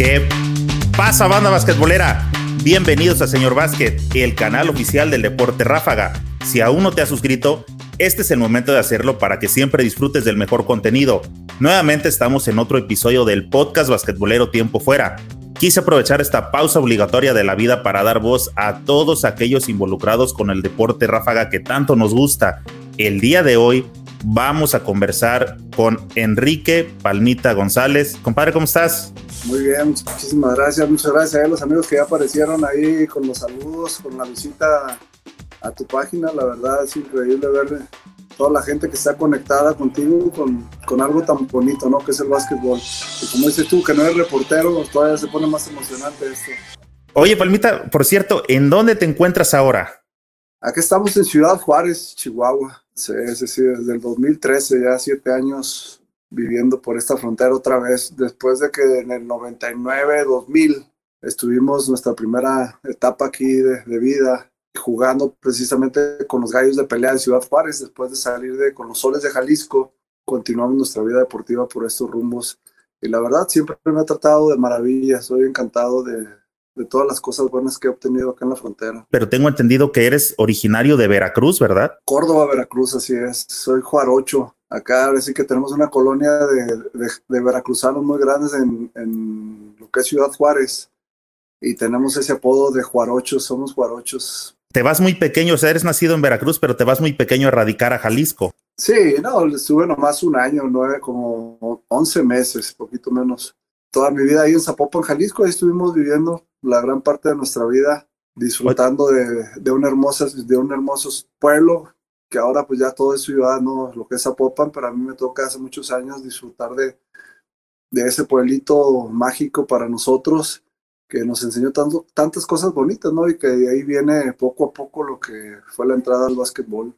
¿Qué pasa, banda basquetbolera? Bienvenidos a Señor Básquet, el canal oficial del deporte ráfaga. Si aún no te has suscrito, este es el momento de hacerlo para que siempre disfrutes del mejor contenido. Nuevamente estamos en otro episodio del podcast basquetbolero Tiempo Fuera. Quise aprovechar esta pausa obligatoria de la vida para dar voz a todos aquellos involucrados con el deporte ráfaga que tanto nos gusta. El día de hoy vamos a conversar con Enrique Palmita González. Compadre, ¿cómo estás? Muy bien, muchísimas gracias, muchas gracias a los amigos que ya aparecieron ahí con los saludos, con la visita a tu página. La verdad es increíble ver toda la gente que está conectada contigo con, con algo tan bonito, ¿no? Que es el básquetbol. Y como dices tú, que no eres reportero, todavía se pone más emocionante esto. Oye, Palmita, por cierto, ¿en dónde te encuentras ahora? Aquí estamos en Ciudad Juárez, Chihuahua. Es decir, desde el 2013, ya siete años viviendo por esta frontera otra vez, después de que en el 99, 2000 estuvimos nuestra primera etapa aquí de, vida, jugando precisamente con los gallos de pelea de Ciudad Juárez, después de salir de con los soles de Jalisco, continuamos nuestra vida deportiva por estos rumbos. Y la verdad, siempre me ha tratado de maravilla, soy encantado de, de todas las cosas buenas que he obtenido acá en la frontera. Pero tengo entendido que eres originario de Veracruz, ¿verdad? Córdoba, Veracruz, así es. Soy juarocho. Acá ahora sí que tenemos una colonia de, de, veracruzanos muy grandes en, en, lo que es Ciudad Juárez. Y tenemos ese apodo de Juarochos, somos Juarochos. Te vas muy pequeño, o sea, eres nacido en Veracruz, pero te vas muy pequeño a radicar a Jalisco. Sí, no, estuve nomás un año, nueve, como once meses, poquito menos. Toda mi vida ahí en Zapopan, Jalisco, ahí estuvimos viviendo la gran parte de nuestra vida, disfrutando de, de, un, hermoso, de un hermoso pueblo que ahora pues ya todo es ciudad, ¿no? Lo que es Zapopan, pero a mí me toca hace muchos años disfrutar de, de ese pueblito mágico para nosotros que nos enseñó tanto, tantas cosas bonitas, ¿no? Y que de ahí viene poco a poco lo que fue la entrada al básquetbol.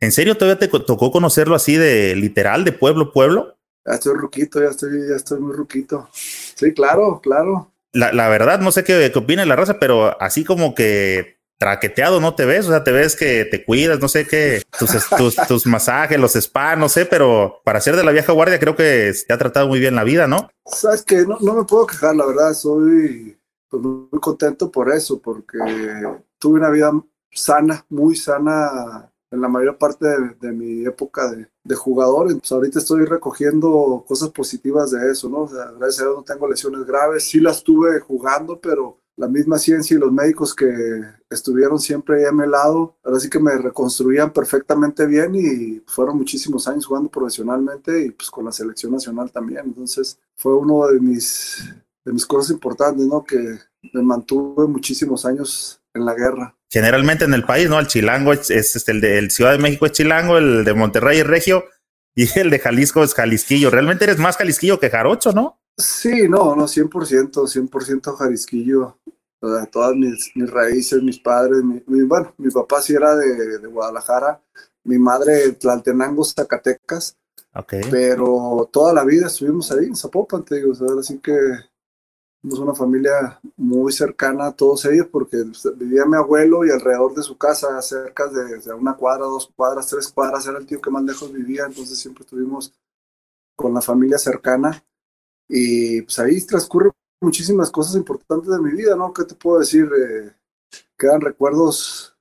¿En serio todavía te tocó conocerlo así de literal, de pueblo a pueblo? Ya estoy ruquito, ya estoy, ya estoy muy ruquito. Sí, claro, claro. La, la verdad, no sé qué, qué opina la raza, pero así como que traqueteado no te ves, o sea, te ves que te cuidas, no sé qué, tus, tus, tus, masajes, los spa, no sé, pero para ser de la vieja guardia creo que te ha tratado muy bien la vida, ¿no? Sabes que no, no me puedo quejar, la verdad, soy pues, muy contento por eso, porque tuve una vida sana, muy sana en la mayor parte de, mi época de, de jugador. Pues ahorita estoy recogiendo cosas positivas de eso, ¿no? O sea, gracias a Dios no tengo lesiones graves, sí las tuve jugando, pero la misma ciencia y los médicos que estuvieron siempre ahí a mi lado, ahora sí que me reconstruían perfectamente bien y fueron muchísimos años jugando profesionalmente y pues con la selección nacional también. Entonces fue uno de mis, de mis cosas importantes, ¿no? Que me mantuve muchísimos años en la guerra. Generalmente en el país, ¿no? El chilango es, este, el de Ciudad de México es chilango, el de Monterrey es regio y el de Jalisco es jalisquillo. Realmente eres más jalisquillo que jarocho, ¿no? Sí, no, no, 100%, 100% Jalisquillo. todas mis, mis, raíces, mis padres, mi, bueno, mi papá sí era de, de Guadalajara, mi madre Tlaltenango, Zacatecas. Okay. Pero toda la vida estuvimos ahí en Zapopan, te digo, así que somos una familia muy cercana a todos ellos porque vivía mi abuelo y alrededor de su casa, cerca de, una cuadra, dos cuadras, tres cuadras, era el tío que más lejos vivía, entonces siempre estuvimos con la familia cercana y pues ahí transcurren muchísimas cosas importantes de mi vida, ¿no? ¿Qué te puedo decir? Eh, quedan recuerdos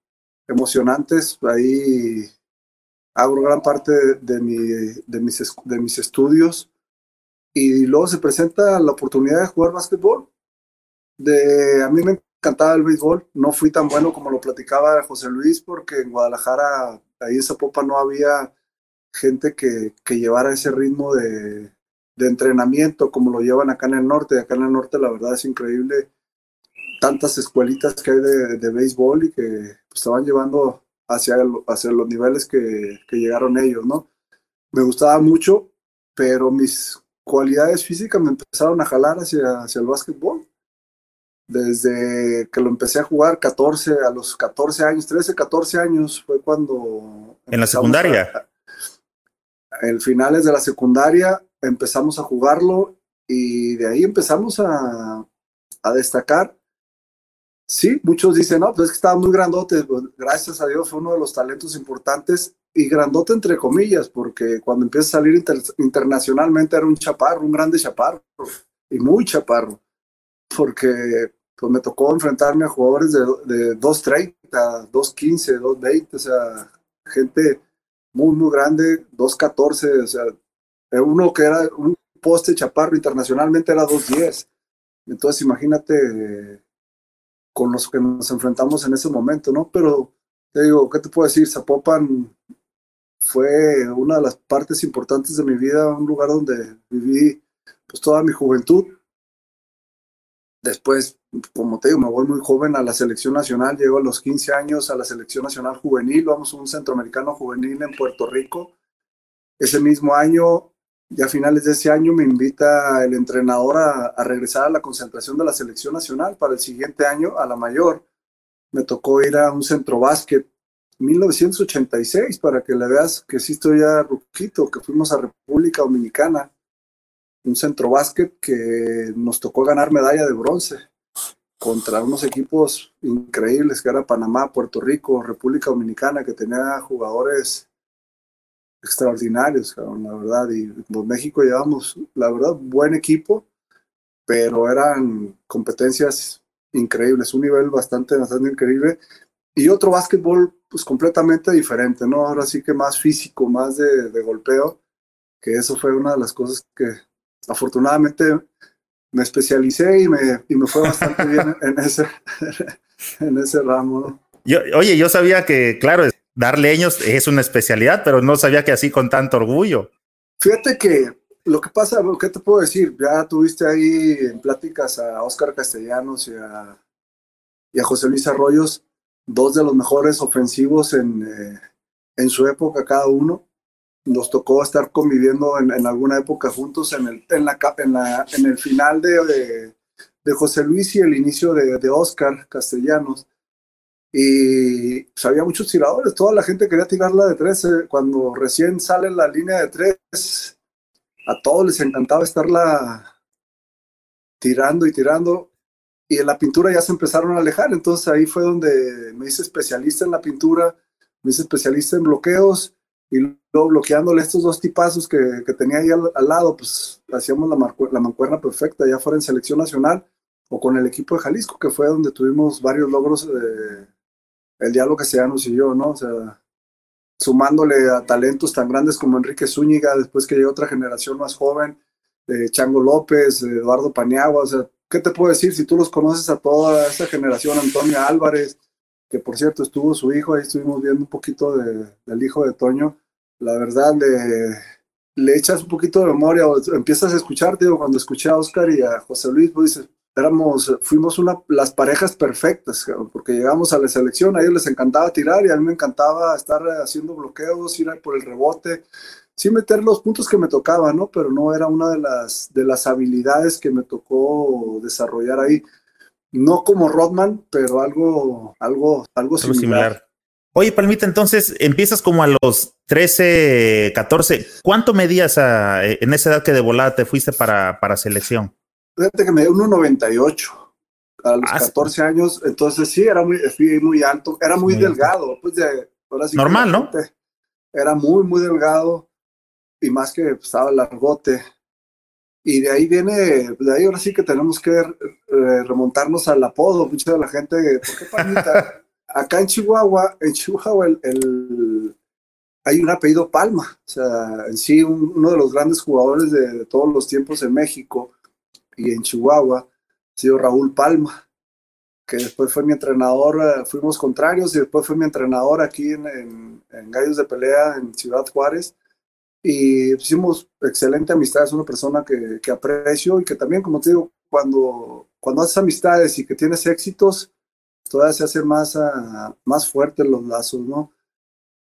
emocionantes. Ahí hago gran parte de, mi, de, mis, de mis estudios. Y luego se presenta la oportunidad de jugar básquetbol. De, a mí me encantaba el béisbol. No fui tan bueno como lo platicaba José Luis, porque en Guadalajara, ahí en Zapopan, no había gente que, que llevara ese ritmo de, de entrenamiento como lo llevan acá en el norte. Acá en el norte la verdad es increíble tantas escuelitas que hay de, de béisbol y que pues, estaban llevando hacia, hacia los niveles que, que, llegaron ellos, ¿no? Me gustaba mucho, pero mis cualidades físicas me empezaron a jalar hacia, hacia el básquetbol. Desde que lo empecé a jugar 14, a los 14 años, 13, 14 años fue cuando... ¿En la secundaria? el finales de la secundaria empezamos a jugarlo y de ahí empezamos a, a destacar. Sí, muchos dicen, no, pues es que estaba muy grandote. Pues, gracias a Dios fue uno de los talentos importantes y grandote entre comillas, porque cuando empieza a salir internacionalmente era un chaparro, un grande chaparro. y muy chaparro, porque pues me tocó enfrentarme a jugadores de, de 2.30, 2.15, 2.20, o sea, gente muy, muy grande, 2.14, o sea, uno que era un poste chaparro internacionalmente era 2.10. Entonces imagínate con los que nos enfrentamos en ese momento, ¿no? Pero te digo, ¿qué te puedo decir? Zapopan fue una de las partes importantes de mi vida, un lugar donde viví pues toda mi juventud. Después, como te digo, me voy muy joven a la selección nacional, llego a los 15 años a la selección nacional juvenil, vamos a un centroamericano juvenil en Puerto Rico. Ese mismo año, ya a finales de ese año, me invita el entrenador a, a regresar a la concentración de la selección nacional para el siguiente año, a la mayor. Me tocó ir a un centro básquet 1986, para que le veas que sí estoy ya ruquito, que fuimos a República Dominicana, un centro básquet que nos tocó ganar medalla de bronce contra unos equipos increíbles que era Panamá, Puerto Rico, República Dominicana, que tenía jugadores extraordinarios, la verdad, y pues México llevamos, la verdad, buen equipo, pero eran competencias increíbles, un nivel bastante, bastante increíble, y otro básquetbol pues completamente diferente, ¿no? Ahora sí que más físico, más de, de golpeo, que eso fue una de las cosas que afortunadamente me especialicé y me, y me fue bastante bien en ese, en ese ramo. ¿no? Yo, oye, yo sabía que, claro, dar leños es una especialidad, pero no sabía que así con tanto orgullo. Fíjate que lo que pasa, ¿qué te puedo decir? Ya tuviste ahí en pláticas a Oscar Castellanos y a, y a José Luis Arroyos, dos de los mejores ofensivos en, eh, en su época cada uno. Nos tocó estar conviviendo en, en alguna época juntos en el, en la, en la, el final de, de, de, José Luis y el inicio de, de Oscar Castellanos. Y pues, había muchos tiradores, toda la gente quería tirarla de tres. Eh, cuando recién sale la línea de tres, a todos les encantaba estarla tirando y tirando y en la pintura ya se empezaron a alejar, entonces ahí fue donde me hice especialista en la pintura, me hice especialista en bloqueos y luego bloqueándole estos dos tipazos que, que tenía ahí al, al, lado, pues hacíamos la, la mancuerna perfecta, ya fuera en selección nacional o con el equipo de Jalisco, que fue donde tuvimos varios logros, eh, el diálogo castellanos y yo, ¿no? O sea, sumándole a talentos tan grandes como Enrique Zúñiga, después que llegó otra generación más joven, eh, Chango López, Eduardo Paniagua, o sea, ¿qué te puedo decir? Si tú los conoces a toda esa generación, Antonio Álvarez, que por cierto estuvo su hijo, ahí estuvimos viendo un poquito de, del hijo de Toño, la verdad le, le echas un poquito de memoria, o empiezas a escuchar, digo, cuando escuché a Oscar y a José Luis, pues dices, éramos, fuimos una, las parejas perfectas, porque llegamos a la selección, a ellos les encantaba tirar y a mí me encantaba estar haciendo bloqueos, ir por el rebote, sí meter los puntos que me tocaban, ¿no? Pero no era una de las, de las habilidades que me tocó desarrollar ahí. No como Rodman, pero algo, algo, algo similar. similar. Oye, Palmita, entonces empiezas como a los 13, 14. ¿Cuánto medías a, en esa edad que de volada te fuiste para, para selección? Fíjate que me dio 1,98 a los ah, 14 años. Entonces sí, era muy, fui muy alto, era muy, muy delgado. Pues de, ahora sí Normal, ¿no? Era muy, muy delgado y más que pues, estaba largote. Y de ahí viene, de ahí ahora sí que tenemos que eh, remontarnos al apodo. Mucha de la gente, ¿por qué Palmita? Acá en Chihuahua, en Chihuahua el, el, hay un apellido Palma. O sea, en sí, un, uno de los grandes jugadores de, de, todos los tiempos en México y en Chihuahua ha sido Raúl Palma, que después fue mi entrenador, eh, fuimos contrarios y después fue mi entrenador aquí en, en, en Gallos de Pelea en Ciudad Juárez y hicimos excelente amistad, es una persona que, que, aprecio y que también, como te digo, cuando, cuando haces amistades y que tienes éxitos, todavía se hacen más, uh, más fuertes los lazos, ¿no?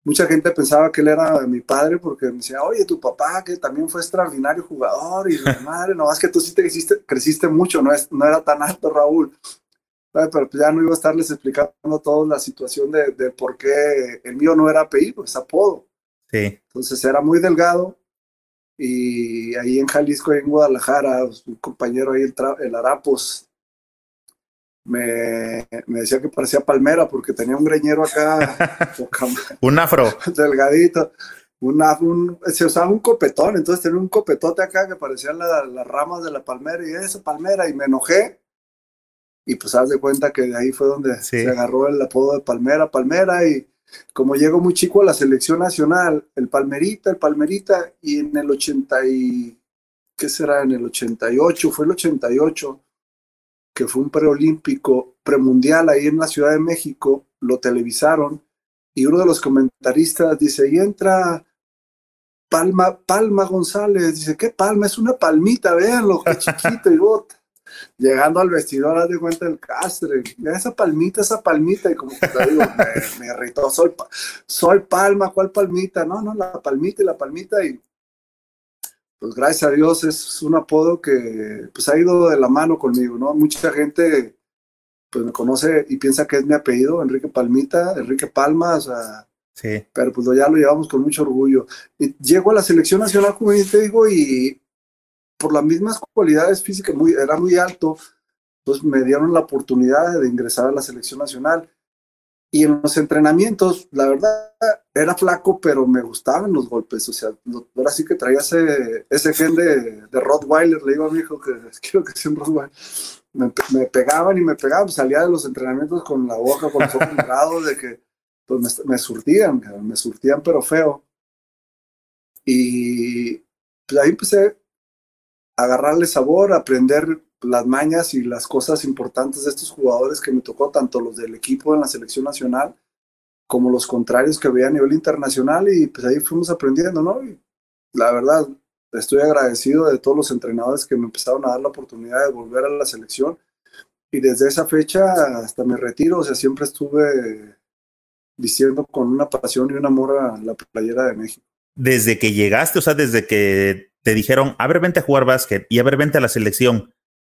Mucha gente pensaba que él era mi padre porque me decía, oye, tu papá que también fue extraordinario jugador y madre, no, es que tú sí te creciste, creciste mucho, no, es, no era tan alto Raúl. Pero pues ya no iba a estarles explicando toda la situación de, de por qué el mío no era apellido, es apodo. Sí. Entonces era muy delgado y ahí en Jalisco, en Guadalajara, un compañero ahí, el, el Arapos, me, me, decía que parecía palmera porque tenía un greñero acá, un afro, delgadito. una, se usaba un copetón, entonces tenía un copetote acá que parecían las ramas de la palmera y esa palmera y me enojé y pues haz de cuenta que de ahí fue donde se agarró el apodo de Palmera, Palmera y como llegó muy chico a la selección nacional, el Palmerita, el Palmerita y en el 80 y ¿qué será? En el 88, fue el 88 que fue un preolímpico, premundial ahí en la Ciudad de México, lo televisaron y uno de los comentaristas dice, y entra Palma, Palma González, dice, ¿qué palma? Es una palmita, véanlo, qué chiquito y bota. Llegando al vestidor, haz de cuenta el castre, esa palmita, esa palmita, y como te digo, me, me irritó, soy, soy palma, ¿cuál palmita? No, no, la palmita y la palmita, y pues gracias a Dios es un apodo que pues ha ido de la mano conmigo, ¿no? Mucha gente pues me conoce y piensa que es mi apellido, Enrique Palmita, Enrique Palma, o sea, sí. pero pues ya lo llevamos con mucho orgullo. Y llego a la selección nacional juvenil, te digo, y por las mismas cualidades físicas, muy, era muy alto, pues me dieron la oportunidad de ingresar a la selección nacional. Y en los entrenamientos, la verdad, era flaco, pero me gustaban los golpes. O sea, ahora sí que traía ese, ese gen de, de Rottweiler. Le digo a mi hijo que quiero que sea un Rottweiler. Me, pegaban y me pegaban. Salía de los entrenamientos con la boca, con los ojos de que pues me, me, surtían, me surtían, pero feo. Y pues ahí empecé agarrarle sabor, aprender las mañas y las cosas importantes de estos jugadores que me tocó, tanto los del equipo en la selección nacional como los contrarios que había a nivel internacional y pues ahí fuimos aprendiendo, ¿no? Y la verdad, estoy agradecido de todos los entrenadores que me empezaron a dar la oportunidad de volver a la selección y desde esa fecha hasta mi retiro, o sea, siempre estuve vistiendo con una pasión y un amor a la playera de México. Desde que llegaste, o sea, desde que te dijeron, a ver, vente a jugar básquet y a ver, vente a la selección,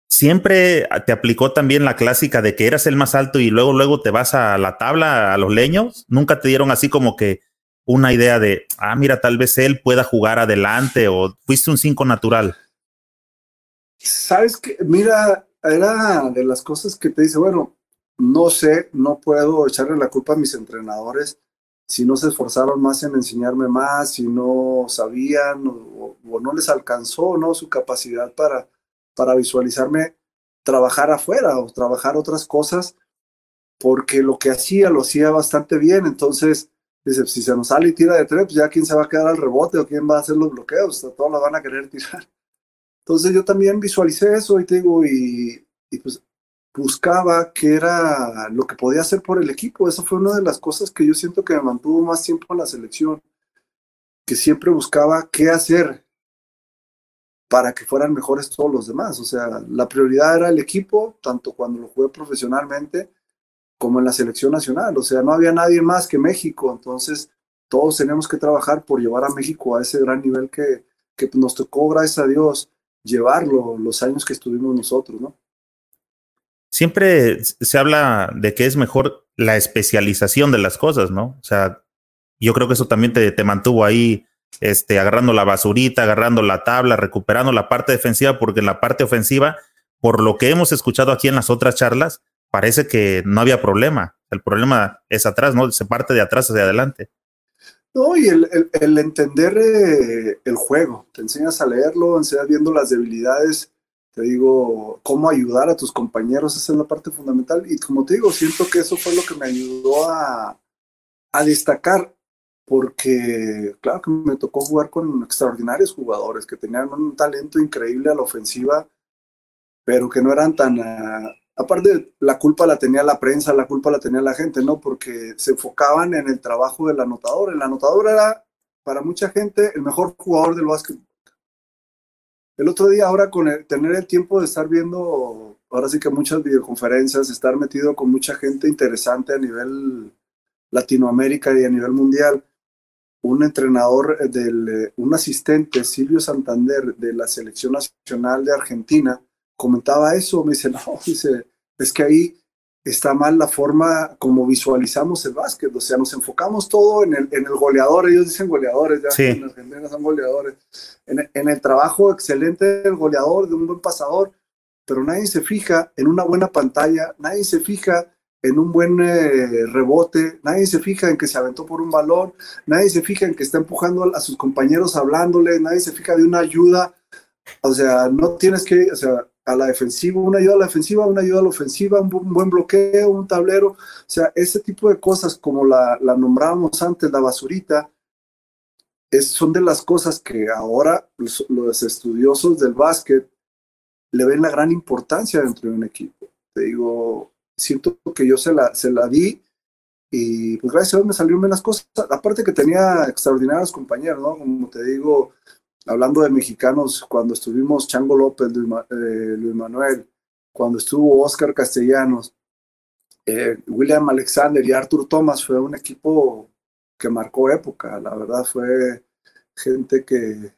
siempre te aplicó también la clásica de que eras el más alto y luego luego te vas a la tabla a los leños. Nunca te dieron así como que una idea de, ah, mira, tal vez él pueda jugar adelante o fuiste un cinco natural. Sabes que, mira, era de las cosas que te dice, bueno, no sé, no puedo echarle la culpa a mis entrenadores si no se esforzaron más en enseñarme más, si no sabían o, no les alcanzó, ¿no? Su capacidad para, para visualizarme trabajar afuera o trabajar otras cosas, porque lo que hacía lo hacía bastante bien. Entonces, dice, si se nos sale y tira de tres, pues ya quién se va a quedar al rebote o quién va a hacer los bloqueos, todos la van a querer tirar. Entonces yo también visualicé eso y te digo, y pues buscaba qué era lo que podía hacer por el equipo. Eso fue una de las cosas que yo siento que me mantuvo más tiempo en la selección, que siempre buscaba qué hacer para que fueran mejores todos los demás. O sea, la prioridad era el equipo, tanto cuando lo jugué profesionalmente como en la selección nacional. O sea, no había nadie más que México. Entonces, todos tenemos que trabajar por llevar a México a ese gran nivel que, que nos tocó, gracias a Dios, llevarlo los años que estuvimos nosotros, ¿no? Siempre se habla de que es mejor la especialización de las cosas, ¿no? O sea, yo creo que eso también te, te mantuvo ahí este, agarrando la basurita, agarrando la tabla, recuperando la parte defensiva, porque en la parte ofensiva, por lo que hemos escuchado aquí en las otras charlas, parece que no había problema. El problema es atrás, ¿no? Se parte de atrás hacia adelante. No, y el, entender eh, el juego, te enseñas a leerlo, enseñas viendo las debilidades, te digo, cómo ayudar a tus compañeros, esa es la parte fundamental. Y como te digo, siento que eso fue lo que me ayudó a, a destacar porque claro que me tocó jugar con extraordinarios jugadores que tenían un talento increíble a la ofensiva, pero que no eran tan... Uh, aparte, la culpa la tenía la prensa, la culpa la tenía la gente, ¿no? Porque se enfocaban en el trabajo del anotador. El anotador era, para mucha gente, el mejor jugador del básquet. El otro día, ahora con tener el tiempo de estar viendo, ahora sí que muchas videoconferencias, estar metido con mucha gente interesante a nivel Latinoamérica y a nivel mundial, un entrenador, eh, del, eh, un asistente, Silvio Santander, de la Selección Nacional de Argentina, comentaba eso, me dice, no, dice, es que ahí está mal la forma como visualizamos el básquet, o sea, nos enfocamos todo en el, en el goleador, ellos dicen goleadores, ya en Argentina son goleadores, en, en el trabajo excelente del goleador, de un buen pasador, pero nadie se fija en una buena pantalla, nadie se fija en un buen eh, rebote, nadie se fija en que se aventó por un balón, nadie se fija en que está empujando a, sus compañeros hablándole, nadie se fija de una ayuda, o sea, no tienes que, o sea, a la defensiva, una ayuda a la defensiva, una ayuda a la ofensiva, un, buen bloqueo, un tablero, o sea, ese tipo de cosas como la, la nombrábamos antes, la basurita, es, son de las cosas que ahora los, los estudiosos del básquet le ven la gran importancia dentro de un equipo. Te digo, siento que yo se la, se la di y pues gracias a Dios me salieron bien las cosas. Aparte que tenía extraordinarios compañeros, ¿no? Como te digo, hablando de mexicanos, cuando estuvimos Chango López, Luis, eh, Manuel, cuando estuvo Oscar Castellanos, eh, William Alexander y Arthur Thomas, fue un equipo que marcó época. La verdad fue gente que,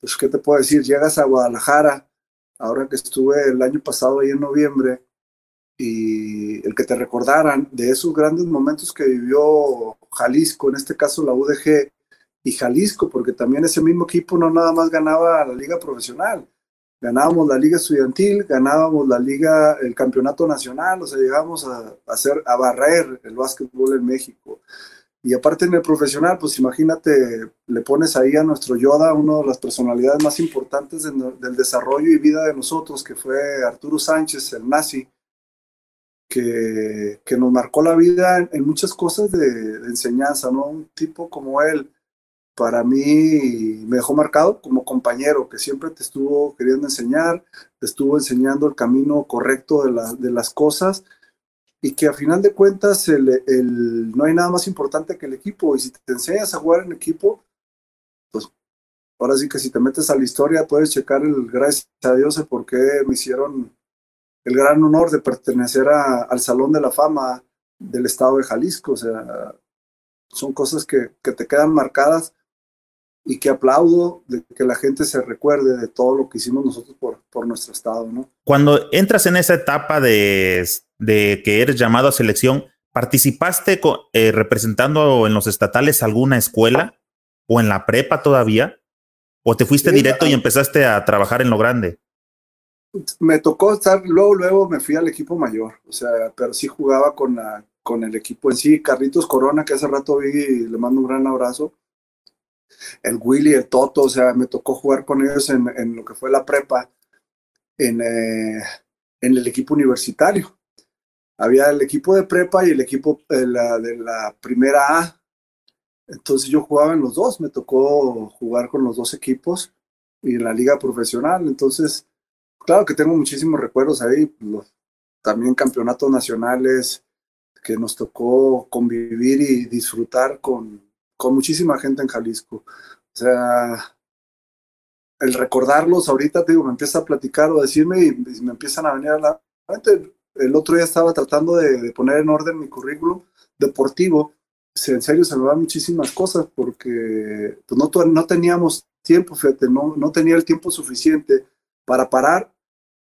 pues, ¿qué te puedo decir? Llegas a Guadalajara, ahora que estuve el año pasado ahí en noviembre, y el que te recordaran de esos grandes momentos que vivió Jalisco, en este caso la UDG y Jalisco, porque también ese mismo equipo no nada más ganaba la liga profesional, ganábamos la liga estudiantil, ganábamos la liga, el campeonato nacional, o sea, llegamos a, hacer, a barrer el básquetbol en México. Y aparte en el profesional, pues imagínate, le pones ahí a nuestro Yoda, una de las personalidades más importantes del desarrollo y vida de nosotros, que fue Arturo Sánchez, el nazi, que, que nos marcó la vida en, muchas cosas de, enseñanza, ¿no? Un tipo como él, para mí me dejó marcado como compañero, que siempre te estuvo queriendo enseñar, te estuvo enseñando el camino correcto de, la, de las cosas y que a final de cuentas el, el, no hay nada más importante que el equipo y si te enseñas a jugar en equipo, pues ahora sí que si te metes a la historia puedes checar el gracias a Dios el por qué me hicieron el gran honor de pertenecer al Salón de la Fama del Estado de Jalisco. O sea, son cosas que, que te quedan marcadas y que aplaudo de que la gente se recuerde de todo lo que hicimos nosotros por, por nuestro estado, ¿no? Cuando entras en esa etapa de, de que eres llamado a selección, ¿participaste eh, representando en los estatales alguna escuela o en la prepa todavía? ¿O te fuiste directo y empezaste a trabajar en lo grande? me tocó estar, luego, luego me fui al equipo mayor, o sea, pero sí jugaba con, la, con el equipo en sí. Carlitos Corona, que hace rato vi y le mando un gran abrazo. El Willy, el Toto, o sea, me tocó jugar con ellos en, lo que fue la prepa, en, eh, en el equipo universitario. Había el equipo de prepa y el equipo de la, primera A. Entonces yo jugaba en los dos, me tocó jugar con los dos equipos y en la liga profesional. Entonces, claro que tengo muchísimos recuerdos ahí, también campeonatos nacionales que nos tocó convivir y disfrutar con, con muchísima gente en Jalisco. O sea, el recordarlos ahorita, te digo, me empieza a platicar o decirme y, me empiezan a venir a la mente. El otro día estaba tratando de, poner en orden mi currículum deportivo. En serio, se me van muchísimas cosas porque pues, no, no teníamos tiempo, fíjate, no, no tenía el tiempo suficiente para parar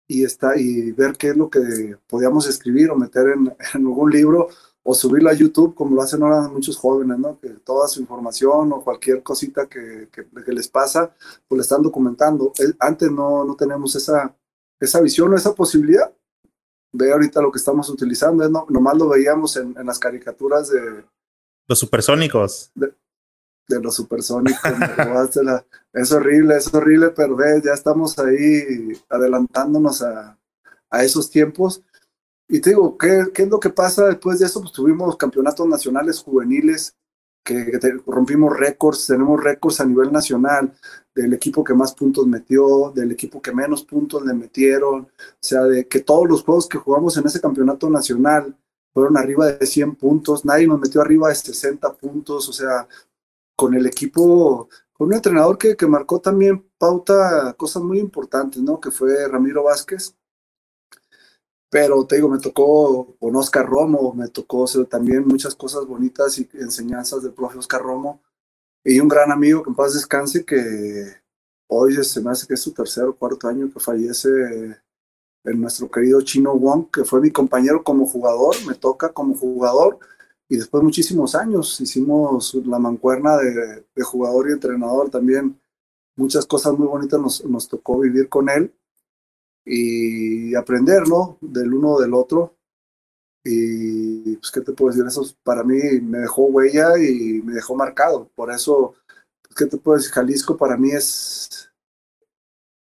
y, está, y ver qué es lo que podíamos escribir o meter en, en, algún libro o subirlo a YouTube, como lo hacen ahora muchos jóvenes, ¿no? Que toda su información o cualquier cosita que, que, les pasa, pues le están documentando. Antes no, no tenemos esa, esa visión o esa posibilidad. Ve ahorita lo que estamos utilizando, no, nomás lo veíamos en, en las caricaturas de... Los supersónicos de los supersónicos. es horrible, es horrible, pero ya estamos ahí adelantándonos a, a esos tiempos. Y te digo, ¿qué, ¿qué, es lo que pasa después de eso? Pues tuvimos campeonatos nacionales juveniles, que, rompimos récords, tenemos récords a nivel nacional del equipo que más puntos metió, del equipo que menos puntos le metieron, o sea, de que todos los juegos que jugamos en ese campeonato nacional fueron arriba de 100 puntos, nadie nos metió arriba de 60 puntos, o sea, con el equipo, con un entrenador que, que marcó también pauta cosas muy importantes, ¿no? Que fue Ramiro Vázquez. Pero te digo, me tocó con Oscar Romo, me tocó también muchas cosas bonitas y enseñanzas del profe Oscar Romo. Y un gran amigo que en paz descanse, que hoy se me hace que es su tercer o cuarto año que fallece en nuestro querido Chino Wong, que fue mi compañero como jugador, me toca como jugador y después muchísimos años hicimos la mancuerna de, jugador y entrenador también. Muchas cosas muy bonitas nos, nos tocó vivir con él y aprender, ¿no? Del uno del otro. Y pues, ¿qué te puedo decir? Eso para mí me dejó huella y me dejó marcado. Por eso, pues, ¿qué te puedo decir? Jalisco para mí es,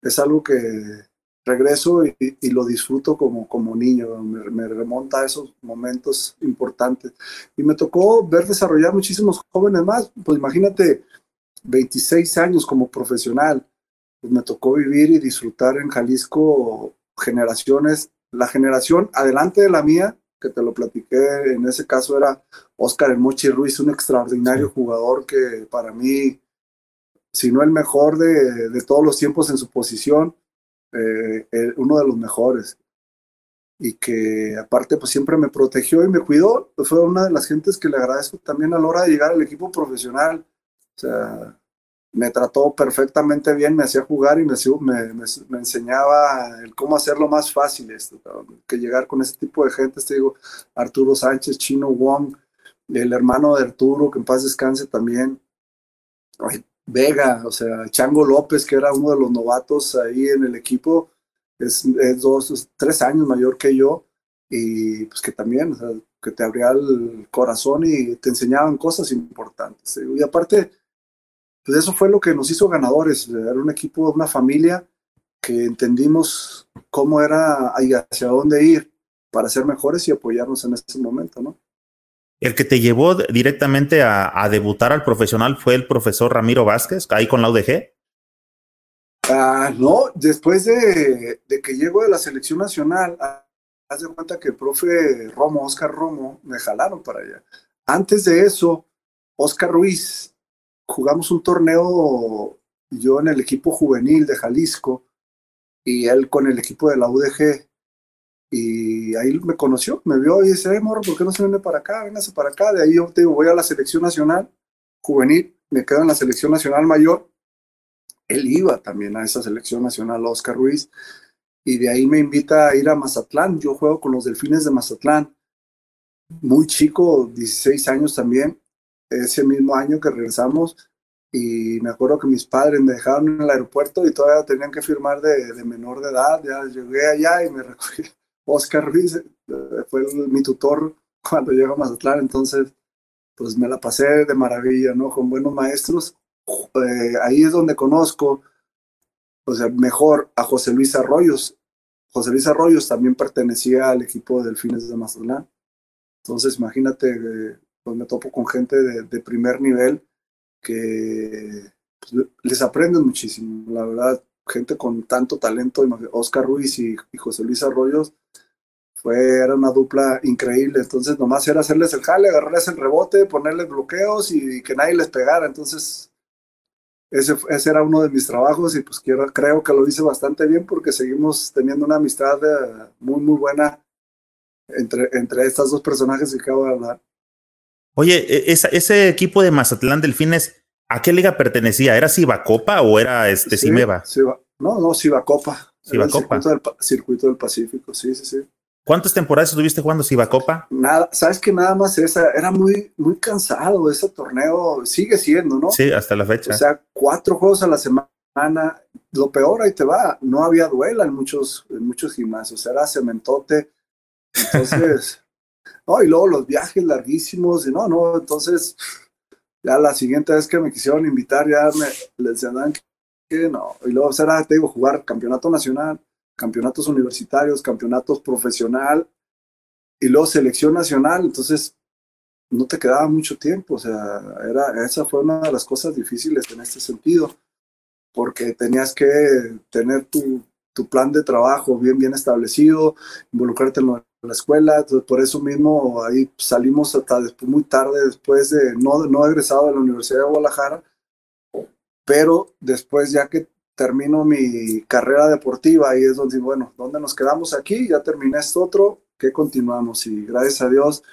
es algo que regreso y, lo disfruto como, como niño. Me, me, remonta a esos momentos importantes. Y me tocó ver desarrollar muchísimos jóvenes más. Pues imagínate, 26 años como profesional. Pues me tocó vivir y disfrutar en Jalisco generaciones. La generación adelante de la mía que te lo platiqué, en ese caso era Oscar El Mochi Ruiz, un extraordinario jugador que para mí, si no el mejor de, de todos los tiempos en su posición, eh, uno de los mejores. Y que aparte pues siempre me protegió y me cuidó, pues, fue una de las gentes que le agradezco también a la hora de llegar al equipo profesional. O sea, me trató perfectamente bien, me hacía jugar y me, enseñaba cómo hacerlo más fácil esto, que llegar con ese tipo de gente, te digo, Arturo Sánchez, Chino Wong, el hermano de Arturo, que en paz descanse también, Vega, o sea, Chango López, que era uno de los novatos ahí en el equipo, es, dos, tres años mayor que yo, y pues que también, que te abría el corazón y te enseñaban cosas importantes. Y aparte, pues eso fue lo que nos hizo ganadores. Era un equipo, una familia que entendimos cómo era y hacia dónde ir para ser mejores y apoyarnos en ese momento, ¿no? El que te llevó directamente a, debutar al profesional fue el profesor Ramiro Vázquez, ahí con la UDG. Ah, no, después de, que llego de la selección nacional, haz de cuenta que el profe Romo, Oscar Romo, me jalaron para allá. Antes de eso, Oscar Ruiz jugamos un torneo, yo en el equipo juvenil de Jalisco y él con el equipo de la UDG. Y ahí me conoció, me vio y dice, eh, morro, ¿por qué no se viene para acá? Véngase para acá. De ahí yo te digo, voy a la selección nacional juvenil, me quedo en la selección nacional mayor. Él iba también a esa selección nacional, Oscar Ruiz, y de ahí me invita a ir a Mazatlán. Yo juego con los Delfines de Mazatlán, muy chico, 16 años también, ese mismo año que regresamos y me acuerdo que mis padres me dejaron en el aeropuerto y todavía tenían que firmar de, menor de edad. Ya llegué allá y me recogí. Oscar Ruiz eh, fue mi tutor cuando llego a Mazatlán, entonces pues me la pasé de maravilla, ¿no? Con buenos maestros. Eh, ahí es donde conozco, o sea, mejor a José Luis Arroyos. José Luis Arroyos también pertenecía al equipo de Delfines de Mazatlán. Entonces, imagínate, eh, pues me topo con gente de, primer nivel que pues, les aprenden muchísimo, la verdad, gente con tanto talento, Oscar Ruiz y, José Luis Arroyos, fue, era una dupla increíble, entonces nomás era hacerles el jale, agarrarles el rebote, ponerles bloqueos y, que nadie les pegara, entonces ese, ese, era uno de mis trabajos y pues quiero, creo que lo hice bastante bien porque seguimos teniendo una amistad eh, muy, muy buena entre, entre estas dos personajes que acabo de hablar. Oye, e, ese equipo de Mazatlán Delfines, ¿a qué liga pertenecía? ¿Era Cibacopa o era este Cimeva? no, no, Cibacopa. Cibacopa. Circuito del, circuito del Pacífico, sí, sí, sí. ¿Cuántas temporadas estuviste jugando Cibacopa? Nada, sabes que nada más esa, era muy, muy cansado ese torneo, sigue siendo, ¿no? Sí, hasta la fecha. O sea, cuatro juegos a la semana. Lo peor ahí te va, no había duela en muchos, en muchos gimnasios, era cementote. Entonces, No, y luego los viajes larguísimos, y no, no, entonces ya la siguiente vez que me quisieron invitar, ya me les decían que no, y luego será, te digo, jugar campeonato nacional, campeonatos universitarios, campeonatos profesional, y luego selección nacional, entonces no te quedaba mucho tiempo, o sea, era, esa fue una de las cosas difíciles en este sentido, porque tenías que tener tu, tu plan de trabajo bien, bien establecido, involucrarte en lo la escuela, por eso mismo ahí salimos hasta después, muy tarde, después de no, no egresado de la Universidad de Guadalajara, pero después ya que termino mi carrera deportiva, ahí es donde, bueno, ¿dónde nos quedamos aquí? Ya terminé esto otro, ¿qué continuamos? Y gracias a Dios,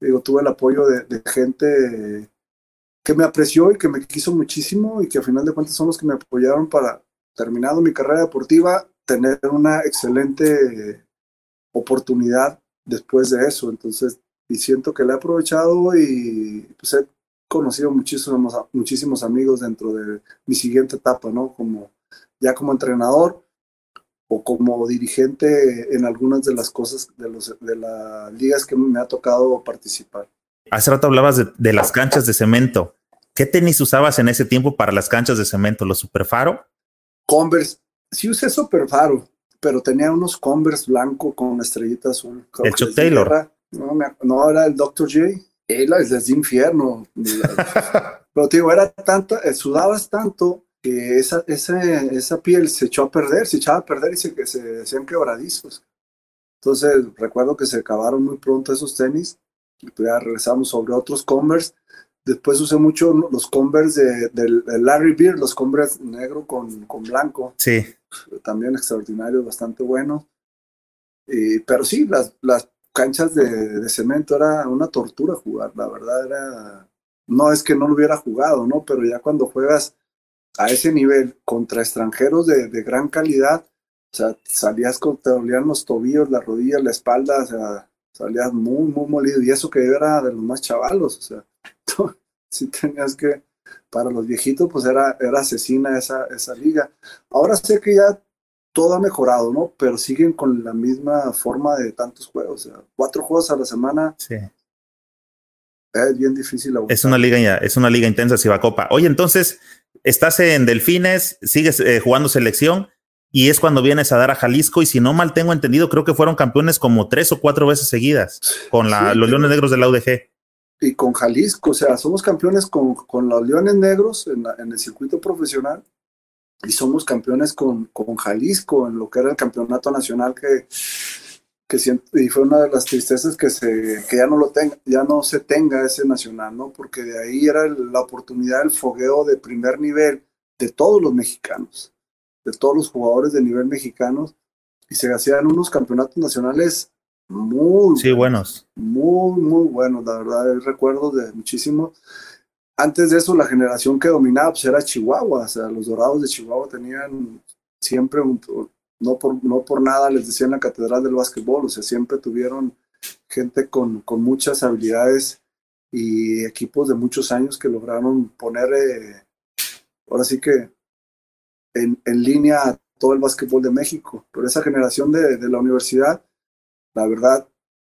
digo, tuve el apoyo de, de gente que me apreció y que me quiso muchísimo y que a final de cuentas son los que me apoyaron para, terminado mi carrera deportiva, tener una excelente oportunidad después de eso. Entonces, y siento que le he aprovechado y pues he conocido muchísimos, muchísimos amigos dentro de mi siguiente etapa, ¿no? Como ya como entrenador, o como dirigente en algunas de las cosas de, los, de las ligas que me ha tocado participar. Hace rato hablabas de, las canchas de cemento. ¿Qué tenis usabas en ese tiempo para las canchas de cemento? ¿Los Superfaro? Converse. Sí usé Superfaro, pero tenía unos Converse blanco con estrellita azul. ¿El Chuck Taylor? no, no, era el Dr. J. Él es de infierno. pero digo, era tanto, eh, sudabas tanto que esa, esa, esa piel se echó a perder, se echaba a perder y se, se hacían quebradizos. Entonces recuerdo que se acabaron muy pronto esos tenis y pues ya regresamos sobre otros Converse. Después usé mucho los Converse de, Larry Beard, los Converse negro con, con blanco. Sí. También extraordinarios, bastante buenos. Y, pero sí, las, las canchas de, cemento era una tortura jugar, la verdad era... No es que no lo hubiera jugado, ¿no? Pero ya cuando juegas a ese nivel contra extranjeros de, de gran calidad, o sea, salías con, te dolían los tobillos, las rodillas, la espalda, o sea, salías muy, muy molido. Y eso que era de los más chavalos, o sea, si tenías que, para los viejitos, pues era, era asesina esa, esa liga. Ahora sé que ya todo ha mejorado, ¿no? Pero siguen con la misma forma de tantos juegos, o sea, cuatro juegos a la semana. Sí. Es bien difícil. Es una liga, es una liga intensa, si va Copa. Oye, entonces, estás en Delfines, sigues eh, jugando selección y es cuando vienes a dar a Jalisco y si no mal tengo entendido, creo que fueron campeones como tres o cuatro veces seguidas con la, los Leones Negros de la UDG. Y con Jalisco, o sea, somos campeones con, con los Leones Negros en, en, el circuito profesional y somos campeones con, con Jalisco en lo que era el campeonato nacional que que y fue una de las tristezas que se que ya no lo tenga ya no se tenga ese nacional no porque de ahí era la oportunidad del fogueo de primer nivel de todos los mexicanos de todos los jugadores de nivel mexicanos y se hacían unos campeonatos nacionales muy sí, buenos, muy muy buenos la verdad recuerdo de muchísimo antes de eso la generación que dominaba pues era Chihuahua o sea los Dorados de Chihuahua tenían siempre un, no por, no por nada les decían la catedral del básquetbol, o sea, siempre tuvieron gente con, con muchas habilidades y equipos de muchos años que lograron poner, eh, ahora sí que, en, en, línea todo el básquetbol de México. Pero esa generación de, de la universidad, la verdad,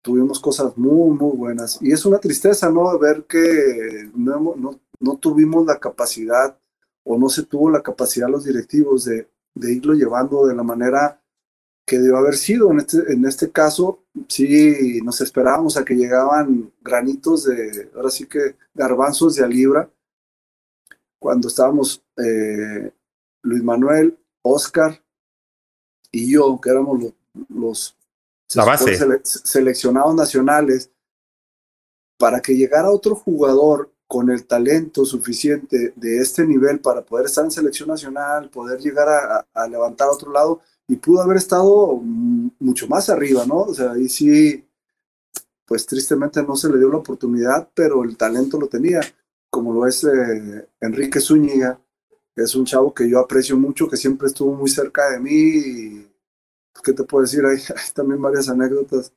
tuvimos cosas muy, muy buenas. Y es una tristeza, ¿no? Ver que no, no, no tuvimos la capacidad o no se tuvo la capacidad los directivos de, de irlo llevando de la manera que debió haber sido. En este, en este caso, sí nos esperábamos a que llegaban granitos de, ahora sí que garbanzos de a libra, cuando estábamos eh, Luis Manuel, Oscar y yo, que éramos los, los la base. seleccionados nacionales, para que llegara otro jugador con el talento suficiente de este nivel para poder estar en selección nacional, poder llegar a, levantar a otro lado y pudo haber estado mucho más arriba, ¿no? O sea, ahí sí, pues tristemente no se le dio la oportunidad, pero el talento lo tenía, como lo es eh, Enrique Zúñiga, que es un chavo que yo aprecio mucho, que siempre estuvo muy cerca de mí y, ¿qué te puedo decir? Hay, también varias anécdotas.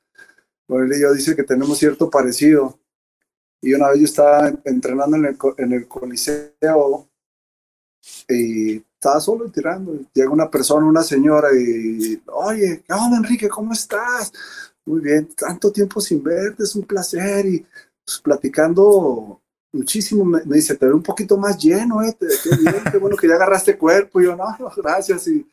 Bueno, yo dice que tenemos cierto parecido y una vez yo estaba entrenando en el, coliseo y estaba solo tirando. Llega una persona, una señora y, oye, ¿qué onda, Enrique? ¿Cómo estás? Muy bien, tanto tiempo sin verte, es un placer. Y pues, platicando muchísimo, me, dice, te veo un poquito más lleno, ¿eh? Bueno que ya agarraste cuerpo. Y yo, no, gracias. Y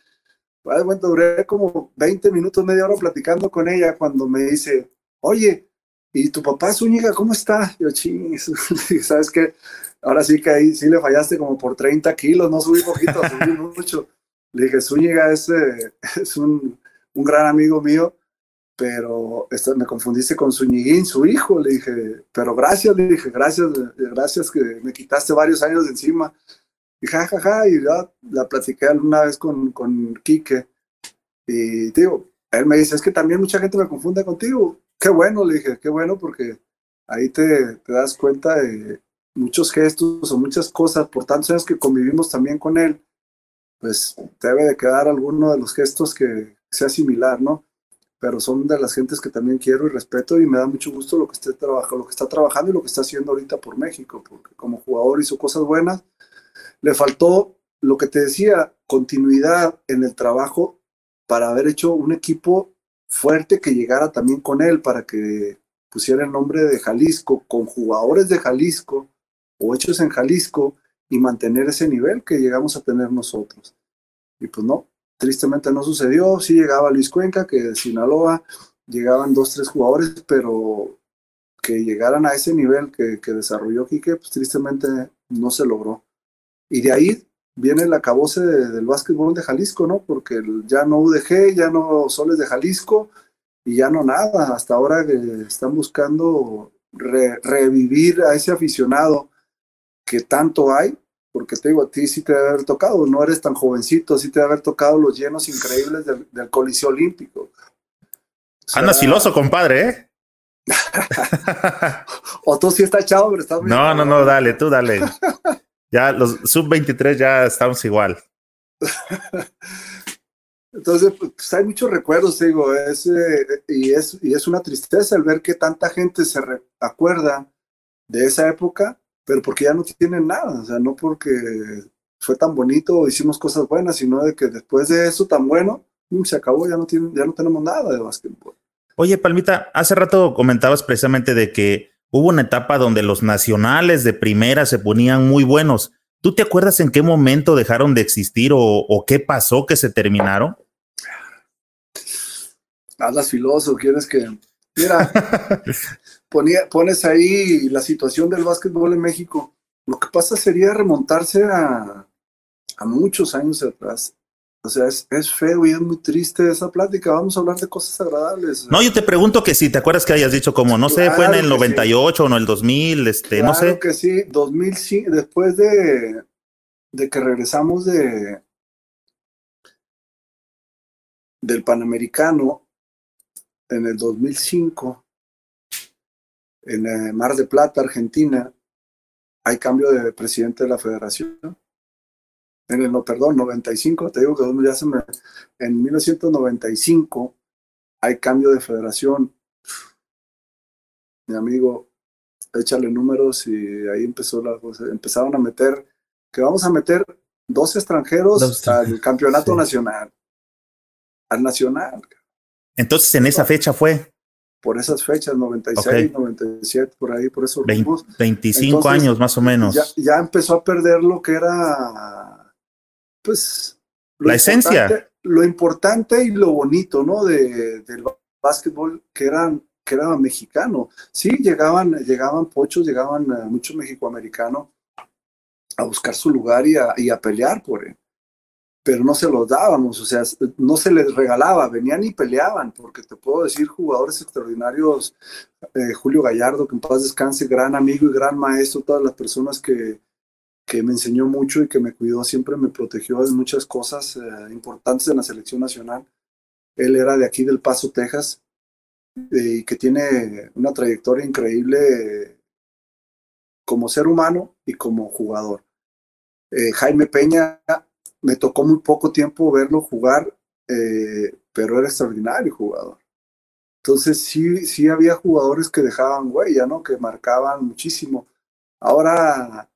bueno, duré como 20 minutos, media hora platicando con ella cuando me dice, oye, ¿y tu papá Zúñiga cómo está? Yo, ching, ¿sabes qué? Ahora sí que ahí sí le fallaste como por 30 kilos, no subí poquito, subí mucho. Le dije, Zúñiga es, eh, es un, un, gran amigo mío, pero me confundiste con Zúñiguín, su hijo. Le dije, pero gracias, le dije, gracias, gracias que me quitaste varios años de encima. Y ja, ja, y ya la platiqué alguna vez con, con Quique. Y digo, él me dice, es que también mucha gente me confunde contigo qué bueno, le dije, qué bueno, porque ahí te, te das cuenta de muchos gestos o muchas cosas, por tantos años que convivimos también con él, pues debe de quedar alguno de los gestos que sea similar, ¿no? Pero son de las gentes que también quiero y respeto y me da mucho gusto lo que, esté trabajando, lo que está trabajando y lo que está haciendo ahorita por México, porque como jugador hizo cosas buenas. Le faltó lo que te decía, continuidad en el trabajo para haber hecho un equipo fuerte que llegara también con él, para que pusiera el nombre de Jalisco, con jugadores de Jalisco o hechos en Jalisco y mantener ese nivel que llegamos a tener nosotros. Y pues no, tristemente no sucedió. Sí llegaba Luis Cuenca, que de Sinaloa llegaban dos, tres jugadores, pero que llegaran a ese nivel que, que desarrolló Quique, pues tristemente no se logró. Y de ahí viene el acabose del básquetbol de Jalisco, ¿no? Porque ya no UDG, ya no Soles de Jalisco y ya no nada. Hasta ahora que están buscando revivir a ese aficionado que tanto hay, porque te digo, a ti sí te debe haber tocado, no eres tan jovencito, sí te debe haber tocado los llenos increíbles del, del Coliseo Olímpico. Anda filoso, compadre, ¿eh? o tú sí estás chavo, pero estás No, no, no, dale, tú dale. ya los sub-23 ya estamos igual. Entonces, pues hay muchos recuerdos, digo, es, eh, y, es, y es una tristeza el ver que tanta gente se acuerda de esa época, pero porque ya no tienen nada, o sea, no porque fue tan bonito o hicimos cosas buenas, sino de que después de eso tan bueno, se acabó, ya no, tienen, ya no tenemos nada de básquetbol. Oye, Palmita, hace rato comentabas precisamente de que hubo una etapa donde los nacionales de primera se ponían muy buenos. ¿Tú te acuerdas en qué momento dejaron de existir o, qué pasó que se terminaron? Hablas filoso, quieres que. Mira, pones ahí la situación del básquetbol en México. Lo que pasa sería remontarse a, a muchos años atrás. O sea, es, feo y es muy triste esa plática. Vamos a hablar de cosas agradables. No, yo te pregunto que si te acuerdas que hayas dicho como, no sé, fue en el 98 o en el 2000, este, no sé. que sí, 2005, después de, de que regresamos de del Panamericano en el 2005 en eh, Mar de Plata, Argentina, hay cambio de presidente de la federación en el, no, perdón, 95, te digo que ya se me, en 1995 hay cambio de federación. Mi amigo, échale números y ahí empezó la cosa. Empezaron a meter, que vamos a meter dos extranjeros al campeonato nacional. Al nacional. Entonces, en esa fecha fue. Por esas fechas, 96, 97, por ahí, por esos 25 años más o menos. Ya, ya empezó a perder lo que era pues... La esencia. Lo importante y lo bonito, ¿no? De, del básquetbol que eran que era mexicano. Sí, llegaban, llegaban pochos, llegaban uh, muchos mexicoamericanos a buscar su lugar y a, y a, pelear por él. Pero no se los dábamos, o sea, no se les regalaba, venían y peleaban, porque te puedo decir jugadores extraordinarios, eh, Julio Gallardo, que en paz descanse, gran amigo y gran maestro, todas las personas que, que me enseñó mucho y que me cuidó, siempre me protegió de muchas cosas eh, importantes en la selección nacional. Él era de aquí del Paso, Texas, y que tiene una trayectoria increíble como ser humano y como jugador. Eh, Jaime Peña, me tocó muy poco tiempo verlo jugar, eh, pero era extraordinario jugador. Entonces sí, sí había jugadores que dejaban huella, ¿no? Que marcaban muchísimo. Ahora,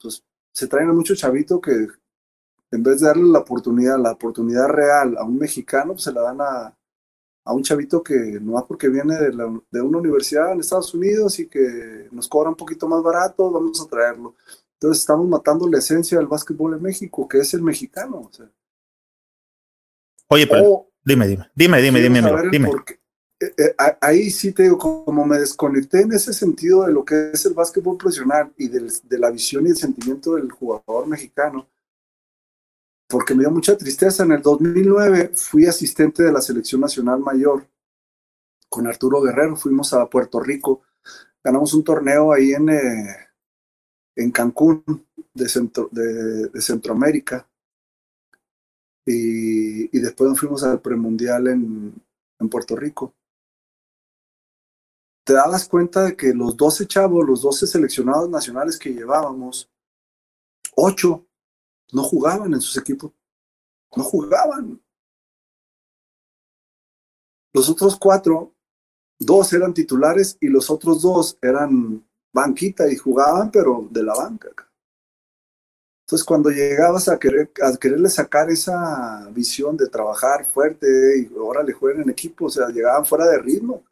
pues se traen a mucho chavito que en vez de darle la oportunidad, la oportunidad real a un mexicano, pues se la dan a, a un chavito que no va porque viene de, de, una universidad en Estados Unidos y que nos cobra un poquito más barato, vamos a traerlo. Entonces estamos matando la esencia del básquetbol en México, que es el mexicano. Oye, pero dime, dime, dime, dime, dime, dime. Eh, eh, ahí sí te digo, como me desconecté en ese sentido de lo que es el básquetbol profesional y de la visión y el sentimiento del jugador mexicano, porque me dio mucha tristeza. En el 2009 fui asistente de la selección nacional mayor con Arturo Guerrero, fuimos a Puerto Rico, ganamos un torneo ahí en, eh, en Cancún de, Centro, de, Centroamérica. Y, y, después nos fuimos al premundial en, en Puerto Rico te dabas cuenta de que los 12 chavos, los 12 seleccionados nacionales que llevábamos, 8 no jugaban en sus equipos. No jugaban. Los otros cuatro, dos eran titulares y los otros dos eran banquita y jugaban, pero de la banca. Entonces, cuando llegabas a, querer, a quererle sacar esa visión de trabajar fuerte y ahora le jueguen en equipo, o sea, llegaban fuera de ritmo,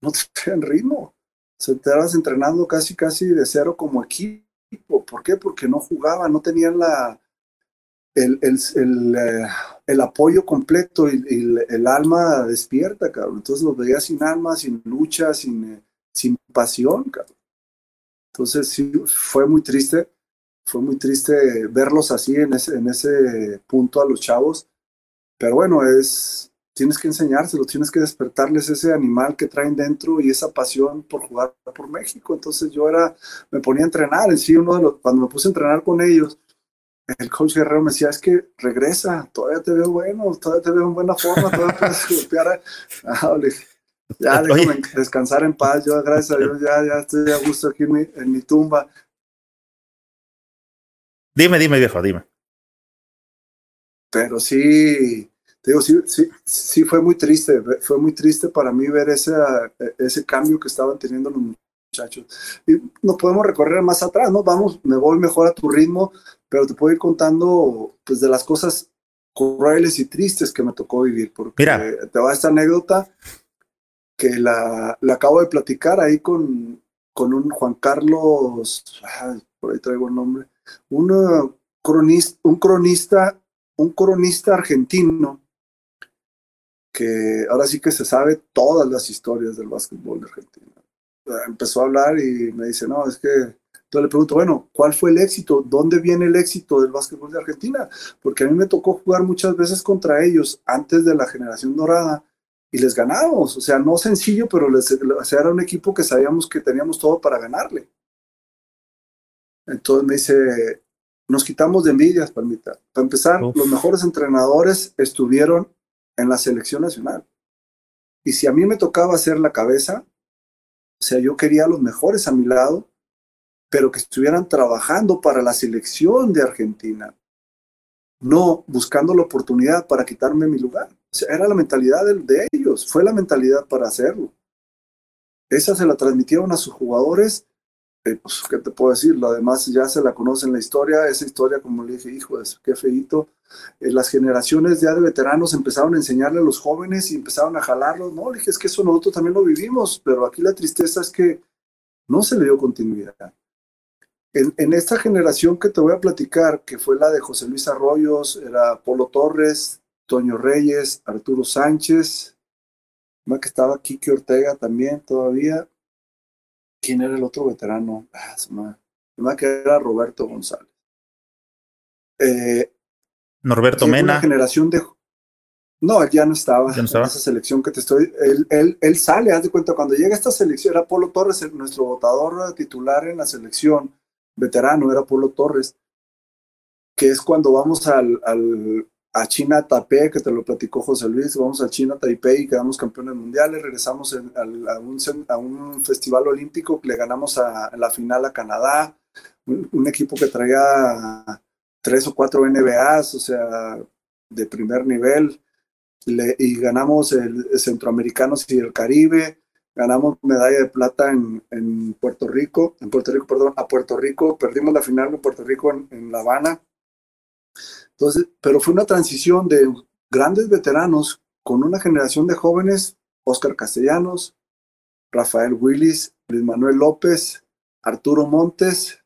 no tenían ritmo. Se estabas entrenando casi, casi de cero como equipo. ¿Por qué? Porque no jugaban, no tenían la, el, el, el, eh, apoyo completo y, el alma despierta, cabrón. Entonces los veía sin alma, sin lucha, sin, eh, sin pasión, cabrón. Entonces sí, fue muy triste, fue muy triste verlos así en ese, en ese punto a los chavos. Pero bueno, es, tienes que enseñárselos, tienes que despertarles ese animal que traen dentro y esa pasión por jugar por México. Entonces yo era, me ponía a entrenar, en sí, uno de los, cuando me puse a entrenar con ellos, el coach Guerrero me decía, es que regresa, todavía te veo bueno, todavía te veo en buena forma, todavía puedes golpear. Ah, ya déjame descansar en paz, yo gracias a Dios ya, ya estoy a gusto aquí en mi, en mi tumba. Dime, dime viejo, dime. Pero sí, te digo, sí, sí, sí fue muy triste, fue muy triste para mí ver ese, ese cambio que estaban teniendo los muchachos. Y nos podemos recorrer más atrás, ¿no? Vamos, me voy mejor a tu ritmo, pero te puedo ir contando pues de las cosas crueles y tristes que me tocó vivir, porque Mira. te va esta anécdota que la, la, acabo de platicar ahí con, con un Juan Carlos, por ahí traigo el nombre, un cronista, un cronista, un cronista argentino que ahora sí que se sabe todas las historias del básquetbol de Argentina. Empezó a hablar y me dice, no, es que entonces le pregunto, bueno, ¿cuál fue el éxito? ¿Dónde viene el éxito del básquetbol de Argentina? Porque a mí me tocó jugar muchas veces contra ellos antes de la generación dorada y les ganamos. O sea, no sencillo, pero les, era un equipo que sabíamos que teníamos todo para ganarle. Entonces me dice, nos quitamos de envidias, Palmita. Para empezar, los mejores entrenadores estuvieron en la selección nacional. Y si a mí me tocaba hacer la cabeza, o sea, yo quería a los mejores a mi lado pero que estuvieran trabajando para la selección de Argentina, no buscando la oportunidad para quitarme mi lugar. O era la mentalidad de, ellos, fue la mentalidad para hacerlo. Esa se la transmitieron a sus jugadores. Eh, pues, ¿qué te puedo decir? Lo demás ya se la conocen la historia. Esa historia, como le dije, hijo, es, qué feito. Eh, las generaciones ya de veteranos empezaron a enseñarle a los jóvenes y empezaron a jalarlos. No, dije, es que eso nosotros también lo vivimos, pero aquí la tristeza es que no se le dio continuidad. En, esta generación que te voy a platicar, que fue la de José Luis Arroyos, era Polo Torres, Toño Reyes, Arturo Sánchez, que estaba Kiki Ortega también todavía. ¿Quién era el otro veterano? Ah, que era Roberto González. Eh, Norberto Mena. Una generación de. No, ya no estaba, en esa selección que te estoy. Él, él, él, sale, haz de cuenta, cuando llega esta selección, era Polo Torres, nuestro votador titular en la selección veterano, era Polo Torres, que es cuando vamos al, al, a China Taipei, que te lo platicó José Luis, vamos a China Taipei y quedamos campeones mundiales, regresamos a, un, a, un, festival olímpico, le ganamos a, la final a Canadá, un, equipo que traía tres o cuatro NBAs, o sea, de primer nivel, y ganamos el Centroamericanos y el Caribe, ganamos medalla de plata en, en, Puerto Rico, en Puerto Rico, perdón, a Puerto Rico, perdimos la final en Puerto Rico en, La Habana. Entonces, pero fue una transición de grandes veteranos con una generación de jóvenes, Oscar Castellanos, Rafael Willis, Luis Manuel López, Arturo Montes,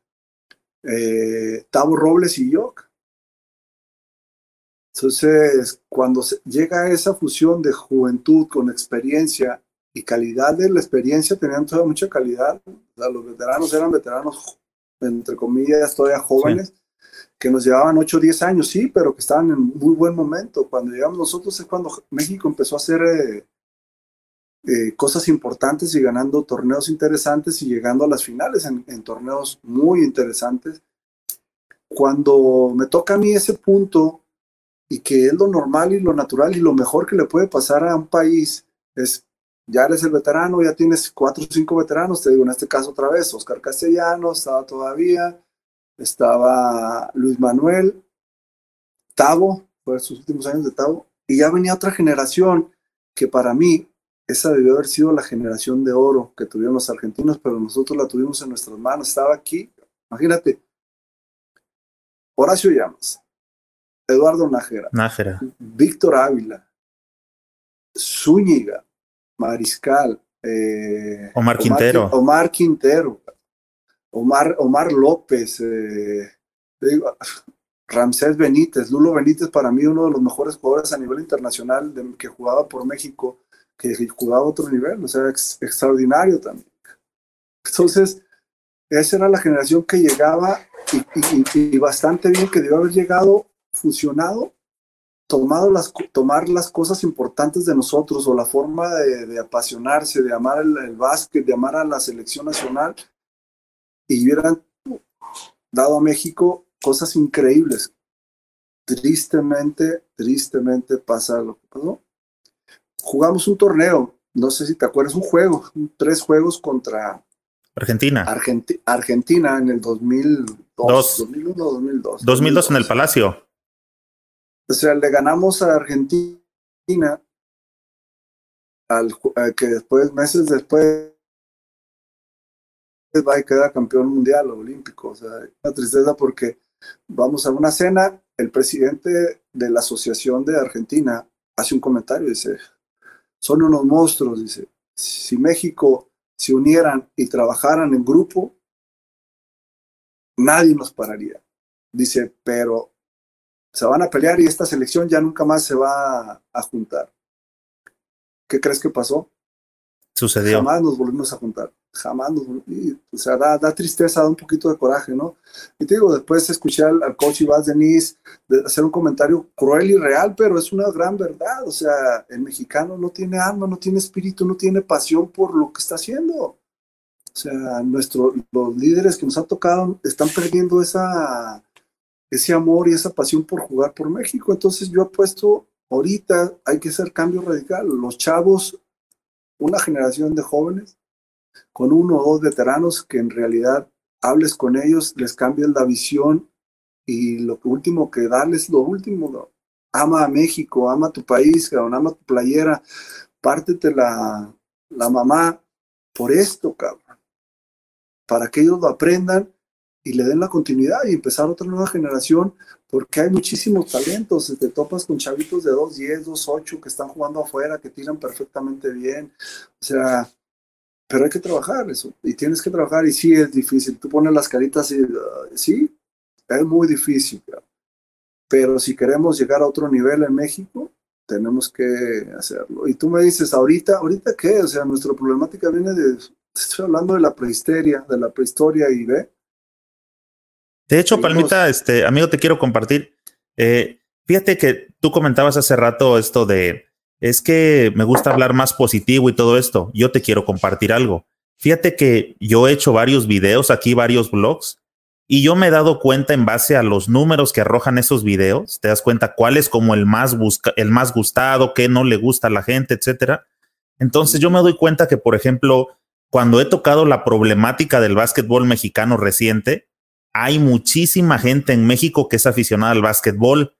eh, Tavo Robles y yo. Entonces, cuando llega esa fusión de juventud con experiencia y calidad de la experiencia, tenían toda mucha calidad. los veteranos eran veteranos, entre comillas, todavía jóvenes, que nos llevaban 8 o 10 años, sí, pero que estaban en muy buen momento. Cuando llegamos nosotros es cuando México empezó a hacer eh, eh, cosas importantes y ganando torneos interesantes y llegando a las finales en, torneos muy interesantes. Cuando me toca a mí ese punto y que es lo normal y lo natural y lo mejor que le puede pasar a un país es ya eres el veterano, ya tienes cuatro o cinco veteranos, te digo en este caso otra vez, Oscar Castellanos estaba todavía, estaba Luis Manuel, Tavo, fue sus últimos años de Tavo, y ya venía otra generación que para mí esa debió haber sido la generación de oro que tuvieron los argentinos, pero nosotros la tuvimos en nuestras manos, estaba aquí, imagínate, Horacio Llamas, Eduardo Nájera, Nájera. Víctor Ávila, Zúñiga, Mariscal, eh, Omar Quintero. Omar Quintero, Omar, Omar López, eh, digo, Ramsés Benítez, Lulo Benítez para mí uno de los mejores jugadores a nivel internacional de, que jugaba por México, que jugaba a otro nivel, o sea, ex, extraordinario también. Entonces, esa era la generación que llegaba y, bastante bien, que debió haber llegado fusionado, tomado las, tomar las cosas importantes de nosotros o la forma de, de apasionarse, de amar el, el, básquet, de amar a la selección nacional y hubieran dado a México cosas increíbles. Tristemente, tristemente pasa lo que pasó. Jugamos un torneo, no sé si te acuerdas, un juego, tres juegos contra Argentina. Argenti Argentina en el 2002. Dos. 2001, 2002. 2002 en el Palacio. O sea, le ganamos a Argentina, al, que después, meses después, va y queda campeón mundial o olímpico. O sea, una tristeza porque vamos a una cena, el presidente de la Asociación de Argentina hace un comentario, dice, son unos monstruos, dice, si México se unieran y trabajaran en grupo, nadie nos pararía. Dice, pero se van a pelear y esta selección ya nunca más se va a, juntar. ¿Qué crees que pasó? Sucedió. Jamás nos volvimos a juntar. Jamás nos y, O sea, da, da, tristeza, da un poquito de coraje, ¿no? Y te digo, después escuché al, al coach Iván Denis de hacer un comentario cruel y real, pero es una gran verdad. O sea, el mexicano no tiene alma, no tiene espíritu, no tiene pasión por lo que está haciendo. O sea, nuestro, los líderes que nos han tocado están perdiendo esa, ese amor y esa pasión por jugar por México. Entonces yo he puesto, ahorita hay que hacer cambio radical. Los chavos, una generación de jóvenes, con uno o dos veteranos que en realidad hables con ellos, les cambies la visión y lo último que darles, lo último, ama a México, ama a tu país, cabrón, ama tu playera, pártete la, la mamá por esto, cabrón, para que ellos lo aprendan y le den la continuidad y empezar otra nueva generación, porque hay muchísimos talentos. Te topas con chavitos de 2, 10, 2, 8 que están jugando afuera, que tiran perfectamente bien. O sea, pero hay que trabajar eso. Y tienes que trabajar, y sí es difícil. Tú pones las caritas y uh, sí, es muy difícil. Pero si queremos llegar a otro nivel en México, tenemos que hacerlo. Y tú me dices, ahorita, ¿ahorita qué? O sea, nuestra problemática viene de, estoy hablando de la prehistoria, de la prehistoria y ve de hecho, Palmita, este, amigo, te quiero compartir. Eh, fíjate que tú comentabas hace rato esto de, es que me gusta hablar más positivo y todo esto. Yo te quiero compartir algo. Fíjate que yo he hecho varios videos aquí, varios blogs, y yo me he dado cuenta en base a los números que arrojan esos videos, te das cuenta cuál es como el más busca, el más gustado, qué no le gusta a la gente, etcétera. Entonces yo me doy cuenta que, por ejemplo, cuando he tocado la problemática del básquetbol mexicano reciente, hay muchísima gente en México que es aficionada al básquetbol,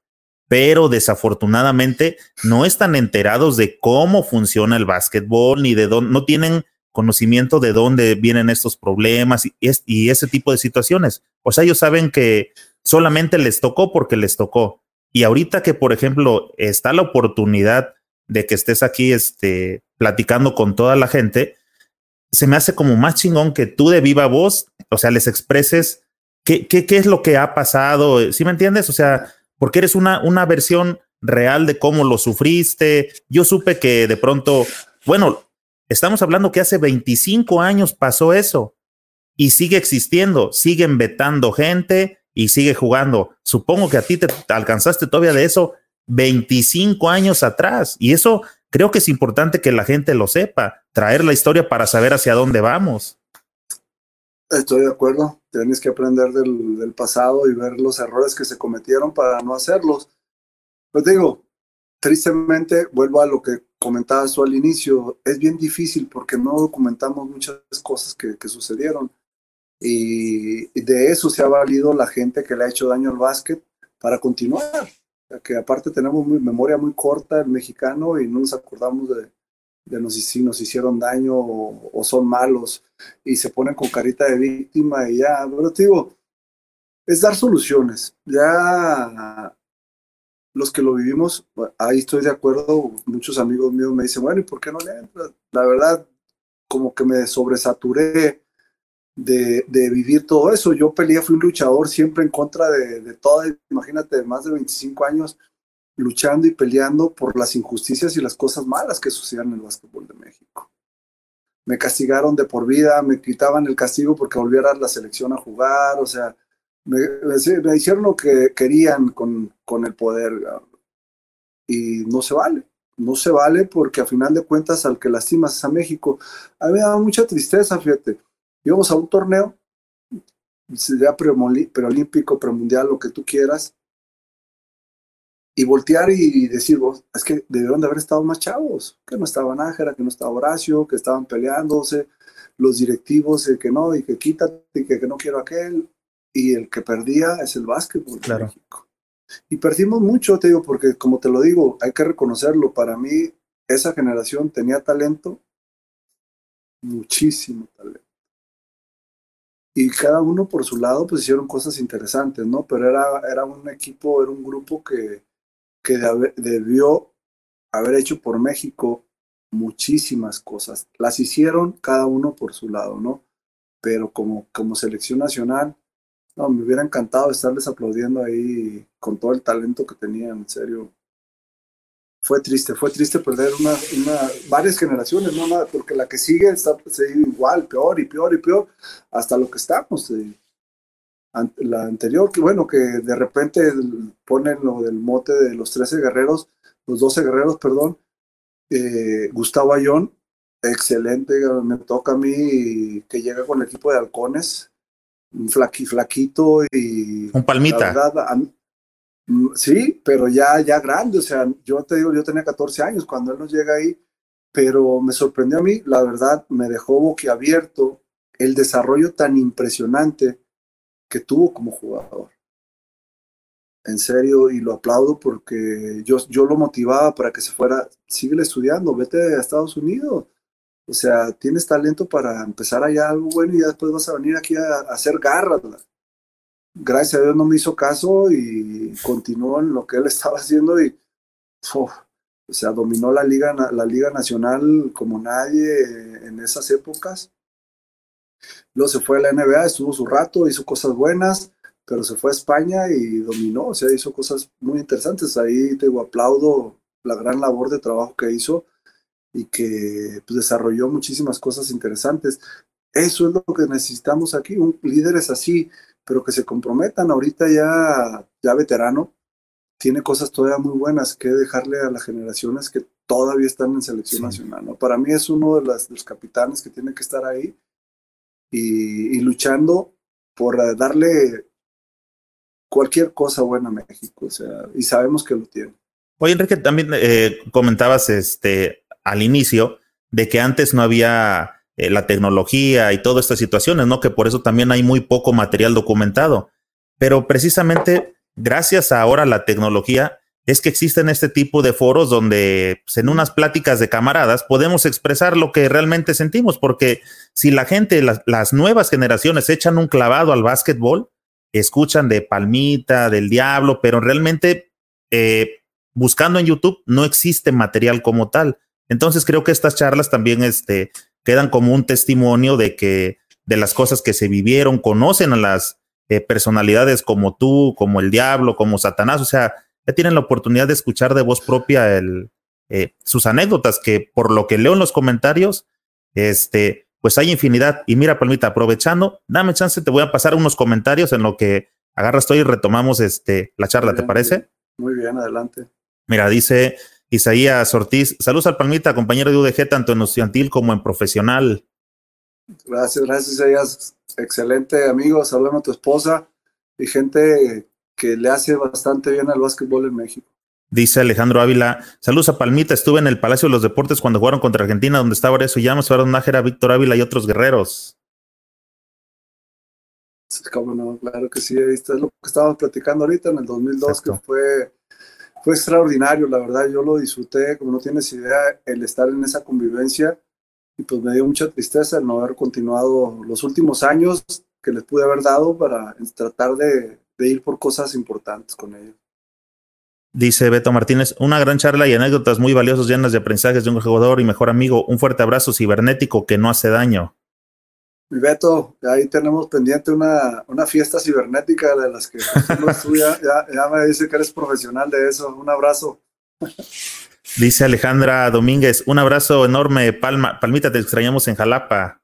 pero desafortunadamente no están enterados de cómo funciona el básquetbol ni de dónde, no tienen conocimiento de dónde vienen estos problemas y, ese tipo de situaciones. O sea, ellos saben que solamente les tocó porque les tocó. Y ahorita que, por ejemplo, está la oportunidad de que estés aquí este, platicando con toda la gente, se me hace como más chingón que tú de viva voz, o sea, les expreses qué, qué, qué es lo que ha pasado, ¿sí me entiendes? O sea, porque eres una, una versión real de cómo lo sufriste. Yo supe que de pronto, bueno, estamos hablando que hace 25 años pasó eso y sigue existiendo, siguen vetando gente y sigue jugando. Supongo que a ti te alcanzaste todavía de eso 25 años atrás y eso creo que es importante que la gente lo sepa, traer la historia para saber hacia dónde vamos. Estoy de acuerdo. Tienes que aprender del, del, pasado y ver los errores que se cometieron para no hacerlos. Pues digo, tristemente, vuelvo a lo que comentabas tú al inicio, es bien difícil porque no documentamos muchas cosas que, que sucedieron. Y, y, de eso se ha valido la gente que le ha hecho daño al básquet para continuar. Que aparte tenemos muy, memoria muy corta el mexicano y no nos acordamos de, de nos, si nos hicieron daño o, o, son malos y se ponen con carita de víctima y ya, pero te digo, es dar soluciones. Ya los que lo vivimos, ahí estoy de acuerdo, muchos amigos míos me dicen, bueno, ¿y por qué no le entras? La verdad, como que me sobresaturé de, de, vivir todo eso. Yo peleé, fui un luchador siempre en contra de, de todo, imagínate, más de 25 años luchando y peleando por las injusticias y las cosas malas que sucedían en el básquetbol de México. Me castigaron de por vida, me quitaban el castigo porque volviera a la selección a jugar, o sea, me, hicieron lo que querían con, con el poder y no se vale, no se vale porque a final de cuentas al que lastimas es a México. A mí me da mucha tristeza, fíjate, íbamos a un torneo, sea preolímpico, premundial, lo que tú quieras, y voltear y decir, vos, es que debieron de haber estado más chavos, que no estaba Nájera, que no estaba Horacio, que estaban peleándose, los directivos, que no, y que quítate, y que, que no quiero aquel, y el que perdía es el básquetbol claro. México. Y perdimos mucho, te digo, porque como te lo digo, hay que reconocerlo, para mí esa generación tenía talento, muchísimo talento. Y cada uno por su lado, pues hicieron cosas interesantes, ¿no? Pero era, era un equipo, era un grupo que, que debió haber hecho por México muchísimas cosas. Las hicieron cada uno por su lado, ¿no? Pero como, como selección nacional, no, me hubiera encantado estarles aplaudiendo ahí con todo el talento que tenían, en serio. Fue triste, fue triste perder una, una varias generaciones, no porque la que sigue está igual, peor y peor y peor, hasta lo que estamos. Eh la anterior, que bueno, que de repente ponen lo del mote de los 13 guerreros, los 12 guerreros, perdón, eh, Gustavo Ayón, excelente, me toca a mí que llega con el equipo de halcones, un flaqui, flaquito y... Un palmita. Mm, sí, pero ya, ya grande, o sea, yo te digo, yo tenía 14 años cuando él nos llega ahí, pero me sorprendió a mí, la verdad, me dejó boquiabierto el desarrollo tan impresionante que tuvo como jugador. En serio, y lo aplaudo porque yo, yo lo motivaba para que se fuera, sigue estudiando, vete a Estados Unidos. O sea, tienes talento para empezar allá algo bueno y después vas a venir aquí a, hacer garras. Gracias a Dios no me hizo caso y continuó en lo que él estaba haciendo y, o sea, dominó la liga, la liga nacional como nadie en esas épocas Luego se fue a la NBA, estuvo su rato, hizo cosas buenas, pero se fue a España y dominó, o sea, hizo cosas muy interesantes. Ahí te digo, aplaudo la gran labor de trabajo que hizo y que pues, desarrolló muchísimas cosas interesantes. Eso es lo que necesitamos aquí, un líderes así, pero que se comprometan. Ahorita ya, ya veterano, tiene cosas todavía muy buenas que dejarle a las generaciones que todavía están en selección nacional. ¿no? Para mí es uno de, las, de los capitanes que tiene que estar ahí y, luchando por darle cualquier cosa buena a México, o sea, y sabemos que lo tiene. Oye, Enrique, también eh, comentabas este, al inicio de que antes no había eh, la tecnología y todas estas situaciones, ¿no? Que por eso también hay muy poco material documentado. Pero precisamente gracias a ahora la tecnología, es que existen este tipo de foros donde pues, en unas pláticas de camaradas podemos expresar lo que realmente sentimos, porque si la gente, las, nuevas generaciones echan un clavado al básquetbol, escuchan de Palmita, del Diablo, pero realmente eh, buscando en YouTube no existe material como tal. Entonces creo que estas charlas también este, quedan como un testimonio de que de las cosas que se vivieron, conocen a las eh, personalidades como tú, como el Diablo, como Satanás, o sea, ya tienen la oportunidad de escuchar de voz propia el, eh, sus anécdotas, que por lo que leo en los comentarios, este, pues hay infinidad. Y mira, Palmita, aprovechando, dame chance, te voy a pasar unos comentarios en lo que agarras todo y retomamos este, la charla, ¿te parece? Muy bien, adelante. Mira, dice Isaías Ortiz, saludos al Palmita, compañero de UDG, tanto en estudiantil como en profesional. Gracias, gracias Isaías. Excelente amigo, saludos a tu esposa y gente que le hace bastante bien al básquetbol en México. Dice Alejandro Ávila, saludos a Palmita, estuve en el Palacio de los Deportes cuando jugaron contra Argentina, donde estaba Horacio Llamas, Eduardo Nájera, Víctor Ávila y otros guerreros. Cómo no, claro que sí, esto es lo que estábamos platicando ahorita en el 2002, que fue, fue extraordinario, la verdad, yo lo disfruté, como no tienes idea, el estar en esa convivencia, y pues me dio mucha tristeza el no haber continuado los últimos años, que les pude haber dado para tratar de, de ir por cosas importantes con ellos. Dice Beto Martínez, una gran charla y anécdotas muy valiosas llenas de aprendizajes de un jugador y mejor amigo. Un fuerte abrazo cibernético que no hace daño. Mi Beto, ahí tenemos pendiente una, una fiesta cibernética de las que tú ya, ya, me dice que eres profesional de eso. Un abrazo. Dice Alejandra Domínguez, un abrazo enorme, Palma, Palmita, te extrañamos en Jalapa.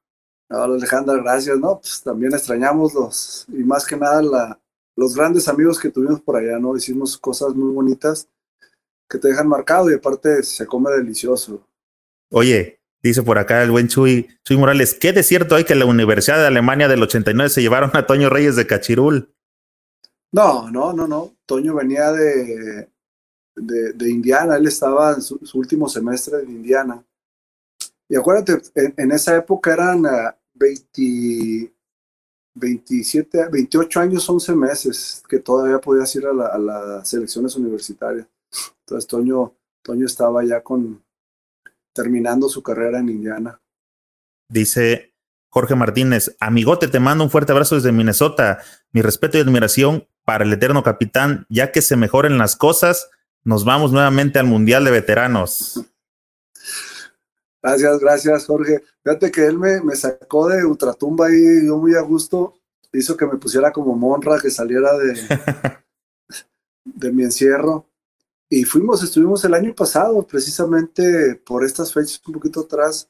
Hola Alejandra, gracias. No, pues también extrañamos los, y más que nada la, los grandes amigos que tuvimos por allá, ¿no? Hicimos cosas muy bonitas que te dejan marcado y aparte se come delicioso. Oye, dice por acá el buen Chuy, Chuy Morales, ¿qué de cierto hay que la Universidad de Alemania del 89 se llevaron a Toño Reyes de Cachirul? No, no, no, no. Toño venía de, de, Indiana, él estaba en su, último semestre de Indiana. Y acuérdate, en, esa época eran 20, 27, 28 años, 11 meses que todavía podías ir a, las selecciones universitarias. Entonces Toño, Toño estaba ya con terminando su carrera en Indiana. Dice Jorge Martínez, amigote, te mando un fuerte abrazo desde Minnesota. Mi respeto y admiración para el eterno capitán, ya que se mejoren las cosas, nos vamos nuevamente al Mundial de Veteranos. Gracias, gracias, Jorge. Fíjate que él me, me sacó de ultratumba y yo muy a gusto. Hizo que me pusiera como monra, que saliera de, de mi encierro. Y fuimos, estuvimos el año pasado, precisamente por estas fechas, un poquito atrás,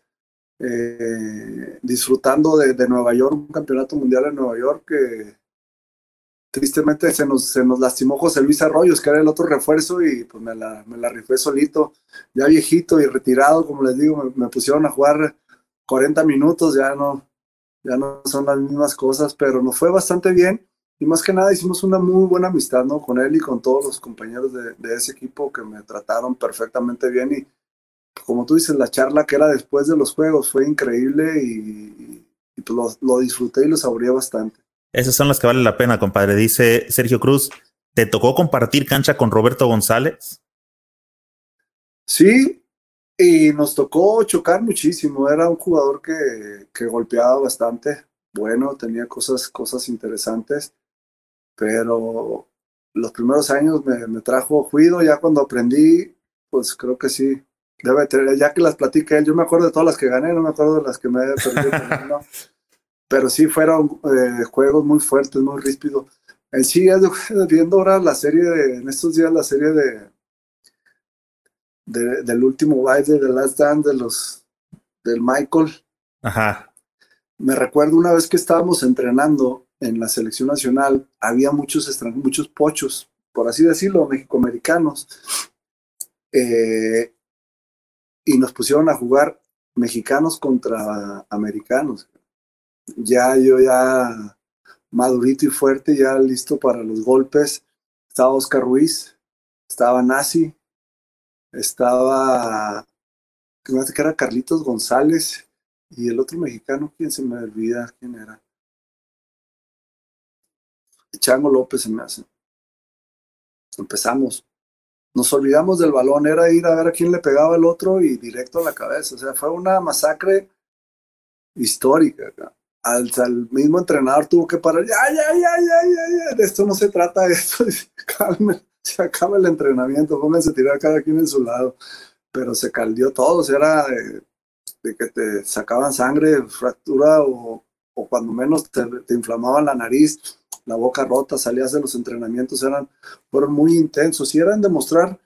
eh, disfrutando de, de, Nueva York, un campeonato mundial en Nueva York que tristemente se nos, se nos lastimó José Luis Arroyos, que era el otro refuerzo, y pues me la, me la rifé solito, ya viejito y retirado, como les digo, me, pusieron a jugar 40 minutos, ya no, ya no son las mismas cosas, pero nos fue bastante bien. Y más que nada hicimos una muy buena amistad ¿no? con él y con todos los compañeros de, de ese equipo que me trataron perfectamente bien. Y como tú dices, la charla que era después de los juegos fue increíble y, y, pues lo, lo disfruté y lo saboreé bastante. Esas son las que valen la pena, compadre. Dice Sergio Cruz, ¿te tocó compartir cancha con Roberto González? Sí, y nos tocó chocar muchísimo. Era un jugador que, que golpeaba bastante. Bueno, tenía cosas, cosas interesantes, pero los primeros años me, me trajo juido. Ya cuando aprendí, pues creo que sí. Debe tener, ya que las platiqué él, yo me acuerdo de todas las que gané, no me acuerdo de las que me he perdido. no pero sí fueron eh, juegos muy fuertes, muy ríspidos. En sí, viendo ahora la serie de, en estos días la serie de, del último baile de The Last Dance de los, del Michael. Ajá. Me recuerdo una vez que estábamos entrenando en la selección nacional, había muchos muchos pochos, por así decirlo, mexicoamericanos. Eh, y nos pusieron a jugar mexicanos contra americanos ya yo ya madurito y fuerte, ya listo para los golpes. Estaba Oscar Ruiz, estaba Nazi, estaba, que era Carlitos González y el otro mexicano, ¿quién se me olvida? ¿Quién era? Chango López se me hace. Empezamos. Nos olvidamos del balón, era ir a ver a quién le pegaba el otro y directo a la cabeza. O sea, fue una masacre histórica al, mismo entrenador tuvo que parar, ya, ya, ya, ya, ya, de esto no se trata, esto, calme, se acaba el entrenamiento, pónganse a tirar cada quien en su lado, pero se caldió todo, era de, que te sacaban sangre, fractura o, o cuando menos te, inflamaban la nariz, la boca rota, salías de los entrenamientos, eran, fueron muy intensos y eran demostrar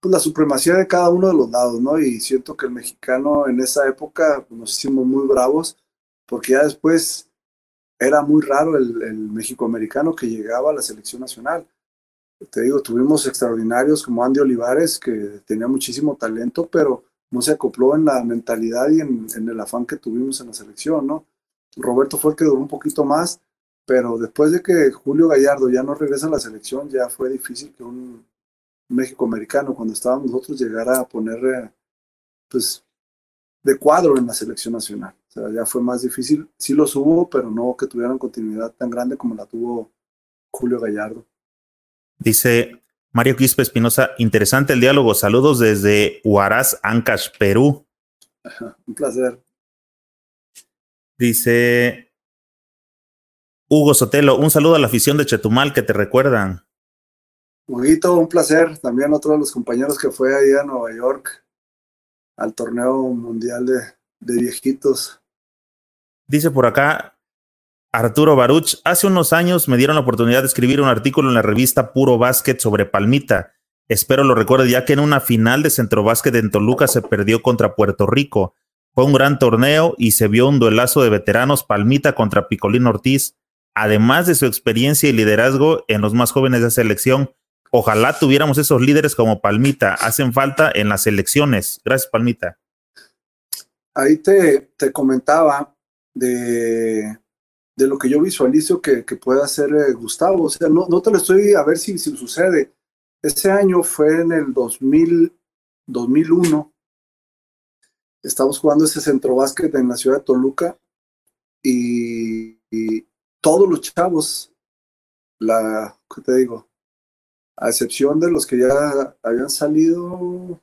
pues, la supremacía de cada uno de los lados, ¿no? Y siento que el mexicano en esa época nos hicimos muy bravos porque ya después era muy raro el, el México-americano que llegaba a la selección nacional. Te digo, tuvimos extraordinarios como Andy Olivares, que tenía muchísimo talento, pero no se acopló en la mentalidad y en, el afán que tuvimos en la selección, ¿no? Roberto fue el que duró un poquito más, pero después de que Julio Gallardo ya no regresa a la selección, ya fue difícil que un México-americano, cuando estábamos nosotros, llegara a poner, eh, pues, de cuadro en la selección nacional. Sea, ya fue más difícil. Sí los hubo, pero no que tuvieran continuidad tan grande como la tuvo Julio Gallardo. Dice Mario Quispe Espinosa, interesante el diálogo. Saludos desde Huaraz, Ancash, Perú. un placer. Dice Hugo Sotelo, un saludo a la afición de Chetumal que te recuerdan. Huguito, un placer. También otro de los compañeros que fue ahí a Nueva York al torneo mundial de, de viejitos. Dice por acá Arturo Baruch, hace unos años me dieron la oportunidad de escribir un artículo en la revista Puro Básquet sobre Palmita. Espero lo recuerde ya que en una final de Centro Básquet en Toluca se perdió contra Puerto Rico. Fue un gran torneo y se vio un duelazo de veteranos Palmita contra Picolín Ortiz. Además de su experiencia y liderazgo en los más jóvenes de selección, ojalá tuviéramos esos líderes como Palmita. Hacen falta en las elecciones. Gracias, Palmita. Ahí te, te comentaba de, de, lo que yo visualizo que, que pueda hacer eh, Gustavo. O sea, no, no, te lo estoy a ver si, si sucede. Ese año fue en el 2000, 2001. Estamos jugando ese centro básquet en la ciudad de Toluca y, todos los chavos, la, ¿qué te digo? A excepción de los que ya habían salido,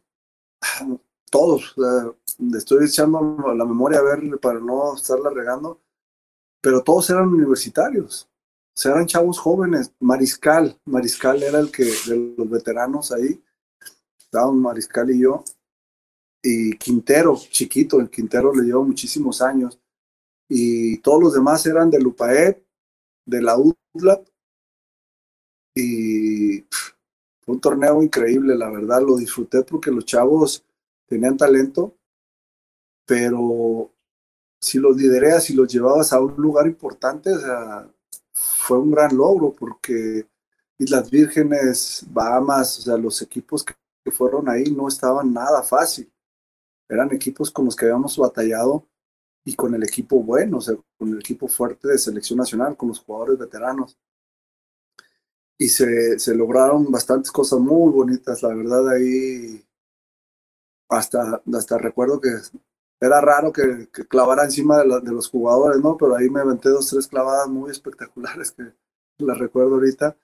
todos, le estoy echando la memoria a ver para no estarla regando, pero todos eran universitarios, eran chavos jóvenes. Mariscal, Mariscal era el que, de los veteranos ahí, estábamos Mariscal y yo, y Quintero, chiquito, el Quintero le llevó muchísimos años, y todos los demás eran de Lupaet, de la UDLAP, y fue un torneo increíble, la verdad, lo disfruté porque los chavos tenían talento, pero si los lidereas y los llevabas a un lugar importante, o sea, fue un gran logro porque Islas Vírgenes, Bahamas, o sea, los equipos que, que fueron ahí no estaban nada fácil. Eran equipos con los que habíamos batallado y con el equipo bueno, o sea, con el equipo fuerte de selección nacional, con los jugadores veteranos. Y se, se lograron bastantes cosas muy bonitas, la verdad, ahí hasta, hasta recuerdo que era raro que, que clavara encima de, la, de, los jugadores, ¿no? Pero ahí me aventé dos, tres clavadas muy espectaculares que las recuerdo ahorita.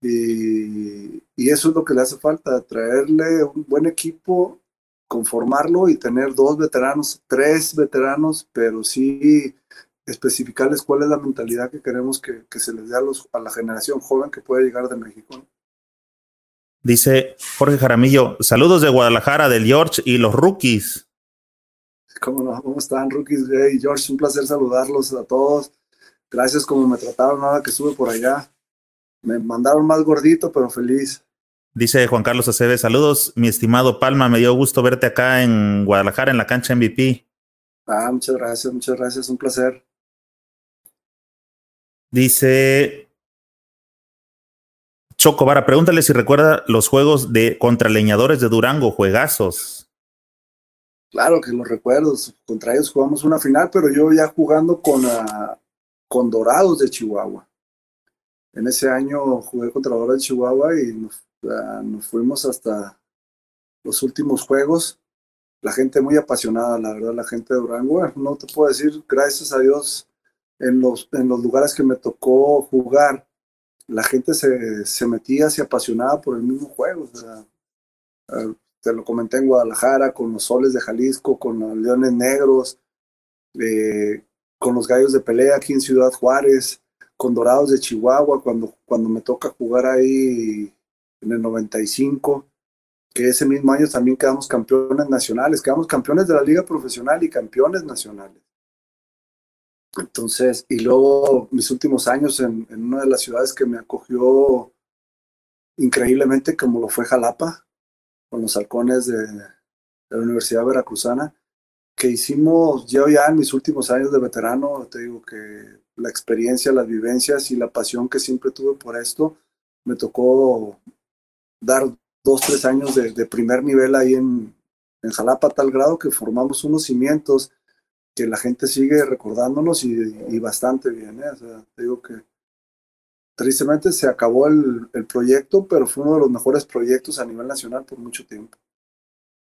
Y, y eso es lo que le hace falta, traerle un buen equipo, conformarlo y tener dos veteranos, tres veteranos, pero sí especificarles cuál es la mentalidad que queremos que, que se les dé a, los, a la generación joven que puede llegar de México. Dice Jorge Jaramillo, saludos de Guadalajara, del George y los rookies. ¿Cómo, no? ¿Cómo están, rookies? Hey, George, un placer saludarlos a todos. Gracias como me trataron ahora que estuve por allá. Me mandaron más gordito, pero feliz. Dice Juan Carlos Aceves, saludos, mi estimado Palma, me dio gusto verte acá en Guadalajara, en la cancha MVP. Ah, muchas gracias, muchas gracias, un placer. Dice Choco Vara, pregúntale si recuerda los juegos de contra leñadores de Durango, juegazos. Claro que los recuerdo, contra ellos jugamos una final, pero yo ya jugando con, con Dorados de Chihuahua. En ese año jugué contra Dorados de Chihuahua y nos, uh, nos fuimos hasta los últimos juegos. La gente muy apasionada, la verdad, la gente de Durango. No te puedo decir, gracias a Dios, en los, en los lugares que me tocó jugar, la gente se, se metía, se apasionaba por el mismo juego. Uh, lo comenté en Guadalajara, con los Soles de Jalisco, con los Leones Negros, eh, con los Gallos de Pelea aquí en Ciudad Juárez, con Dorados de Chihuahua, cuando, cuando me toca jugar ahí en el 95, que ese mismo año también quedamos campeones nacionales, quedamos campeones de la liga profesional y campeones nacionales. Entonces, y luego mis últimos años en una de las ciudades que me acogió increíblemente, como lo fue Jalapa, con los halcones de, la Universidad Veracruzana, que hicimos yo ya en mis últimos años de veterano, te digo que la experiencia, las vivencias y la pasión que siempre tuve por esto, me tocó dar dos, tres años de, primer nivel ahí en, en Jalapa tal grado que formamos unos cimientos que la gente sigue recordándonos y, y bastante bien. ¿eh? O sea, te digo que tristemente se acabó el, el, proyecto, pero fue uno de los mejores proyectos a nivel nacional por mucho tiempo.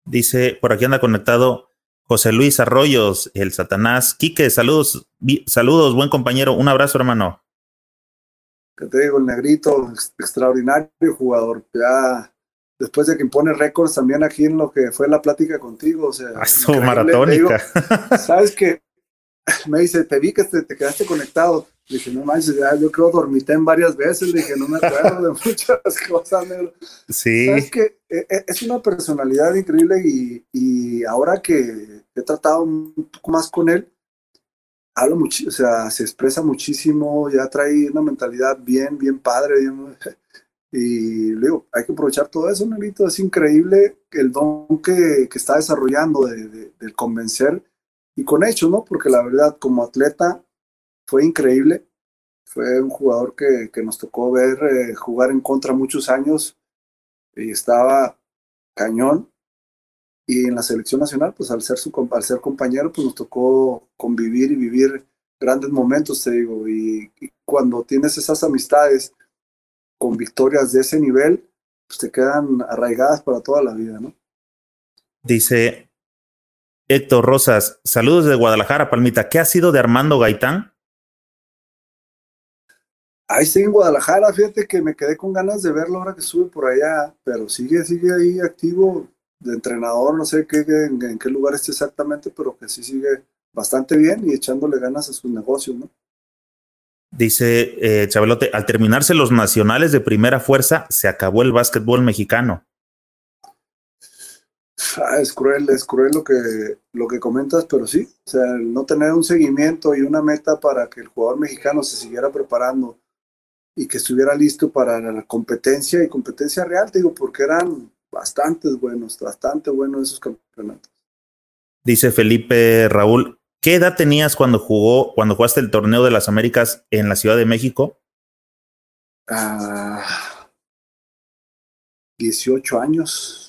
Dice, por aquí anda conectado José Luis Arroyos, el Satanás. Quique, saludos, saludos, buen compañero, un abrazo, hermano. Que te digo, el negrito, extraordinario jugador. Ya después de que impone récords también aquí en lo que fue la plática contigo. O sea, Esto maratónica. Digo, Sabes que me dice, te vi que te, te quedaste conectado. Le dije, no manches, ya yo creo dormité varias veces. Le dije, no me acuerdo de muchas cosas, negro. Sí. Es que es una personalidad increíble y, y ahora que he tratado un poco más con él, habla mucho, o sea, se expresa muchísimo, ya trae una mentalidad bien, bien padre. y le digo, hay que aprovechar todo eso, Nelito. Es increíble el don que, que está desarrollando de, de, del convencer y con hechos, ¿no? Porque la verdad, como atleta, fue increíble. Fue un jugador que, que nos tocó ver eh, jugar en contra muchos años y estaba cañón. Y en la selección nacional, pues al ser, su, al ser compañero, pues nos tocó convivir y vivir grandes momentos, te digo. Y, y cuando tienes esas amistades con victorias de ese nivel, pues te quedan arraigadas para toda la vida, ¿no? Dice Héctor Rosas, saludos de Guadalajara, Palmita. ¿Qué ha sido de Armando Gaitán? Ahí estoy en Guadalajara, fíjate que me quedé con ganas de verlo ahora que sube por allá, pero sigue, sigue ahí activo de entrenador, no sé qué, en, en qué lugar esté exactamente, pero que sí sigue bastante bien y echándole ganas a sus negocios, ¿no? Dice eh, Chabelote, al terminarse los nacionales de primera fuerza, se acabó el básquetbol mexicano. Ah, es cruel, es cruel lo que, lo que comentas, pero sí, o sea, no tener un seguimiento y una meta para que el jugador mexicano se siguiera preparando y que estuviera listo para la competencia y competencia real, te digo, porque eran bastantes buenos, bastante buenos esos campeonatos. Dice Felipe Raúl, ¿qué edad tenías cuando jugó, cuando jugaste el torneo de las Américas en la Ciudad de México? Ah, 18 años.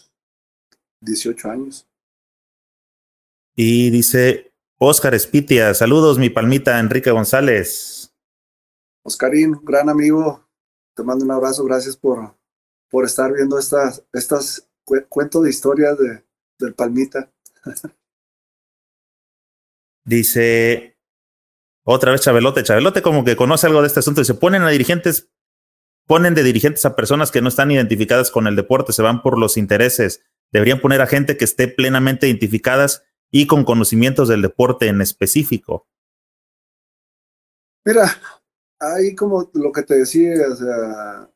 18 años. Y dice Oscar Espitia, saludos mi palmita Enrique González. Oscarín, gran amigo, te mando un abrazo, gracias por, por estar viendo estas, estas cu cuentos de historias de, del Palmita. Dice otra vez Chabelote, Chabelote como que conoce algo de este asunto y se ponen a dirigentes, ponen de dirigentes a personas que no están identificadas con el deporte, se van por los intereses. Deberían poner a gente que esté plenamente identificadas y con conocimientos del deporte en específico. Mira, ahí como lo que te decía, o sea,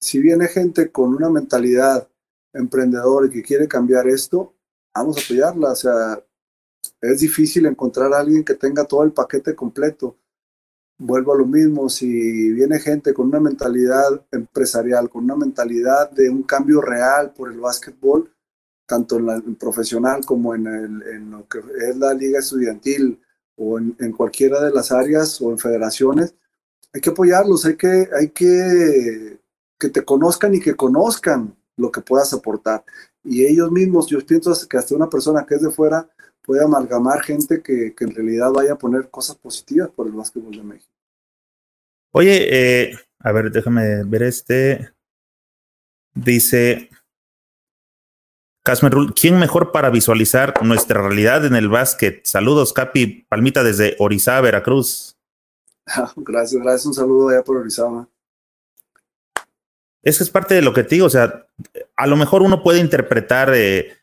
si viene gente con una mentalidad emprendedora y que quiere cambiar esto, vamos a apoyarla. O sea, es difícil encontrar a alguien que tenga todo el paquete completo. Vuelvo a lo mismo, si viene gente con una mentalidad empresarial, con una mentalidad de un cambio real por el básquetbol, tanto en, la, profesional como en, lo que es la liga estudiantil o en, en cualquiera de las áreas o en federaciones, hay que apoyarlos, hay que, hay que que te conozcan y que conozcan lo que puedas aportar. Y ellos mismos, yo pienso que hasta una persona que es de fuera puede amalgamar gente que, que en realidad vaya a poner cosas positivas por el básquetbol de México. Oye, eh, a ver, déjame ver este. Dice Casmer ¿quién mejor para visualizar nuestra realidad en el básquet? Saludos, Capi Palmita desde Orizaba, Veracruz. gracias, gracias. Un saludo allá por Orizaba. Es que es parte de lo que te digo, o sea, a lo mejor uno puede interpretar eh,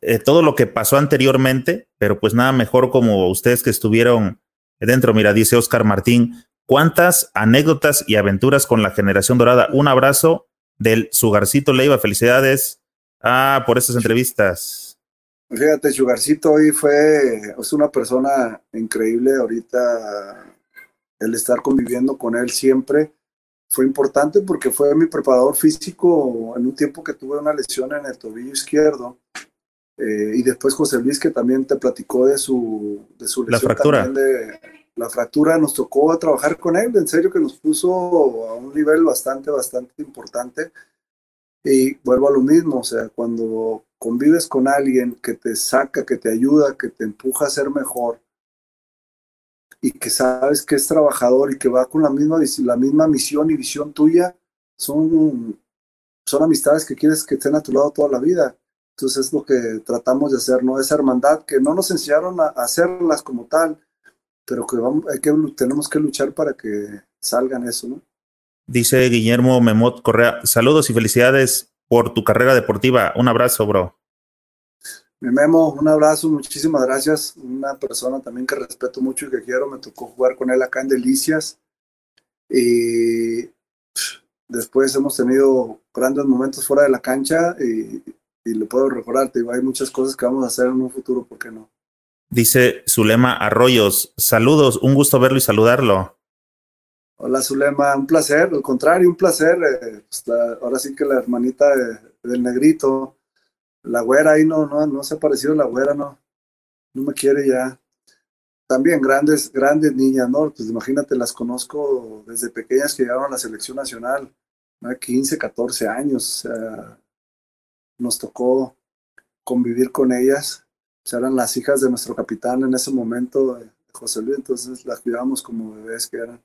eh, todo lo que pasó anteriormente, pero pues nada mejor como ustedes que estuvieron dentro. Mira, dice Oscar Martín, cuántas anécdotas y aventuras con la generación dorada. Un abrazo del Sugarcito Leiva, felicidades ah, por esas entrevistas. Fíjate, Sugarcito hoy fue, es una persona increíble ahorita el estar conviviendo con él siempre fue importante porque fue mi preparador físico en un tiempo que tuve una lesión en el tobillo izquierdo. Eh, y después José Luis, que también te platicó de su, de su lesión. La fractura. De, la fractura nos tocó trabajar con él, en serio que nos puso a un nivel bastante, bastante importante. Y vuelvo a lo mismo, o sea, cuando convives con alguien que te saca, que te ayuda, que te empuja a ser mejor, y que sabes que es trabajador y que va con la misma, la misma misión y visión tuya, son, son amistades que quieres que estén a tu lado toda la vida. Entonces es lo que tratamos de hacer, ¿no? Esa hermandad que no nos enseñaron a, hacerlas como tal, pero que, vamos, hay que tenemos que luchar para que salgan eso, ¿no? Dice Guillermo Memot Correa, saludos y felicidades por tu carrera deportiva. Un abrazo, bro. Mi Memo, un abrazo, muchísimas gracias. Una persona también que respeto mucho y que quiero. Me tocó jugar con él acá en Delicias. Y después hemos tenido grandes momentos fuera de la cancha y, y le puedo recordar, te digo, hay muchas cosas que vamos a hacer en un futuro, ¿por qué no? Dice Zulema Arroyos, saludos, un gusto verlo y saludarlo. Hola Zulema, un placer, al contrario, un placer. Eh, pues, ahora sí que la hermanita del negrito, la güera ahí no, no, no se ha parecido la güera, no, no me quiere ya. También grandes, grandes niñas, ¿no? Pues imagínate, las conozco desde pequeñas que llegaron a la selección nacional, 15, 14 años, o sea, nos tocó convivir con ellas, o sea, eran las hijas de nuestro capitán en ese momento, José Luis, entonces las cuidábamos como bebés que eran.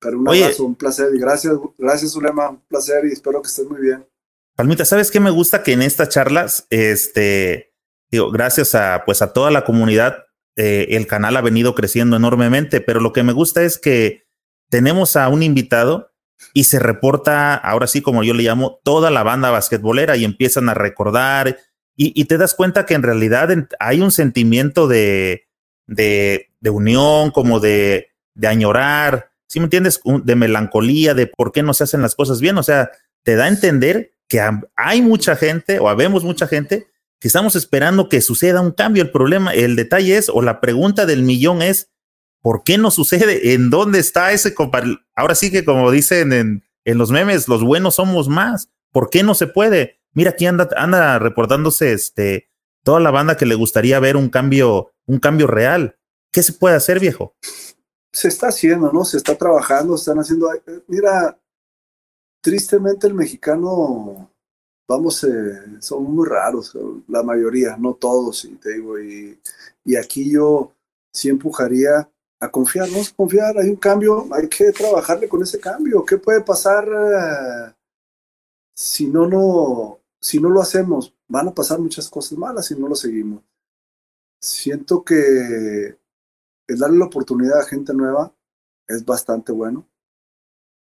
Pero un abrazo, un placer y gracias, gracias Zulema, un placer y espero que estés muy bien. Palmita, ¿sabes qué me gusta que en estas charlas, este, digo, gracias a pues a toda la comunidad, eh, el canal ha venido creciendo enormemente, pero lo que me gusta es que tenemos a un invitado y se reporta, ahora sí, como yo le llamo, toda la banda basquetbolera y empiezan a recordar y, te das cuenta que en realidad hay un sentimiento de, de, de unión, como de, de añorar, ¿sí me entiendes? De melancolía, de por qué no se hacen las cosas bien. O sea, te da a entender que hay mucha gente o habemos mucha gente que estamos esperando que suceda un cambio. El problema, el detalle es, o la pregunta del millón es, ¿por qué no sucede? ¿En dónde está ese Ahora sí que como dicen en, los memes, los buenos somos más. ¿Por qué no se puede? Mira, aquí anda, anda reportándose este, toda la banda que le gustaría ver un cambio, un cambio real. ¿Qué se puede hacer, viejo? Se está haciendo, ¿no? Se está trabajando, están haciendo. Eh, mira, tristemente el mexicano, vamos, eh, son muy raros, la mayoría, no todos, y te digo, y aquí yo sí empujaría a confiar, no confiar, hay un cambio, hay que trabajarle con ese cambio. ¿Qué puede pasar eh, si no, no, si no lo hacemos? Van a pasar muchas cosas malas si no lo seguimos. Siento que el darle la oportunidad a gente nueva es bastante bueno.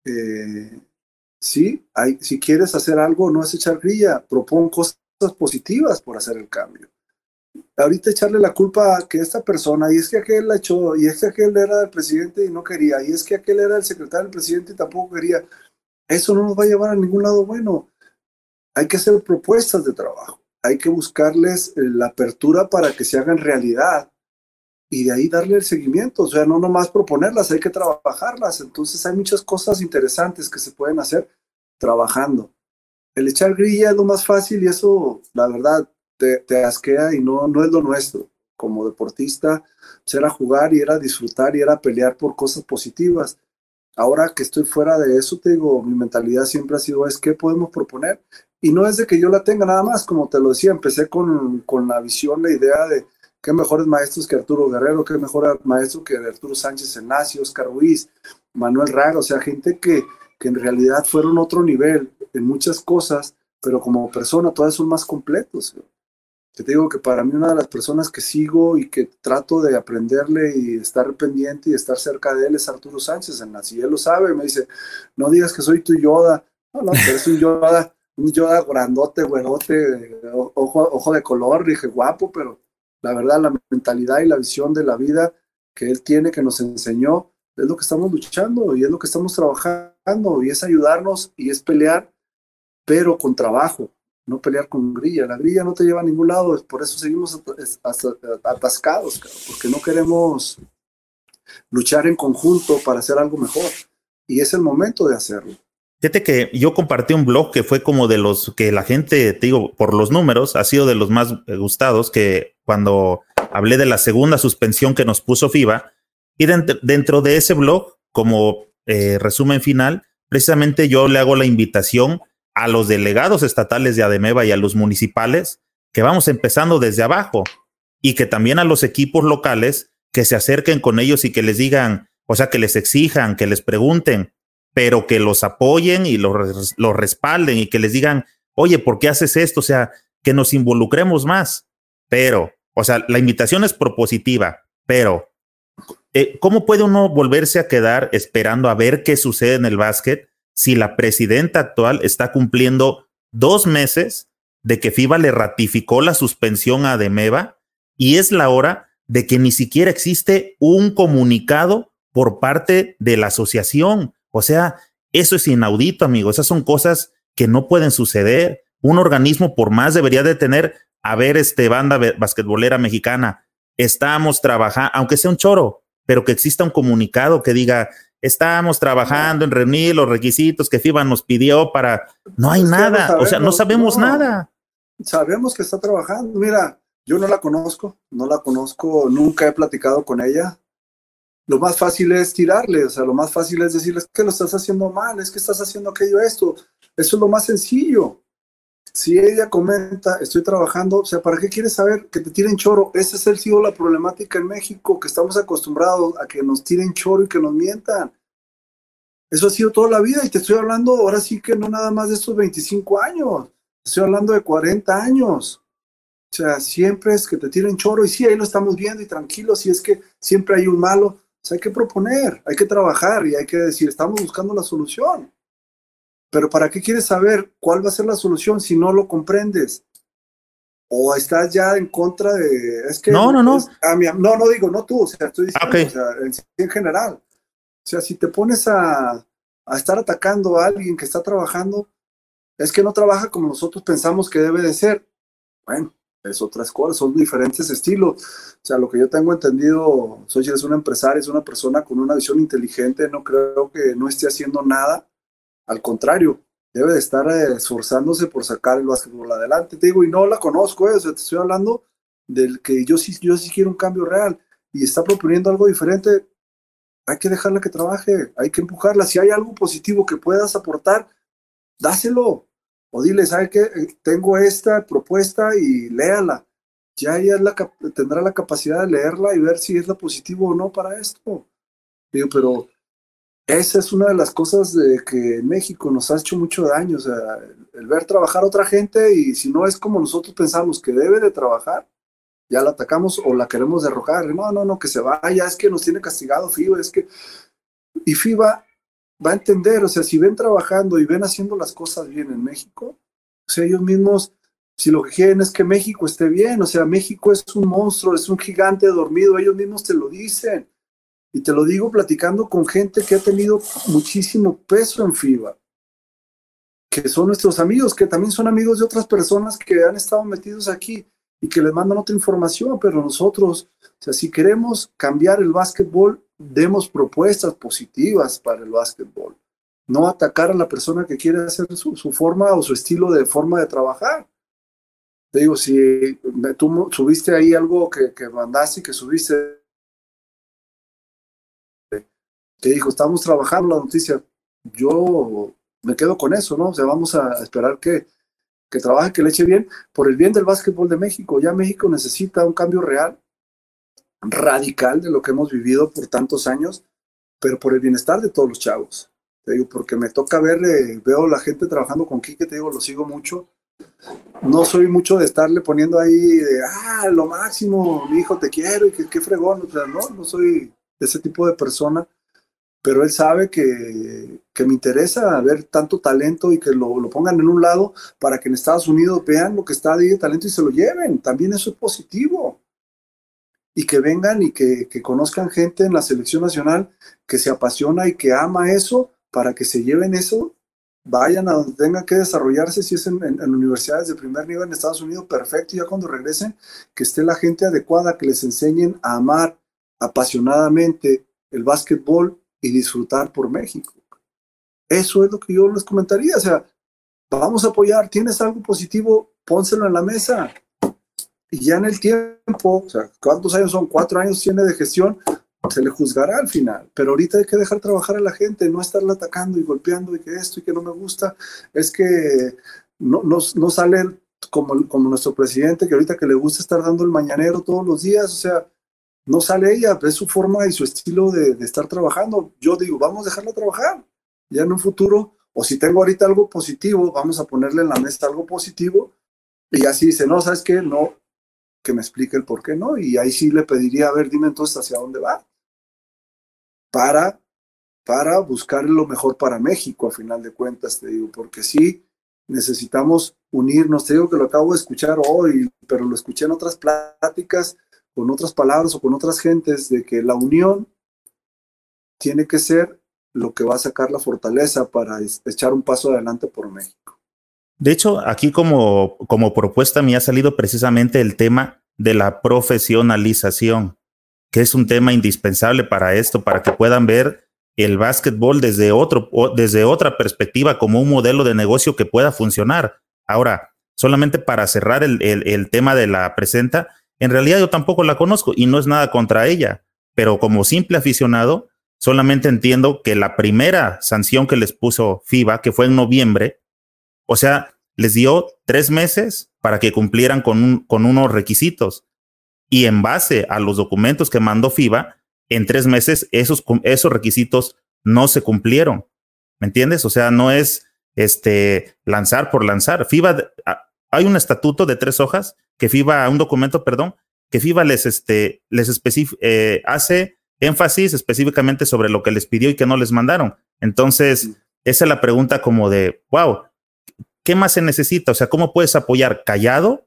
Eh, sí, si quieres hacer algo, no es echar grilla, propon cosas positivas por hacer el cambio ahorita echarle la culpa a que esta persona, y es que aquel la echó, y es que aquel era el presidente y no quería, y es que aquel era el secretario del presidente y tampoco quería, eso no nos va a llevar a ningún lado bueno. Hay que hacer propuestas de trabajo, hay que buscarles eh, la apertura para que se hagan realidad y de ahí darle el seguimiento, o sea, no nomás proponerlas, hay que trabajarlas. Entonces hay muchas cosas interesantes que se pueden hacer trabajando. El echar grilla es lo más fácil y eso, la verdad, te, asquea y no, no es lo nuestro. Como deportista, pues era jugar y era disfrutar y era pelear por cosas positivas. Ahora que estoy fuera de eso, te digo, mi mentalidad siempre ha sido, es qué podemos proponer. Y no es de que yo la tenga nada más, como te lo decía, empecé con, con la visión, la idea de qué mejores maestros que Arturo Guerrero, qué mejor maestro que Arturo Sánchez Enacio, Oscar Ruiz, Manuel Raga, o sea, gente que, que en realidad fueron otro nivel en muchas cosas, pero como persona todas son más completos te digo que para mí una de las personas que sigo y que trato de aprenderle y estar pendiente y estar cerca de él es Arturo Sánchez en la si él lo sabe, me dice, no digas que soy tu Yoda, no, no, pero es un Yoda, un Yoda grandote, güerote, ojo, ojo de color, dije guapo, pero la verdad la mentalidad y la visión de la vida que él tiene, que nos enseñó, es lo que estamos luchando y es lo que estamos trabajando y es ayudarnos y es pelear, pero con trabajo, no pelear con grilla. La grilla no te lleva a ningún lado, por eso seguimos atascados, porque no queremos luchar en conjunto para hacer algo mejor. Y es el momento de hacerlo. Fíjate que yo compartí un blog que fue como de los que la gente, te digo, por los números, ha sido de los más gustados que cuando hablé de la segunda suspensión que nos puso FIBA. Y dentro, de ese blog, como eh, resumen final, precisamente yo le hago la invitación a los delegados estatales de Ademeva y a los municipales que vamos empezando desde abajo y que también a los equipos locales que se acerquen con ellos y que les digan, o sea, que les exijan, que les pregunten, pero que los apoyen y los, los respalden y que les digan, oye, ¿por qué haces esto? O sea, que nos involucremos más. Pero, o sea, la invitación es propositiva, pero eh, ¿cómo puede uno volverse a quedar esperando a ver qué sucede en el básquet si la presidenta actual está cumpliendo dos meses de que FIBA le ratificó la suspensión a Demeva y es la hora de que ni siquiera existe un comunicado por parte de la asociación. O sea, eso es inaudito, amigo. Esas son cosas que no pueden suceder. Un organismo por más debería de tener, a ver, este banda basquetbolera mexicana, estamos trabajando, aunque sea un choro, pero que exista un comunicado que diga, estamos trabajando en reunir los requisitos que FIBA nos pidió para, no hay nada, o sea, no sabemos nada. Sabemos que está trabajando, mira, yo no la conozco, no la conozco, nunca he platicado con ella. Lo más fácil es tirarle, o sea, lo más fácil es decirles que lo estás haciendo mal, es que estás haciendo aquello, esto. Eso es lo más sencillo. Si ella comenta, estoy trabajando, o sea, ¿para qué quieres saber que te tiren choro? Esa es el sido la problemática en México, que estamos acostumbrados a que nos tiren choro y que nos mientan. Eso ha sido toda la vida y te estoy hablando ahora sí que no nada más de estos 25 años, estoy hablando de 40 años. O sea, siempre es que te tiren choro y sí, ahí lo estamos viendo y tranquilo, si es que siempre hay un malo, o sea, hay que proponer, hay que trabajar y hay que decir, estamos buscando la solución. Pero ¿para qué quieres saber cuál va a ser la solución si no lo comprendes? O estás ya en contra de... Es que no, no, no. no, no digo, no tú, o sea, estoy diciendo, o sea, en, en, general. O sea, si te pones a, a estar atacando a alguien que está trabajando, es que no trabaja como nosotros pensamos que debe de ser. Bueno, es otras cosas, son diferentes estilos. O sea, lo que yo tengo entendido, Sochi es una empresaria, es una persona con una visión inteligente, no creo que no esté haciendo nada al contrario, debe de estar eh, esforzándose por sacar el básquetbol adelante. Te digo, y no la conozco, eh, o sea, te estoy hablando del que yo sí, yo sí quiero un cambio real y está proponiendo algo diferente. Hay que dejarla que trabaje, hay que empujarla. Si hay algo positivo que puedas aportar, dáselo. O dile, ¿sabe qué? Eh, tengo esta propuesta y léala. Ya ella la, tendrá la capacidad de leerla y ver si es la positivo o no para esto. Digo, pero esa es una de las cosas de que en México nos ha hecho mucho daño, o sea, el, ver trabajar a otra gente y si no es como nosotros pensamos que debe de trabajar, ya la atacamos o la queremos derrocar. No, no, no, que se vaya, es que nos tiene castigado FIBA, es que... Y FIBA va a entender, o sea, si ven trabajando y ven haciendo las cosas bien en México, o sea, ellos mismos, si lo que quieren es que México esté bien, o sea, México es un monstruo, es un gigante dormido, ellos mismos te lo dicen. Y te lo digo platicando con gente que ha tenido muchísimo peso en FIBA, que son nuestros amigos, que también son amigos de otras personas que han estado metidos aquí y que les mandan otra información, pero nosotros, o sea, si queremos cambiar el básquetbol, demos propuestas positivas para el básquetbol, no atacar a la persona que quiere hacer su, forma o su estilo de forma de trabajar. Te digo, si tú subiste ahí algo que, que mandaste que subiste que dijo, estamos trabajando la noticia, yo me quedo con eso, ¿no? O sea, vamos a esperar que, que trabaje, que le eche bien, por el bien del básquetbol de México. Ya México necesita un cambio real, radical de lo que hemos vivido por tantos años, pero por el bienestar de todos los chavos. Te digo, porque me toca ver, eh, veo la gente trabajando con Quique, te digo, lo sigo mucho. No soy mucho de estarle poniendo ahí, de, ah, lo máximo, mi hijo, te quiero, y que qué fregón. O sea, no, no soy de ese tipo de persona pero él sabe que, que, me interesa ver tanto talento y que lo, lo, pongan en un lado para que en Estados Unidos vean lo que está de talento y se lo lleven. También eso es positivo. Y que vengan y que, que conozcan gente en la selección nacional que se apasiona y que ama eso para que se lleven eso, vayan a donde tengan que desarrollarse, si es en universidades de primer nivel en Estados Unidos, perfecto, y ya cuando regresen, que esté la gente adecuada, que les enseñen a amar apasionadamente el básquetbol y disfrutar por México. Eso es lo que yo les comentaría. O sea, vamos a apoyar, tienes algo positivo, pónselo en la mesa. Y ya en el tiempo, o sea, ¿cuántos años son? Cuatro años tiene de gestión, se le juzgará al final. Pero ahorita hay que dejar trabajar a la gente, no estarla atacando y golpeando y que esto y que no me gusta. Es que no, no, no sale como, como nuestro presidente, que ahorita que le gusta estar dando el mañanero todos los días, o sea, no sale ella, es su forma y su estilo de, estar trabajando. Yo digo, vamos a dejarla trabajar. Ya en un futuro, o si tengo ahorita algo positivo, vamos a ponerle en la mesa algo positivo. Y así dice, no, ¿sabes qué? No, que me explique el por qué no. Y ahí sí le pediría, a ver, dime entonces hacia dónde va. Para, para buscar lo mejor para México, a final de cuentas, te digo, porque sí necesitamos unirnos. Te digo que lo acabo de escuchar hoy, pero lo escuché en otras pláticas, con otras palabras o con otras gentes, de que la unión tiene que ser lo que va a sacar la fortaleza para echar un paso adelante por México. De hecho, aquí como, como propuesta me ha salido precisamente el tema de la profesionalización, que es un tema indispensable para esto, para que puedan ver el básquetbol desde, otro, desde otra perspectiva como un modelo de negocio que pueda funcionar. Ahora, solamente para cerrar el, el, tema de la presenta, en realidad yo tampoco la conozco y no es nada contra ella, pero como simple aficionado, solamente entiendo que la primera sanción que les puso FIBA, que fue en noviembre, o sea, les dio tres meses para que cumplieran con, con unos requisitos. Y en base a los documentos que mandó FIBA, en tres meses esos, esos requisitos no se cumplieron. ¿Me entiendes? O sea, no es este, lanzar por lanzar. FIBA, hay un estatuto de tres hojas que FIBA, un documento, perdón, que FIBA les, este, les eh, hace énfasis específicamente sobre lo que les pidió y que no les mandaron. Entonces, esa es la pregunta como de, wow, ¿qué más se necesita? O sea, ¿cómo puedes apoyar callado?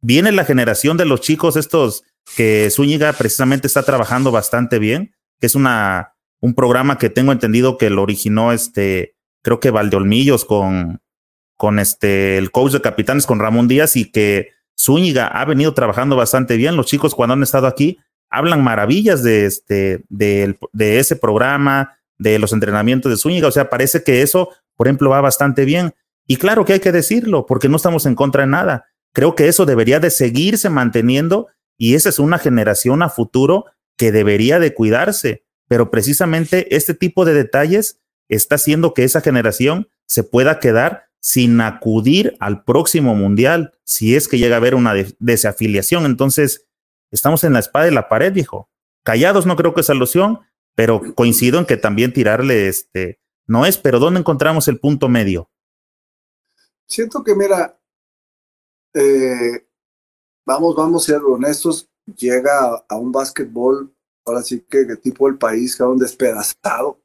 Viene la generación de los chicos estos que Zúñiga precisamente está trabajando bastante bien, que es una, un programa que tengo entendido que lo originó este, creo que Valdeolmillos con, con este, el coach de capitanes con Ramón Díaz y que Zúñiga ha venido trabajando bastante bien. Los chicos cuando han estado aquí hablan maravillas de este, de, ese programa, de los entrenamientos de Zúñiga. O sea, parece que eso, por ejemplo, va bastante bien. Y claro que hay que decirlo, porque no estamos en contra de nada. Creo que eso debería de seguirse manteniendo y esa es una generación a futuro que debería de cuidarse. Pero precisamente este tipo de detalles está haciendo que esa generación se pueda quedar sin acudir al próximo mundial si es que llega a haber una desafiliación. Entonces, estamos en la espada de la pared, viejo. Callados no creo que es solución, pero coincido en que también tirarle este no es, pero ¿dónde encontramos el punto medio? Siento que, mira, eh, vamos, vamos a ser honestos, llega a, un básquetbol, ahora sí que, de tipo el país queda un despedazado.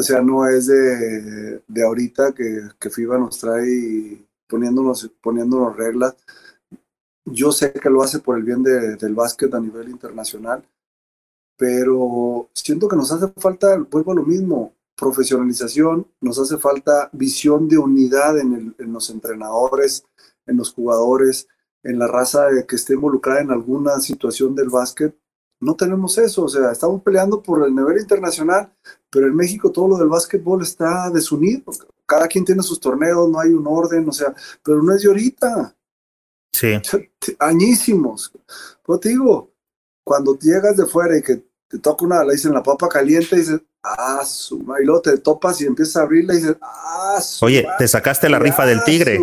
O sea, no es de, de ahorita que, que, FIBA nos trae poniéndonos, poniéndonos reglas. Yo sé que lo hace por el bien de, del básquet a nivel internacional, pero siento que nos hace falta, vuelvo a lo mismo, profesionalización, nos hace falta visión de unidad en, el, en los entrenadores, en los jugadores, en la raza que esté involucrada en alguna situación del básquet. No tenemos eso, o sea, estamos peleando por el nivel internacional, pero en México todo lo del básquetbol está desunido. Cada quien tiene sus torneos, no hay un orden, o sea, pero no es de ahorita. Sí. Añísimos. Pues te digo, cuando llegas de fuera y que te toca una, le dicen la papa caliente, y dices, ah, su y luego te topas y empiezas a abrirla y dices, ah, su Oye, te sacaste la rifa del tigre.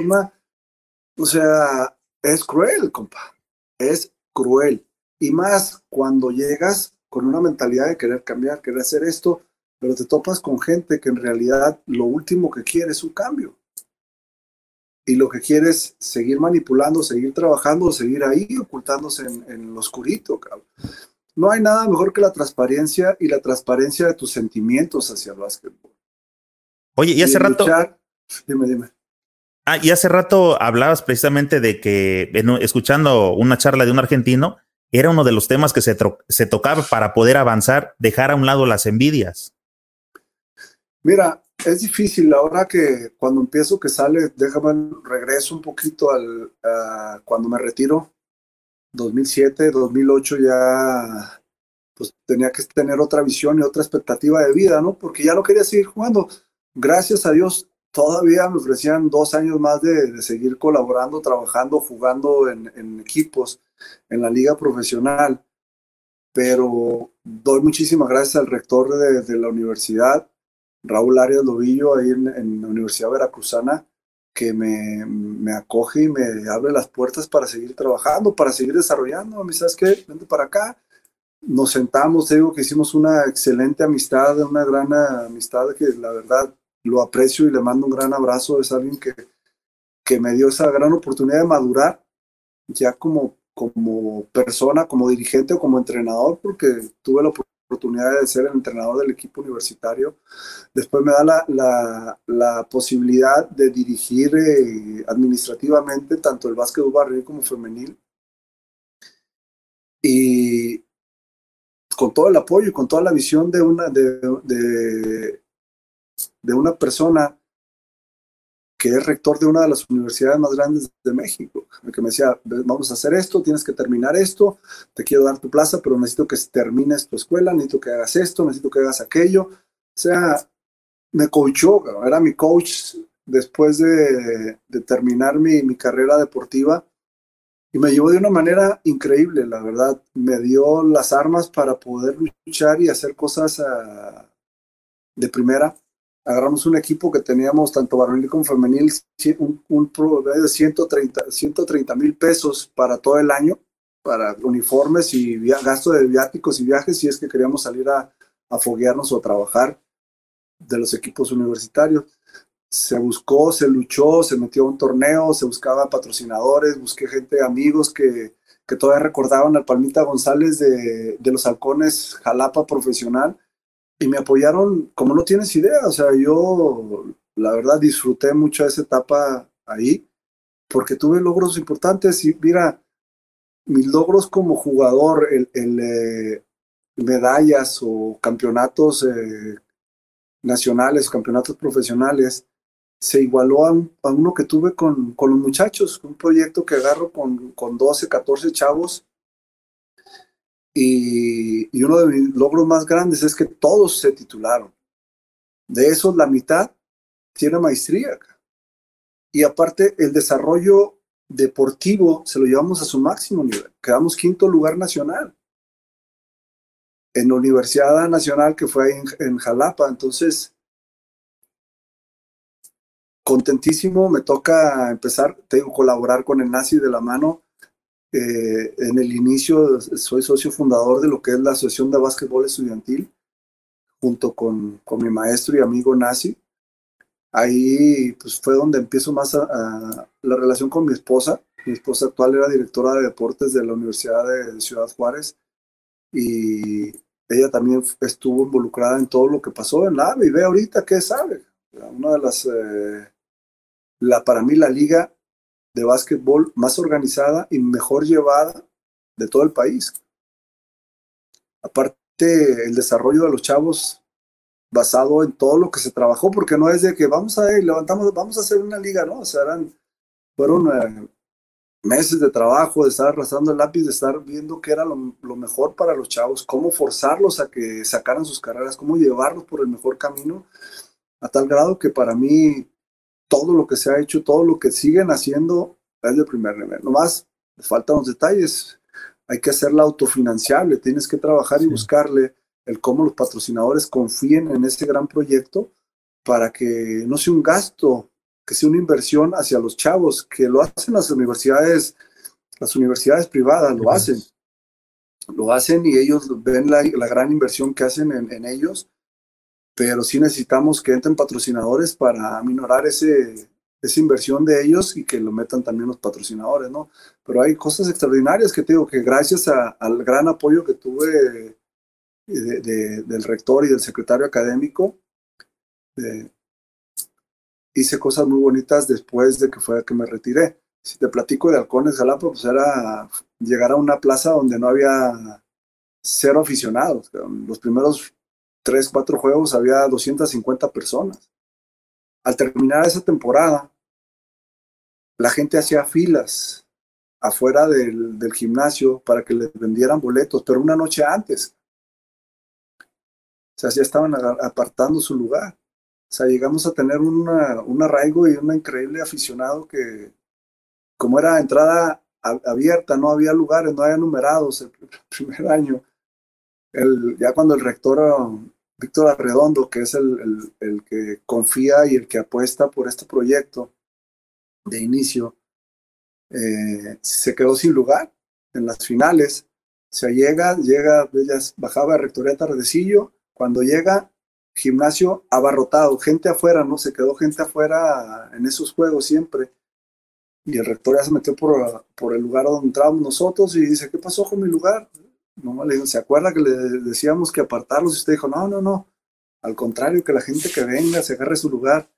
O sea, es cruel, compa. Es cruel. Y más cuando llegas con una mentalidad de querer cambiar, querer hacer esto, pero te topas con gente que en realidad lo último que quiere es un cambio. Y lo que quiere es seguir manipulando, seguir trabajando, seguir ahí ocultándose en, lo oscurito, cabrón. No hay nada mejor que la transparencia y la transparencia de tus sentimientos hacia el básquetbol. Oye, y hace rato. dime, dime. Ah, y hace rato hablabas precisamente de que, escuchando una charla de un argentino, era uno de los temas que se, se tocaba para poder avanzar, dejar a un lado las envidias. Mira, es difícil ahora que cuando empiezo que sale, déjame regreso un poquito al cuando me retiro, 2007, 2008 ya pues tenía que tener otra visión y otra expectativa de vida, ¿no? Porque ya no quería seguir jugando. Gracias a Dios todavía me ofrecían dos años más de, seguir colaborando, trabajando, jugando en, equipos, en la liga profesional. Pero doy muchísimas gracias al rector de, la universidad, Raúl Arias Lobillo, ahí en, la Universidad Veracruzana, que me, me, acoge y me abre las puertas para seguir trabajando, para seguir desarrollando. ¿Me sabes qué? Vente para acá. Nos sentamos, te digo que hicimos una excelente amistad, una gran amistad que la verdad lo aprecio y le mando un gran abrazo. Es alguien que, que me dio esa gran oportunidad de madurar ya como, como persona, como dirigente o como entrenador, porque tuve la oportunidad de ser el entrenador del equipo universitario. Después me da la, la, la posibilidad de dirigir eh, administrativamente tanto el básquetbol barrio como femenil. Y con todo el apoyo y con toda la visión de una, de, de, de una persona que es rector de una de las universidades más grandes de México, que me decía, vamos a hacer esto, tienes que terminar esto, te quiero dar tu plaza, pero necesito que termines tu escuela, necesito que hagas esto, necesito que hagas aquello. O sea, me coachó, era mi coach después de, de terminar mi, mi, carrera deportiva y me llevó de una manera increíble, la verdad. Me dio las armas para poder luchar y hacer cosas uh, de primera agarramos un equipo que teníamos tanto varonil como femenil, un, un promedio de 130 mil pesos para todo el año, para uniformes y gasto de viáticos y viajes, si es que queríamos salir a, a foguearnos o a trabajar de los equipos universitarios. Se buscó, se luchó, se metió a un torneo, se buscaba patrocinadores, busqué gente, amigos que, que todavía recordaban al Palmita González de, de los halcones Jalapa profesional y me apoyaron como no tienes idea. O sea, yo la verdad disfruté mucho esa etapa ahí porque tuve logros importantes y mira, mis logros como jugador, el, eh, medallas o campeonatos eh, nacionales, campeonatos profesionales, se igualó a, a uno que tuve con, con, los muchachos, un proyecto que agarro con, con 12, 14 chavos y, uno de mis logros más grandes es que todos se titularon. De esos, la mitad tiene maestría. Y aparte, el desarrollo deportivo se lo llevamos a su máximo nivel. Quedamos quinto lugar nacional en la Universidad Nacional que fue ahí en, en Jalapa. Entonces, contentísimo, me toca empezar, tengo que colaborar con el Nazi de la mano eh, en el inicio soy socio fundador de lo que es la Asociación de Básquetbol Estudiantil, junto con, con mi maestro y amigo Nazi. Ahí pues, fue donde empiezo más la relación con mi esposa. Mi esposa actual era directora de deportes de la Universidad de Ciudad Juárez y ella también estuvo involucrada en todo lo que pasó en la AVE y ve ahorita qué sabe. Una de las, eh, la, para mí la liga de básquetbol más organizada y mejor llevada de todo el país. Aparte, el desarrollo de los chavos basado en todo lo que se trabajó, porque no es de que vamos a ir, levantamos, vamos a hacer una liga, ¿no? O sea, eran, fueron eh, meses de trabajo, de estar arrastrando el lápiz, de estar viendo qué era lo, lo, mejor para los chavos, cómo forzarlos a que sacaran sus carreras, cómo llevarlos por el mejor camino, a tal grado que para mí todo lo que se ha hecho, todo lo que siguen haciendo es de primer nivel. Nomás faltan los detalles. Hay que hacerla autofinanciable, tienes que trabajar y buscarle el cómo los patrocinadores confíen en este gran proyecto para que no sea un gasto, que sea una inversión hacia los chavos, que lo hacen las universidades, las universidades privadas lo hacen. Lo hacen y ellos ven la, la gran inversión que hacen en, en ellos pero sí necesitamos que entren patrocinadores para minorar ese, esa inversión de ellos y que lo metan también los patrocinadores, ¿no? Pero hay cosas extraordinarias que te digo que gracias a, al gran apoyo que tuve de, del rector y del secretario académico, eh, hice cosas muy bonitas después de que fue que me retiré. Si te platico de Halcones Jalapa, pues era llegar a una plaza donde no había cero aficionados. Los primeros tres, cuatro juegos había 250 personas. Al terminar esa temporada, la gente hacía filas afuera del, del gimnasio para que les vendieran boletos, pero una noche antes. O sea, ya estaban apartando su lugar. O sea, llegamos a tener una, un arraigo y un increíble aficionado que, como era entrada abierta, no había lugares, no había numerados el primer año. El, ya cuando el rector Víctor Arredondo, que es el, el, que confía y el que apuesta por este proyecto de inicio, eh, se quedó sin lugar en las finales. O sea, llega, llega, bajaba a Rectoría Tardecillo, cuando llega, gimnasio abarrotado, gente afuera, ¿no? Se quedó gente afuera en esos juegos siempre. Y el rector se metió por, por el lugar donde entrábamos nosotros y dice, ¿qué pasó con mi lugar? No le digo, ¿se acuerda que le decíamos que apartarlos? Y usted dijo, no, no, no. Al contrario, que la gente que venga se agarre su lugar.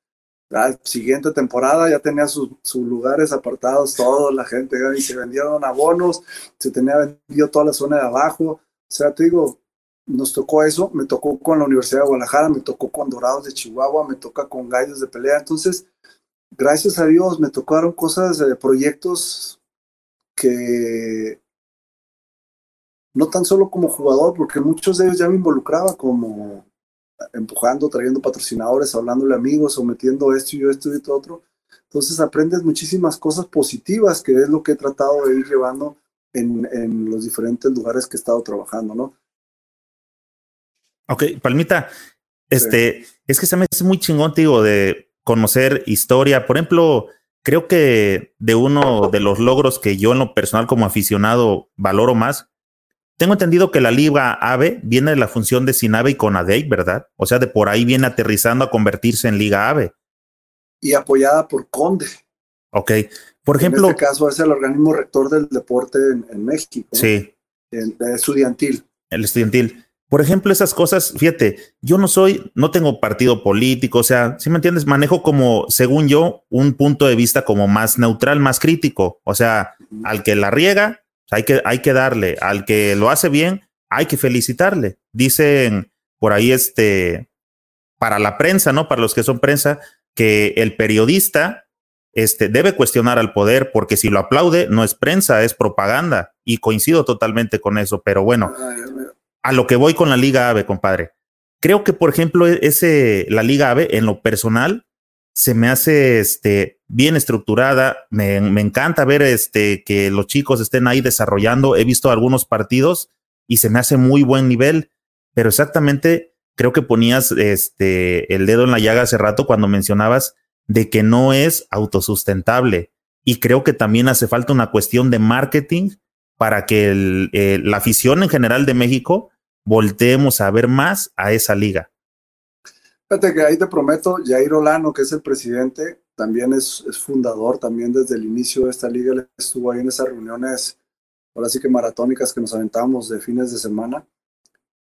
La siguiente temporada ya tenía sus, lugares apartados, toda la gente, y se vendieron abonos, se tenía vendido toda la zona de abajo. O sea, te digo, nos tocó eso, me tocó con la Universidad de Guadalajara, me tocó con Dorados de Chihuahua, me toca con Gallos de Pelea. Entonces, gracias a Dios me tocaron cosas, proyectos que no tan solo como jugador, porque muchos de ellos ya me involucraba como empujando, trayendo patrocinadores, hablándole amigos o metiendo esto y esto y todo otro. Entonces aprendes muchísimas cosas positivas, que es lo que he tratado de ir llevando en, en los diferentes lugares que he estado trabajando, ¿no? Ok, Palmita, este, es que se me hace muy chingón, digo, de conocer historia. Por ejemplo, creo que de uno de los logros que yo en lo personal como aficionado valoro más tengo entendido que la Liga AVE viene de la función de Sinave y Conadey, ¿verdad? O sea, de por ahí viene aterrizando a convertirse en Liga AVE. Y apoyada por Conde. Ok. Por ejemplo. En este caso es el organismo rector del deporte en, México. Sí. El, estudiantil. El estudiantil. Por ejemplo, esas cosas, fíjate, yo no soy, no tengo partido político, o sea, si me entiendes, manejo como, según yo, un punto de vista como más neutral, más crítico. O sea, al que la riega, hay que, hay que darle, al que lo hace bien, hay que felicitarle. Dicen por ahí, este, para la prensa, ¿no? Para los que son prensa, que el periodista este, debe cuestionar al poder porque si lo aplaude no es prensa, es propaganda. Y coincido totalmente con eso, pero bueno, a lo que voy con la Liga AVE, compadre. Creo que, por ejemplo, e-, ese, la Liga AVE, en lo personal, se me hace este, bien estructurada. Me, encanta ver este, que los chicos estén ahí desarrollando. He visto algunos partidos y se me hace muy buen nivel, pero exactamente creo que ponías este, el dedo en la llaga hace rato cuando mencionabas de que no es autosustentable. Y creo que también hace falta una cuestión de marketing para que eh, la afición en general de México volteemos a ver más a esa liga. Fíjate que ahí te prometo, Jair Olano, que es el presidente, también es, fundador, también desde el inicio de esta liga, estuvo ahí en esas reuniones, ahora sí que maratónicas que nos aventamos de fines de semana,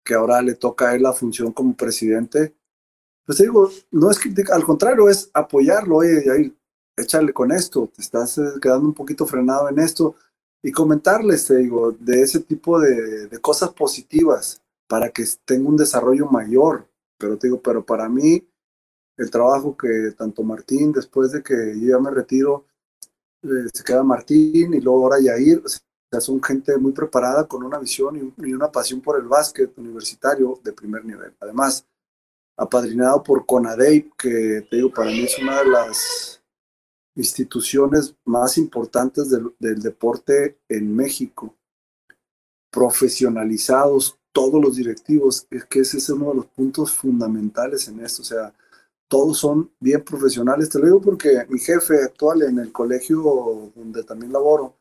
que ahora le toca a él la función como presidente. Pues digo, no es al contrario, es apoyarlo, oye, Jair, échale con esto, te estás eh, quedando un poquito frenado en esto, y comentarles, te digo, de ese tipo de, de cosas positivas para que tenga un desarrollo mayor, pero te digo, pero para mí, el trabajo que tanto Martín, después de que yo ya me retiro, eh, se queda Martín y luego ahora Yair, o sea, son gente muy preparada con una visión y, una pasión por el básquet universitario de primer nivel. Además, apadrinado por CONADEIP, que te digo, para mí es una de las instituciones más importantes del, del deporte en México, profesionalizados, todos los directivos, es que ese es uno de los puntos fundamentales en esto, o sea, todos son bien profesionales, te lo digo porque mi jefe actual en el colegio donde también laboro,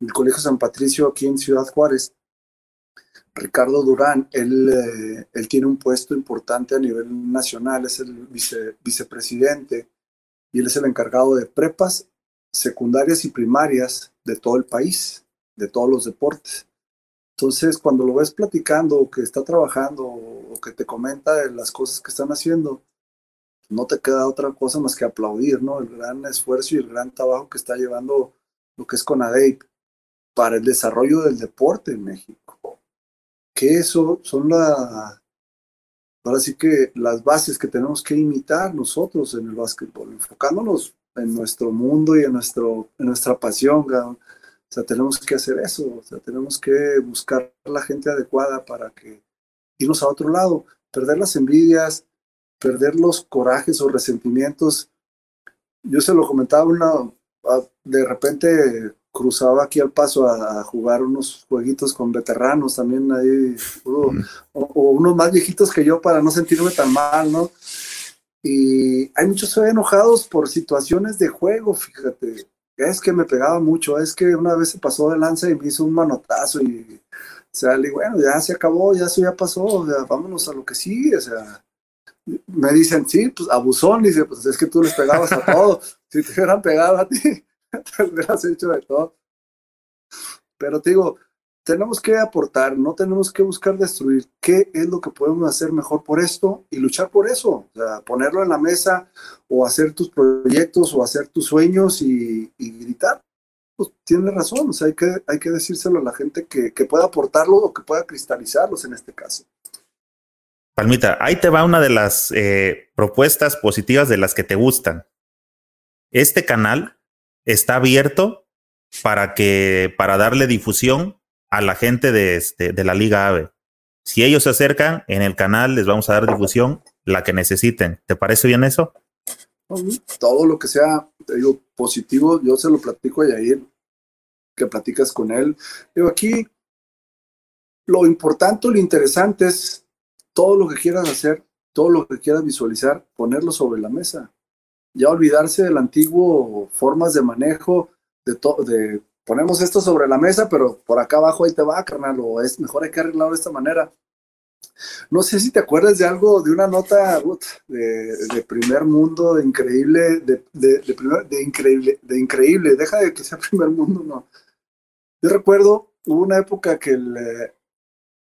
el Colegio San Patricio aquí en Ciudad Juárez, Ricardo Durán, él, eh, él tiene un puesto importante a nivel nacional, es el vicepresidente y él es el encargado de prepas secundarias y primarias de todo el país, de todos los deportes. Entonces, cuando lo ves platicando que está trabajando o que te comenta las cosas que están haciendo, no te queda otra cosa más que aplaudir, ¿no? El gran esfuerzo y el gran trabajo que está llevando lo que es CONADEIP para el desarrollo del deporte en México. Que eso son la, ahora sí que las bases que tenemos que imitar nosotros en el básquetbol, enfocándonos en nuestro mundo y en, nuestro, en nuestra pasión, o sea, tenemos que hacer eso, o sea, tenemos que buscar la gente adecuada para que irnos a otro lado, perder las envidias, perder los corajes o resentimientos. Yo se lo comentaba una, de repente cruzaba aquí al paso a, jugar unos jueguitos con veteranos también ahí, o, o, unos más viejitos que yo para no sentirme tan mal, ¿no? Y hay muchos enojados por situaciones de juego, fíjate es que me pegaba mucho, es que una vez se pasó de lanza y me hizo un manotazo y, o sea, le digo, bueno, ya se acabó, ya eso ya pasó, o sea, vámonos a lo que sigue, o sea, me dicen, sí, pues abusón, dice, pues es que tú les pegabas a todo, si te hubieran pegado a ti, te hubieras hecho de todo. Pero te digo, tenemos que aportar, no tenemos que buscar destruir. ¿Qué es lo que podemos hacer mejor por esto y luchar por eso? O sea, ponerlo en la mesa o hacer tus proyectos o hacer tus sueños y, gritar. Pues tiene razón, o sea, hay que, hay que decírselo a la gente que, que pueda aportarlo o que pueda cristalizarlos en este caso. Palmita, ahí te va una de las eh, propuestas positivas de las que te gustan. Este canal está abierto para que, para darle difusión a la gente de, este, de la Liga AVE. Si ellos se acercan, en el canal les vamos a dar difusión, la que necesiten. ¿Te parece bien eso? Todo lo que sea, positivo, yo se lo platico a Yair, que platicas con él. Digo, aquí lo importante, lo interesante es todo lo que quieras hacer, todo lo que quieras visualizar, ponerlo sobre la mesa. Ya olvidarse del antiguo formas de manejo, de, de ponemos esto sobre la mesa, pero por acá abajo ahí te va, carnal, o es mejor hay que arreglarlo de esta manera. No sé si te acuerdas de algo, de una nota de, primer mundo, de increíble, de, de, increíble, de increíble, deja de que sea primer mundo, no. Yo recuerdo, hubo una época que el,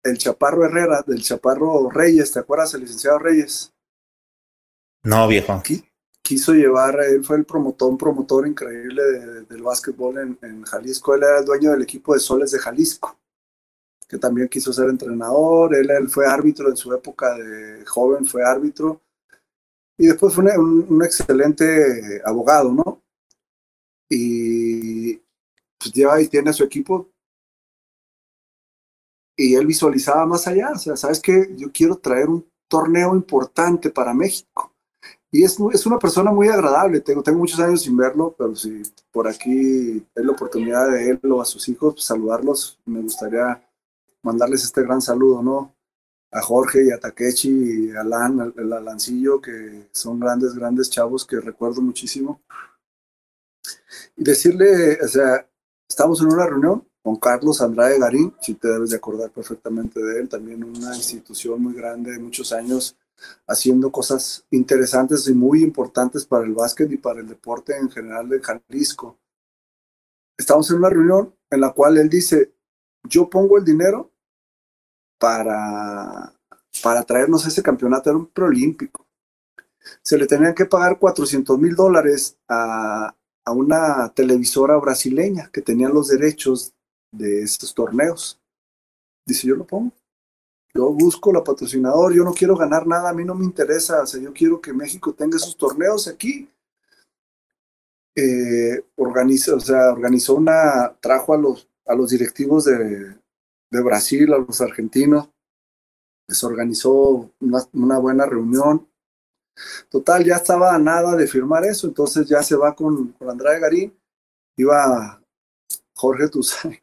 el Chaparro Herrera, del Chaparro Reyes, ¿te acuerdas, el licenciado Reyes? No, viejo. Aquí, quiso llevar, él fue el promotor, un promotor increíble del básquetbol en, Jalisco, él era el dueño del equipo de Soles de Jalisco, que también quiso ser entrenador, él, él fue árbitro en su época de joven, fue árbitro, y después fue un, excelente abogado, ¿no? Y pues lleva y tiene su equipo, y él visualizaba más allá, o sea, ¿sabes qué? Yo quiero traer un torneo importante para México y es, es una persona muy agradable. Tengo, tengo muchos años sin verlo, pero si por aquí hay la oportunidad de él o a sus hijos, pues, saludarlos, me gustaría mandarles este gran saludo, ¿no? A Jorge y a Takechi y a Alan, el Alancillo, que son grandes, grandes chavos que recuerdo muchísimo. Y decirle, o sea, estamos en una reunión con Carlos Andrade Garín, si te debes de acordar perfectamente de él, también una institución muy grande de muchos años haciendo cosas interesantes y muy importantes para el básquet y para el deporte en general de Jalisco. Estamos en una reunión en la cual él dice, yo pongo el dinero para, para traernos ese campeonato, era un preolímpico. Se le tenían que pagar 400 mil dólares a, a una televisora brasileña que tenía los derechos de estos torneos. Dice, yo lo pongo. Yo busco la patrocinador, yo no quiero ganar nada, a mí no me interesa, o sea, yo quiero que México tenga sus torneos aquí. Eh, organizó, o sea, organizó una, trajo a los, a los directivos de, de Brasil, a los argentinos, les organizó una, buena reunión. Total, ya estaba a nada de firmar eso, entonces ya se va con, con Andrade Garín, iba Jorge Tuzay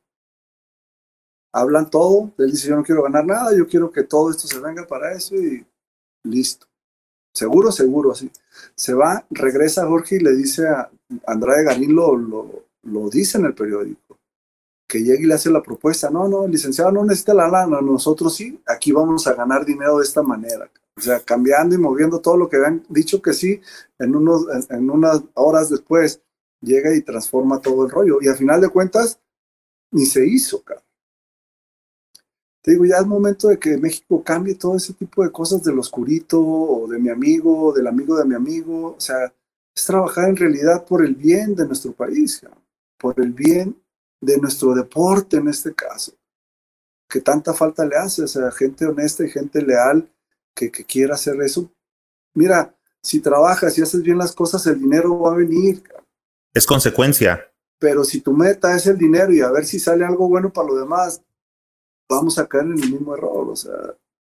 hablan todo, él dice yo no quiero ganar nada, yo quiero que todo esto se venga para eso y listo. Seguro, seguro, así. Se va, regresa Jorge y le dice a Andrade Garín, lo, lo, dice en el periódico, que llegue y le hace la propuesta, no, no, el licenciado no necesita la lana, nosotros sí, aquí vamos a ganar dinero de esta manera. O sea, cambiando y moviendo todo lo que habían dicho que sí, en, unos, en unas horas después llega y transforma todo el rollo. Y al final de cuentas, ni se hizo, cara digo, ya es momento de que México cambie todo ese tipo de cosas del oscurito o de mi amigo, o del amigo de mi amigo. O sea, es trabajar en realidad por el bien de nuestro país, por el bien de nuestro deporte en este caso, que tanta falta le hace, o sea, gente honesta y gente leal que, que quiera hacer eso. Mira, si trabajas y haces bien las cosas, el dinero va a venir. Es consecuencia. Pero si tu meta es el dinero y a ver si sale algo bueno para lo demás, vamos a caer en el mismo error. O sea,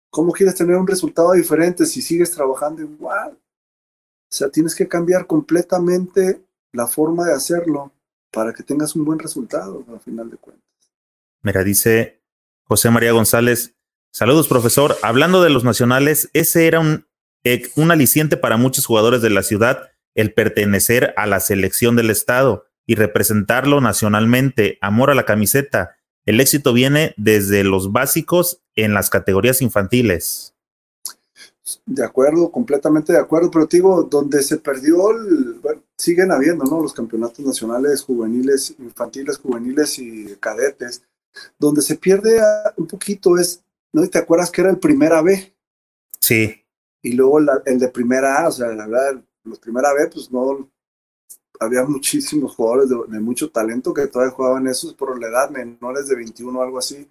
¿cómo quieres tener un resultado diferente si sigues trabajando igual? O sea, tienes que cambiar completamente la forma de hacerlo para que tengas un buen resultado al final de cuentas. Mira, dice José María González, saludos profesor, hablando de los nacionales, ese era un, eh, un aliciente para muchos jugadores de la ciudad el pertenecer a la selección del estado y representarlo nacionalmente, amor a la camiseta, el éxito viene desde los básicos en las categorías infantiles. De acuerdo, completamente de acuerdo, pero digo, donde se perdió, bueno, siguen habiendo, ¿no? Los campeonatos nacionales juveniles, infantiles, juveniles y cadetes. Donde se pierde un poquito es, ¿no te acuerdas que era el primera B? Sí. Y luego el de primera A, o sea, la verdad, los primera B, pues no, había muchísimos jugadores de, mucho talento que todavía jugaban eso por la edad, menores de 21 o algo así,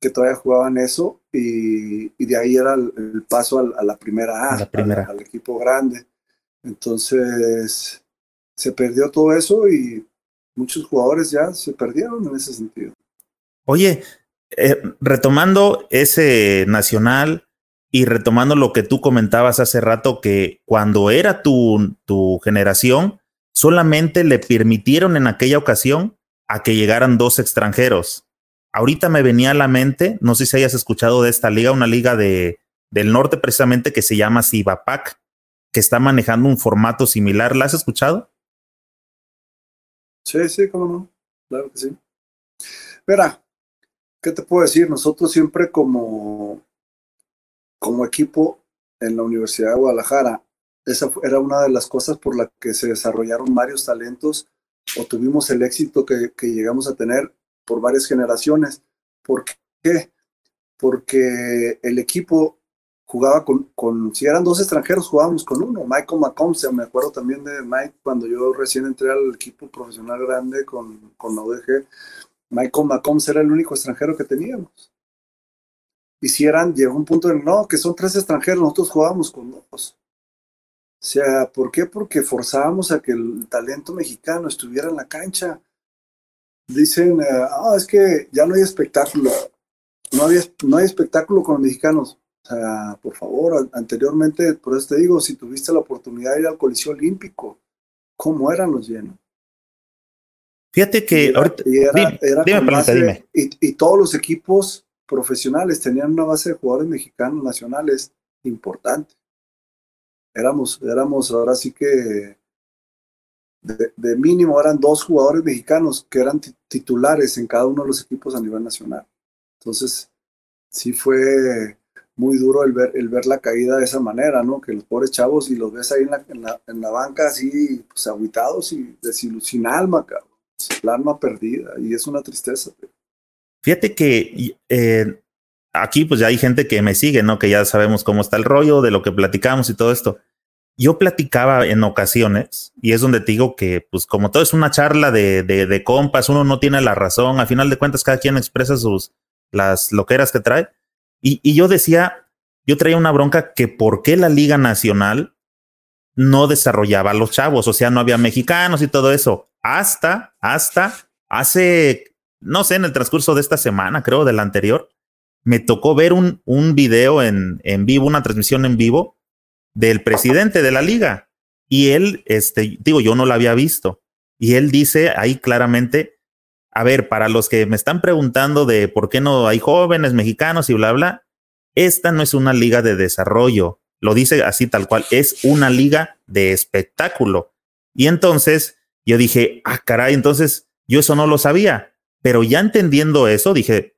que todavía jugaban eso y, de ahí era el, paso a, la primera A, al, equipo grande. Entonces se perdió todo eso y muchos jugadores ya se perdieron en ese sentido. Oye, eh, retomando ese nacional y retomando lo que tú comentabas hace rato, que cuando era tu, tu generación, solamente le permitieron en aquella ocasión a que llegaran dos extranjeros. Ahorita me venía a la mente, no sé si hayas escuchado de esta liga, una liga de, del norte precisamente que se llama Cibapac, que está manejando un formato similar. ¿La has escuchado? Sí, sí, cómo no. Claro que sí. Mira, ¿qué te puedo decir? Nosotros siempre como, como equipo en la Universidad de Guadalajara esa era una de las cosas por las que se desarrollaron varios talentos o tuvimos el éxito que, llegamos a tener por varias generaciones. ¿Por qué? Porque el equipo jugaba con, con, si eran dos extranjeros, jugábamos con uno. Michael McCombs, me acuerdo también de Mike cuando yo recién entré al equipo profesional grande con, con la ODG. Michael McCombs era el único extranjero que teníamos. Y si eran, llegó un punto en, no, que son tres extranjeros, nosotros jugábamos con dos. O sea, ¿por qué? Porque forzábamos a que el talento mexicano estuviera en la cancha. Dicen, ah, es que ya no hay espectáculo. No, había, no hay espectáculo con los mexicanos. O sea, por favor, anteriormente, por eso te digo, si tuviste la oportunidad de ir al Coliseo Olímpico, ¿cómo eran los llenos? Fíjate que ahorita, dime, Y, y, todos los equipos profesionales tenían una base de jugadores mexicanos nacionales importante éramos, éramos ahora sí que de, mínimo eran dos jugadores mexicanos que eran titulares en cada uno de los equipos a nivel nacional. Entonces, sí fue muy duro el ver, el ver la caída de esa manera, ¿no? Que los pobres chavos y los ves ahí en la, en la, en la banca así, pues aguitados y sin alma, cabrón. Alma perdida y es una tristeza. Fíjate que eh, aquí pues ya hay gente que me sigue, ¿no? Que ya sabemos cómo está el rollo de lo que platicamos y todo esto. Yo platicaba en ocasiones, y es donde te digo que, pues como todo es una charla de, de, compas, uno no tiene la razón, a final de cuentas cada quien expresa sus, las loqueras que trae. Y, y yo decía, yo traía una bronca que por qué la Liga Nacional no desarrollaba a los chavos, o sea, no había mexicanos y todo eso. Hasta, hasta hace, no sé, en el transcurso de esta semana, creo, de la anterior, me tocó ver un, un video en, en vivo, una transmisión en vivo del presidente de la liga. Y él, este, digo, yo no lo había visto. Y él dice ahí claramente, a ver, para los que me están preguntando de por qué no hay jóvenes mexicanos y bla, bla, esta no es una liga de desarrollo. Lo dice así tal cual, es una liga de espectáculo. Y entonces yo dije, ah, caray, entonces yo eso no lo sabía. Pero ya entendiendo eso, dije,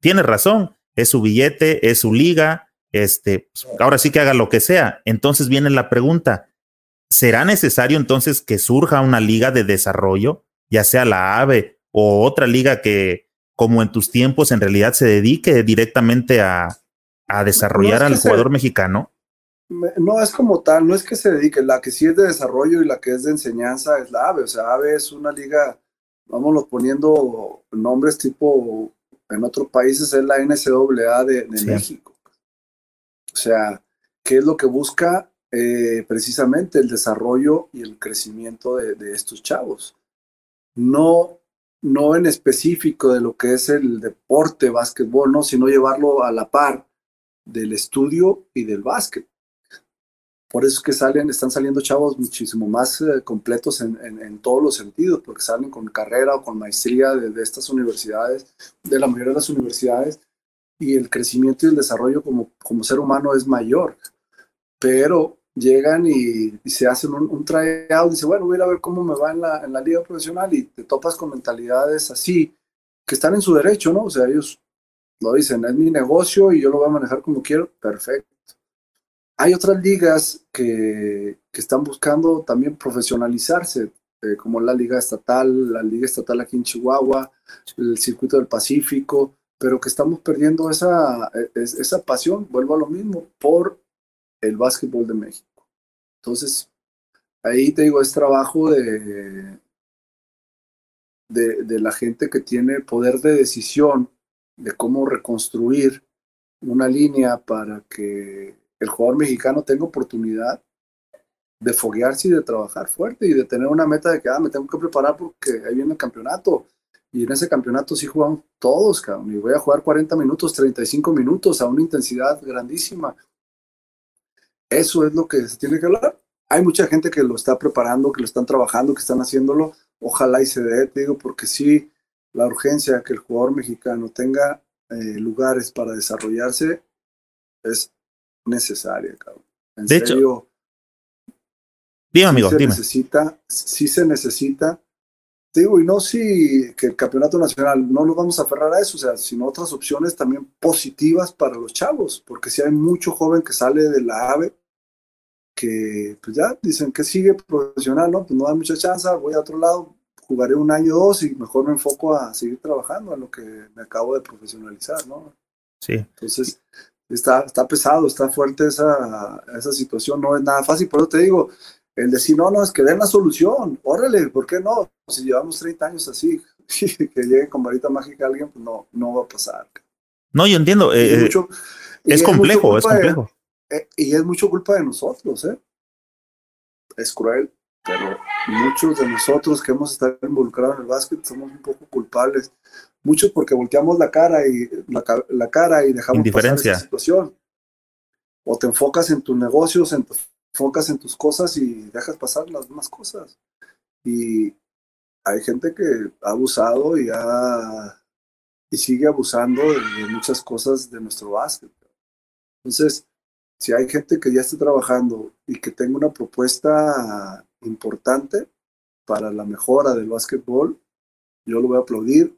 tiene razón es su billete, es su liga, este, pues, ahora sí que haga lo que sea. Entonces viene la pregunta, ¿será necesario entonces que surja una liga de desarrollo, ya sea la AVE o otra liga que, como en tus tiempos, en realidad se dedique directamente a, a desarrollar al jugador mexicano? No es como tal, no es que se dedique, la que sí es de desarrollo y la que es de enseñanza es la AVE, o sea, AVE es una liga, vámonos poniendo nombres tipo en otros países es la NCAA de, de México. O sea, ¿qué es lo que busca eh, precisamente el desarrollo y el crecimiento de, estos chavos? No, no en específico de lo que es el deporte básquetbol, ¿no? sino llevarlo a la par del estudio y del básquet. Por eso es que salen, están saliendo chavos muchísimo más eh, completos en, todos los sentidos, porque salen con carrera o con maestría de, estas universidades, de la mayoría de las universidades, y el crecimiento y el desarrollo como, ser humano es mayor. Pero llegan y, se hacen un, un tryout y dicen, bueno, voy a ver cómo me va en la, en la liga profesional y te topas con mentalidades así, que están en su derecho, ¿no? O sea, ellos lo dicen, es mi negocio y yo lo voy a manejar como quiero, perfecto hay otras ligas que, están buscando también profesionalizarse. eh, como la Liga Estatal, la Liga Estatal aquí en Chihuahua, el Circuito del Pacífico, pero que estamos perdiendo esa, e, esa pasión, vuelvo a lo mismo, por el básquetbol de México. Entonces, ahí te digo, es trabajo de, de, de la gente que tiene poder de decisión de cómo reconstruir una línea para que el jugador mexicano tenga oportunidad de foguearse y de trabajar fuerte y de tener una meta de que ah, me tengo que preparar porque ahí viene el campeonato. Y en ese campeonato sí jugamos todos, cabrón. Y voy a jugar 40 minutos, 35 minutos a una intensidad grandísima. Eso es lo que se tiene que hablar. Hay mucha gente que lo está preparando, que lo están trabajando, que están haciéndolo. Ojalá y se dé, te digo, porque sí, la urgencia que el jugador mexicano tenga eh, lugares para desarrollarse es necesaria, cabrón. En de serio, hecho, dime, amigo, se dime. Necesita, sí se necesita, digo, y no si que el campeonato nacional, no nos vamos a aferrar a eso, o sea, sino otras opciones también positivas para los chavos, porque si hay mucho joven que sale de la AVE, que pues ya dicen que sigue profesional, ¿no? Pues no da mucha chance, voy a otro lado, jugaré un año o dos y mejor me enfoco a seguir trabajando en lo que me acabo de profesionalizar, ¿no? Sí. Entonces, está, está pesado, está fuerte esa, esa situación, no es nada fácil, por eso te digo, el decir, no, no, es que den la solución, órale, ¿por qué no? Si llevamos 30 años así, que llegue con varita mágica alguien, pues no, no va a pasar. No, yo entiendo, eh, mucho, es, complejo, es complejo. De, eh, y es mucho culpa de nosotros, ¿eh? Es cruel, pero muchos de nosotros que hemos estado involucrados en el básquet somos un poco culpables. Muchos porque volteamos la cara y la, la cara y dejamos pasar esa situación. O te enfocas en tus negocios, en te enfocas en tus cosas y dejas pasar las demás cosas. Y hay gente que ha abusado y ha y sigue abusando de, de muchas cosas de nuestro básquet. Entonces, si hay gente que ya está trabajando y que tenga una propuesta importante para la mejora del básquetbol, yo lo voy a aplaudir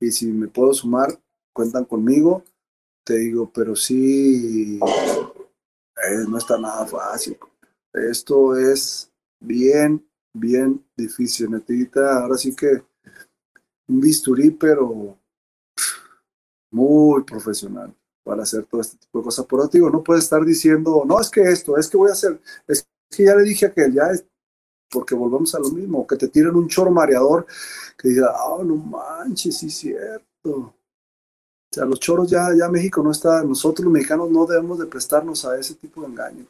y si me puedo sumar, cuentan conmigo. Te digo, pero sí, eh, no está nada fácil. Esto es bien, bien difícil. Necesita ahora sí que un bisturí, pero muy profesional para hacer todo este tipo de cosas. Por eso digo, no puede estar diciendo, no, es que esto, es que voy a hacer, es que ya le dije a que ya porque volvemos a lo mismo, que te tiren un choro mareador que diga, ah, no manches, sí es cierto. O sea, los choros ya, ya México no está, nosotros los mexicanos no debemos de prestarnos a ese tipo de engaño.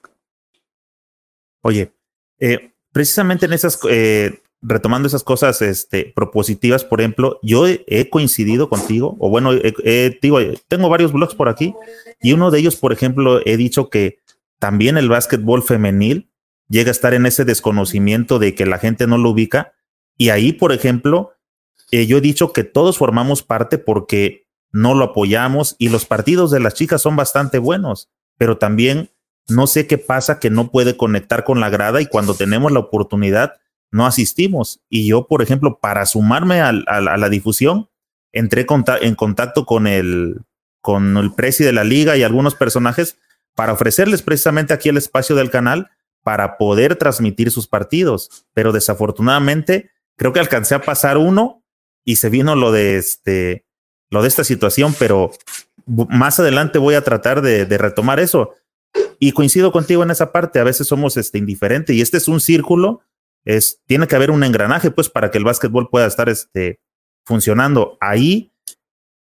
Oye, eh, precisamente en esas, eh, retomando esas cosas este, propositivas, por ejemplo, yo he, coincidido contigo, o bueno, digo, tengo varios blogs por aquí, y uno de ellos, por ejemplo, he dicho que también el básquetbol femenil llega a estar en ese desconocimiento de que la gente no lo ubica. Y ahí, por ejemplo, eh, yo he dicho que todos formamos parte porque no lo apoyamos y los partidos de las chicas son bastante buenos, pero también no sé qué pasa que no puede conectar con la grada y cuando tenemos la oportunidad no asistimos. Y yo, por ejemplo, para sumarme a, la difusión, entré en contacto con el, con el presi de la liga y algunos personajes para ofrecerles precisamente aquí el espacio del canal para poder transmitir sus partidos. Pero desafortunadamente, creo que alcancé a pasar uno y se vino lo de este, lo de esta situación, pero más adelante voy a tratar de, retomar eso. Y coincido contigo en esa parte, a veces somos este, indiferentes y este es un círculo, es, tiene que haber un engranaje pues para que el básquetbol pueda estar este, funcionando. Ahí,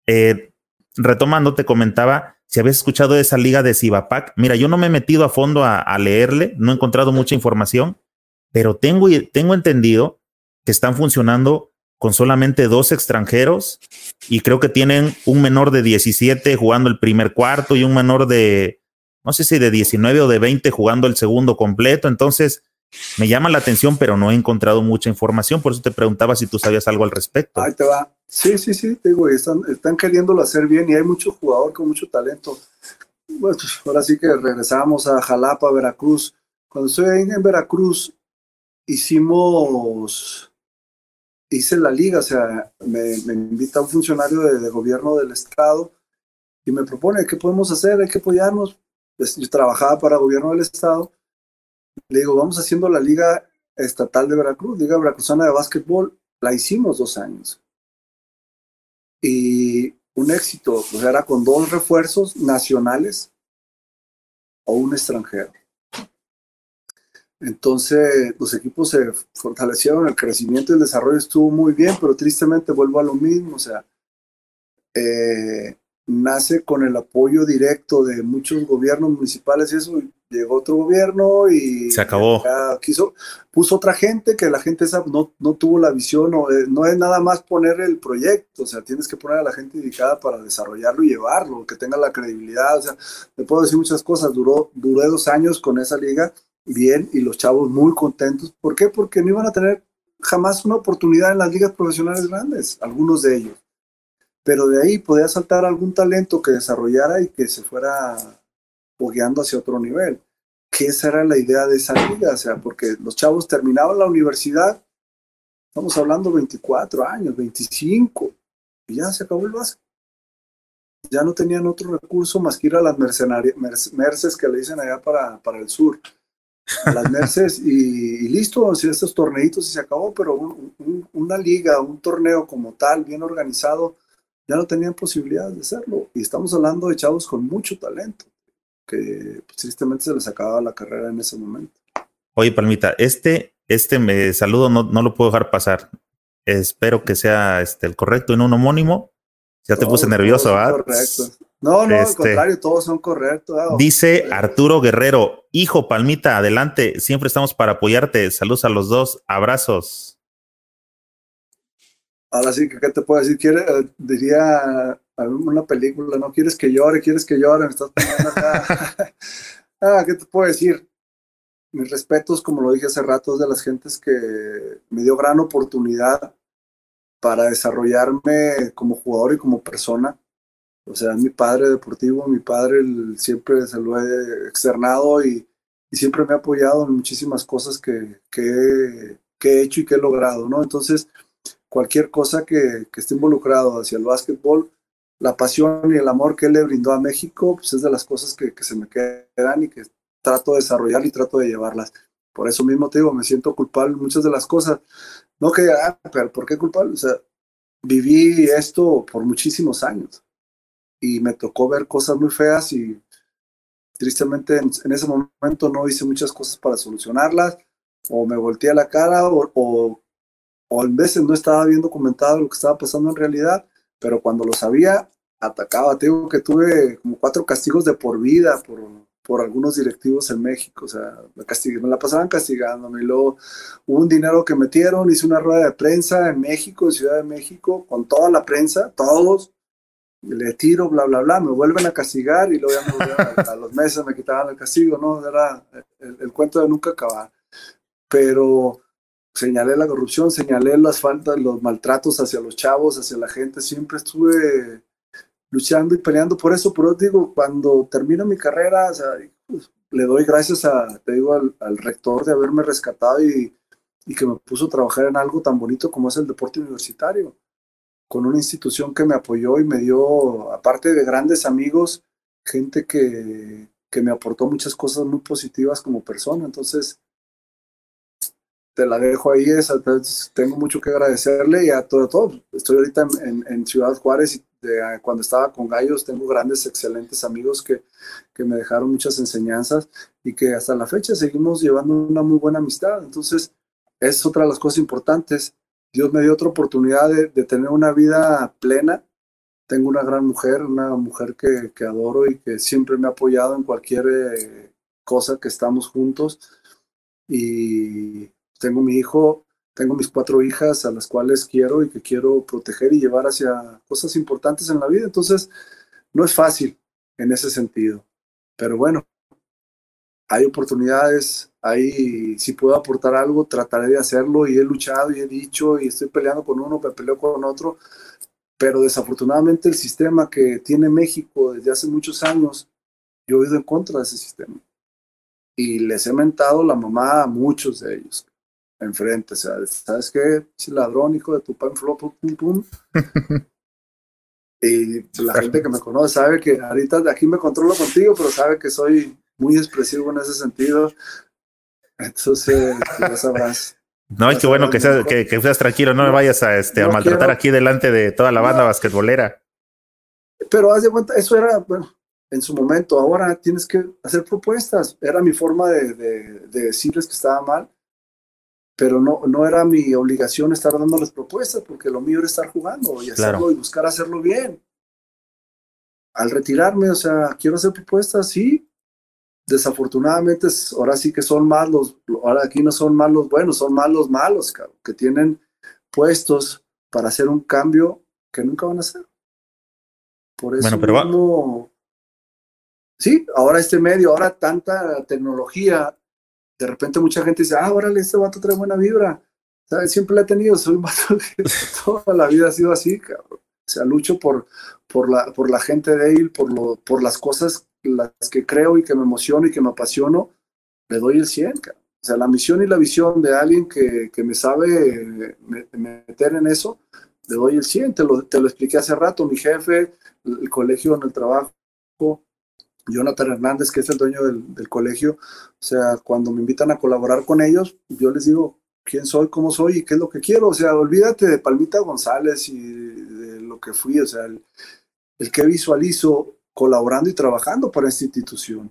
eh, retomando, te comentaba, si habías escuchado de esa liga de Cibapac, mira, yo no me he metido a fondo a, leerle, no he encontrado mucha información, pero tengo, tengo entendido que están funcionando con solamente dos extranjeros y creo que tienen un menor de 17 jugando el primer cuarto y un menor de, no sé si de 19 o de 20 jugando el segundo completo. Entonces, me llama la atención, pero no he encontrado mucha información, por eso te preguntaba si tú sabías algo al respecto. Ahí te va. Sí, sí, sí, te digo, están, están queriéndolo hacer bien y hay mucho jugador con mucho talento. Bueno, pues, ahora sí que regresamos a Jalapa, Veracruz. Cuando estoy en Veracruz, hicimos, hice la liga, o sea, me, me invita un funcionario de, de, gobierno del estado y me propone, ¿qué podemos hacer? Hay que apoyarnos. Pues, yo trabajaba para el gobierno del estado. Le digo, vamos haciendo la liga Estatal de Veracruz, Liga Veracruzana de Básquetbol, la hicimos dos años. Y un éxito, sea, era con dos refuerzos nacionales o un extranjero. Entonces los equipos se fortalecieron, el crecimiento y el desarrollo estuvo muy bien, pero tristemente vuelvo a lo mismo, o sea, eh, nace con el apoyo directo de muchos gobiernos municipales y eso, llegó otro gobierno y se acabó. Quiso, puso otra gente que la gente esa no, no tuvo la visión, o, eh, no es nada más poner el proyecto, o sea, tienes que poner a la gente indicada para desarrollarlo y llevarlo, que tenga la credibilidad, o sea, te puedo decir muchas cosas, duró, duré dos años con esa liga bien y los chavos muy contentos, ¿por qué? Porque no iban a tener jamás una oportunidad en las ligas profesionales grandes, algunos de ellos pero de ahí podía saltar algún talento que desarrollara y que se fuera bogueando hacia otro nivel. Que esa era la idea de esa liga, o sea, porque los chavos terminaban la universidad, estamos hablando 24 años, 25, y ya se acabó el básquet. Ya no tenían otro recurso más que ir a las mercenarias, merces que le dicen allá para, para el sur. las merces y, listo, así estos torneitos y se acabó, pero una liga, un torneo como tal, bien organizado, ya no tenían posibilidad de hacerlo. Y estamos hablando de chavos con mucho talento, que pues, tristemente se les acababa la carrera en ese momento. Oye, Palmita, este, este me saludo no, no lo puedo dejar pasar. Espero que sea este, el correcto en un homónimo. Ya te puse nervioso, ¿verdad? Correcto. No, no, al este, contrario, todos son correctos. Ah, dice Arturo Guerrero, hijo Palmita, adelante, siempre estamos para apoyarte. Saludos a los dos, abrazos. Ahora sí, ¿qué te puedo decir? Quiere, eh, diría una película, no quieres que llore, quieres que llore, me estás ah, ¿qué te puedo decir? Mis respetos, como lo dije hace rato, de las gentes que me dio gran oportunidad para desarrollarme como jugador y como persona. O sea, mi padre deportivo, mi padre siempre se lo he externado y, siempre me ha apoyado en muchísimas cosas que, que, que he hecho y que he logrado, ¿no? Entonces, cualquier cosa que, esté involucrado hacia el básquetbol, la pasión y el amor que él le brindó a México, pues es de las cosas que, se me quedan y que trato de desarrollar y trato de llevarlas. Por eso mismo te digo, me siento culpable en muchas de las cosas. No que, ah, pero ¿por qué culpable? O sea, viví esto por muchísimos años y me tocó ver cosas muy feas y tristemente en, ese momento no hice muchas cosas para solucionarlas o me volteé la cara o, o o a veces no estaba bien documentado lo que estaba pasando en realidad, pero cuando lo sabía, atacaba. Te digo que tuve como cuatro castigos de por vida por, por algunos directivos en México, o sea, me, me la pasaban castigándome. Y luego hubo un dinero que metieron, hice una rueda de prensa en México, en Ciudad de México, con toda la prensa, todos, le tiro, bla, bla, bla, me vuelven a castigar y luego ya a, los meses me quitaban el castigo, ¿no? Era el, el cuento de nunca acabar. Pero señalé la corrupción, señalé las faltas, los maltratos hacia los chavos, hacia la gente, siempre estuve luchando y peleando por eso, pero digo, cuando termino mi carrera, pues, le doy gracias a, te digo, al, rector de haberme rescatado y, y, que me puso a trabajar en algo tan bonito como es el deporte universitario, con una institución que me apoyó y me dio, aparte de grandes amigos, gente que, que me aportó muchas cosas muy positivas como persona, entonces te la dejo ahí, esa, tengo mucho que agradecerle y a todo, todo. Estoy ahorita en, en, Ciudad Juárez y de, cuando estaba con Gallos tengo grandes, excelentes amigos que, que me dejaron muchas enseñanzas y que hasta la fecha seguimos llevando una muy buena amistad. Entonces, es otra de las cosas importantes. Dios me dio otra oportunidad de, de tener una vida plena. Tengo una gran mujer, una mujer que, que adoro y que siempre me ha apoyado en cualquier eh, cosa que estamos juntos. Y tengo mi hijo, tengo mis cuatro hijas a las cuales quiero y que quiero proteger y llevar hacia cosas importantes en la vida. Entonces, no es fácil en ese sentido. Pero bueno, hay oportunidades, ahí si puedo aportar algo, trataré de hacerlo y he luchado y he dicho y estoy peleando con uno, me peleo con otro, pero desafortunadamente el sistema que tiene México desde hace muchos años, yo he ido en contra de ese sistema. Y les he mentado la mamá a muchos de ellos enfrente. O sea, ¿sabes qué? Ladrón, hijo de tu pan flop, pum, pum. y la gente que me conoce sabe que ahorita de aquí me controlo contigo, pero sabe que soy muy expresivo en ese sentido. Entonces, pues, ya sabrás. No, y qué bueno que seas, que, seas tranquilo, no me vayas a, este, a maltratar aquí delante de toda la banda basquetbolera. Pero haz de cuenta, eso era, bueno, en su momento, ahora tienes que hacer propuestas. Era mi forma de, de, decirles que estaba mal, pero no, no era mi obligación estar dándoles propuestas, porque lo mío era estar jugando y hacerlo y buscar hacerlo bien. Al retirarme, o sea, quiero hacer propuestas, sí, desafortunadamente ahora sí que son más los, ahora aquí no son más los buenos, son más los malos, que tienen puestos para hacer un cambio que nunca van a hacer. Por eso bueno, sí, ahora este medio, ahora tanta tecnología, de repente mucha gente dice, ah, órale, este vato trae buena vibra. Siempre la he tenido, soy un vato toda la vida ha sido así, cabrón. O sea, lucho por, por, la, por la gente de él, por, por las cosas las que creo y que me emociono y que me apasiono, le doy el 100. O sea, la misión y la visión de alguien que, que me sabe meter en eso, le doy el 100. Te lo, te lo expliqué hace rato, mi jefe, el colegio en el trabajo, Jonathan Hernández, que es el dueño del, del, colegio, o sea, cuando me invitan a colaborar con ellos, yo les digo quién soy, cómo soy y qué es lo que quiero. O sea, olvídate de Palmita González y de lo que fui, o sea, el, el que visualizo colaborando y trabajando para esta institución.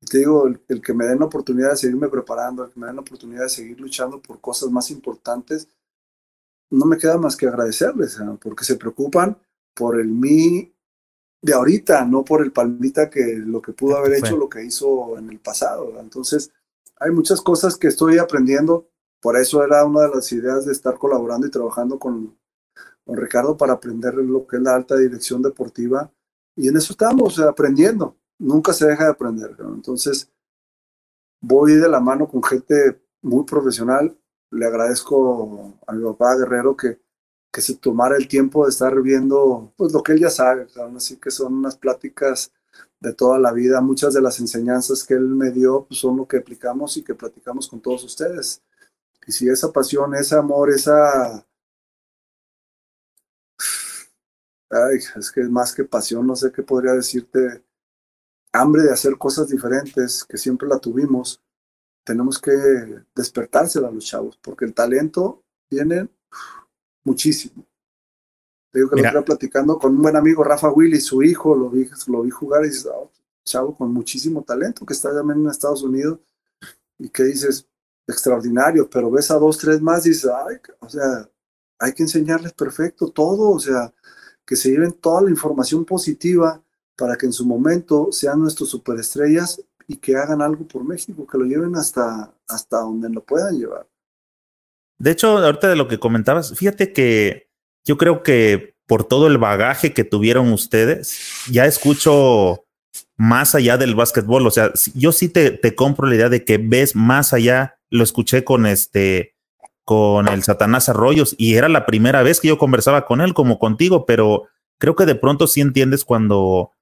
Y te digo, el, que me den la oportunidad de seguirme preparando, el que me den la oportunidad de seguir luchando por cosas más importantes, no me queda más que agradecerles, porque se preocupan por el mí de ahorita, no por el palmita que lo que pudo haber hecho, lo que hizo en el pasado. Entonces, hay muchas cosas que estoy aprendiendo, por eso era una de las ideas de estar colaborando y trabajando con, con Ricardo para aprender lo que es la alta dirección deportiva y en eso estamos aprendiendo. Nunca se deja de aprender. Entonces, voy de la mano con gente muy profesional. Le agradezco a mi papá Guerrero que, que se tomara el tiempo de estar viendo pues, lo que él ya sabe. Así que son unas pláticas de toda la vida. Muchas de las enseñanzas que él me dio pues, son lo que aplicamos y que platicamos con todos ustedes. Y si esa pasión, ese amor, esa ay, es que más que pasión, no sé qué podría decirte, hambre de hacer cosas diferentes, que siempre la tuvimos, tenemos que despertársela a los chavos, porque el talento viene muchísimo. Te digo que lo estaba platicando con un buen amigo, Rafa Willy, su hijo, lo vi, lo vi jugar y dices, oh, chavo con muchísimo talento, que está también en Estados Unidos, y que dices, extraordinario, pero ves a dos, tres más y dices, ay, o sea, hay que enseñarles perfecto todo, o sea, que se lleven toda la información positiva para que en su momento sean nuestros superestrellas y que hagan algo por México, que lo lleven hasta, hasta donde lo puedan llevar. De hecho, ahorita de lo que comentabas, fíjate que yo creo que por todo el bagaje que tuvieron ustedes, ya escucho más allá del básquetbol. O sea, yo sí te, te compro la idea de que ves más allá. Lo escuché con este con el Satanás Arroyos y era la primera vez que yo conversaba con él como contigo, pero creo que de pronto sí entiendes cuando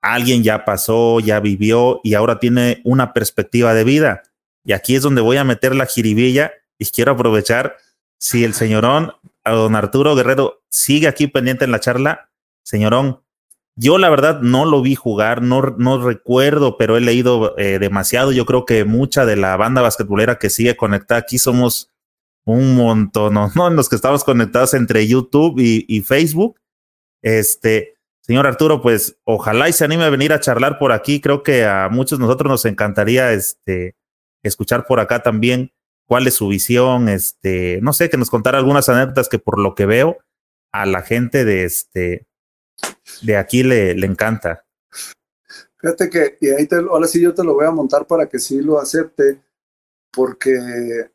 alguien ya pasó, ya vivió y ahora tiene una perspectiva de vida. Y aquí es donde voy a meter la jiribilla y quiero aprovechar si el señorón, a don Arturo Guerrero, sigue aquí pendiente en la charla, señorón, yo la verdad no lo vi jugar, no, no recuerdo, pero he leído eh, demasiado. Yo creo que mucha de la banda basquetbolera que sigue conectada aquí somos un montón, ¿no? En los que estamos conectados entre YouTube y, Facebook. Este, señor Arturo, pues ojalá y se anime a venir a charlar por aquí. Creo que a muchos de nosotros nos encantaría este, escuchar por acá también cuál es su visión, este, no sé, que nos contara algunas anécdotas que por lo que veo a la gente de este de aquí le, le encanta. Fíjate que, y ahí te, ahora sí yo te lo voy a montar para que sí lo acepte porque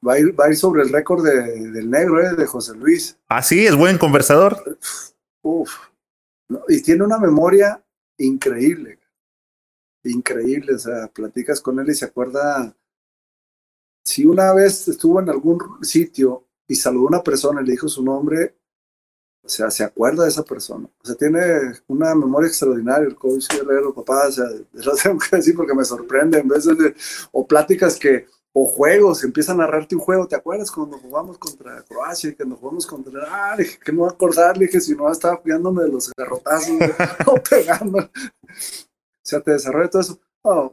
va a ir, va a ir sobre el récord de, del negro, ¿eh? de José Luis. Ah, sí, es buen conversador. Uf, y tiene una memoria increíble, increíble, o sea, platicas con él y se acuerda, si una vez estuvo en algún sitio y saludó a una persona y le dijo su nombre, o sea, se acuerda de esa persona. O sea, tiene una memoria extraordinaria el coach Guerrero, papá, o sea, lo tengo que decir porque me sorprende, en vez de, o pláticas que o juegos, empiezan a narrarte un juego, ¿te acuerdas cuando jugamos contra Croacia y cuando jugamos contra, ah, dije, que no voy a acordar, dije, si no estaba cuidándome de los garrotazos o pegando. O sea, te desarrolla todo eso.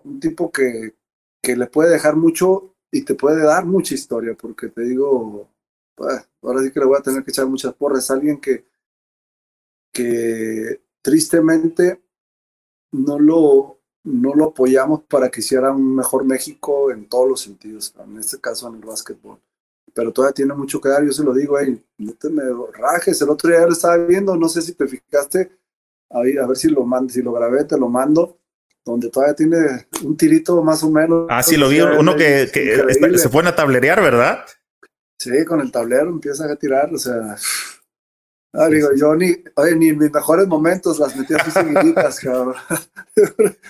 un tipo que, que le puede dejar mucho y te puede dar mucha historia, porque te digo, pues, ahora sí que le voy a tener que echar muchas porras. Alguien que, que tristemente no lo, no lo apoyamos para que hiciera un mejor México en todos los sentidos, en este caso en el básquetbol. Pero todavía tiene mucho que dar, yo se lo digo, hey, no te me rajes, el otro día lo estaba viendo, no sé si te fijaste, a ver si lo mando, si lo grabé, te lo mando, donde todavía tiene un tirito más o menos. Ah, sí, lo vi, uno que, se pone a tablerear, ¿verdad? Sí, con el tablero empieza a tirar, o sea, Ah, digo, yo ni, oye, ni en mis mejores momentos las metí así seguiditas, cabrón.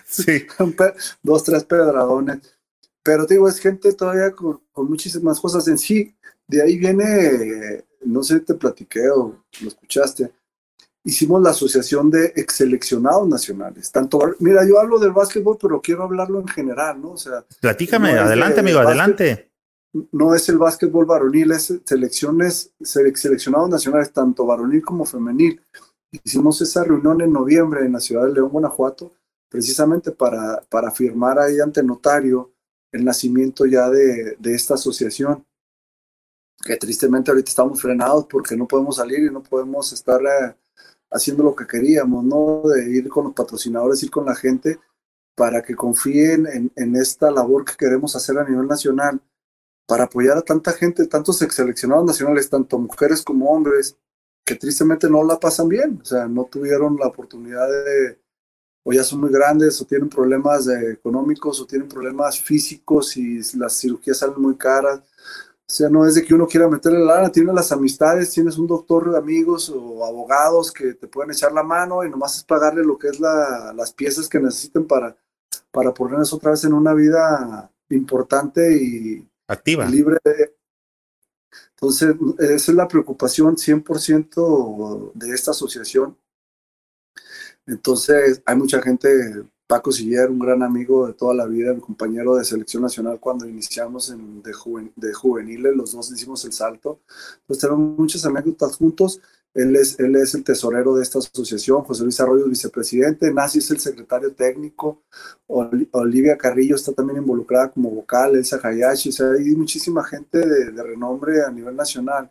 Sí. Dos, tres pedradones. Pero te digo, es gente todavía con, muchísimas cosas en sí. De ahí viene, no sé, te platiqué o lo escuchaste. Hicimos la asociación de ex seleccionados nacionales. Tanto, mira, yo hablo del básquetbol, pero quiero hablarlo en general, ¿no? O sea. Platícame, adelante, amigo, adelante no es el básquetbol varonil, es selecciones, seleccionados nacionales, tanto varonil como femenil. Hicimos esa reunión en noviembre en la ciudad de León, Guanajuato, precisamente para, para firmar ahí ante notario el nacimiento ya de, de esta asociación, que tristemente ahorita estamos frenados porque no podemos salir y no podemos estar eh, haciendo lo que queríamos, ¿no? De ir con los patrocinadores, ir con la gente para que confíen en, esta labor que queremos hacer a nivel nacional para apoyar a tanta gente, tantos seleccionados nacionales, tanto mujeres como hombres, que tristemente no la pasan bien, o sea, no tuvieron la oportunidad de, o ya son muy grandes, o tienen problemas económicos, o tienen problemas físicos y las cirugías salen muy caras. O sea, no es de que uno quiera meterle la lana, tiene las amistades, tienes un doctor de amigos o abogados que te pueden echar la mano y nomás es pagarle lo que es la, las piezas que necesiten para, para ponerles otra vez en una vida importante y, activa. Libre. Entonces, esa es la preocupación 100% de esta asociación. Entonces, hay mucha gente, Paco Siller, un gran amigo de toda la vida, mi compañero de selección nacional cuando iniciamos en, de, juveniles, los dos hicimos el salto. Pues tenemos muchas anécdotas juntos. Él es, el tesorero de esta asociación, José Luis Arroyo es vicepresidente, Nasi es el secretario técnico, Olivia Carrillo está también involucrada como vocal, Elsa Hayashi, o sea, hay muchísima gente de, de renombre a nivel nacional.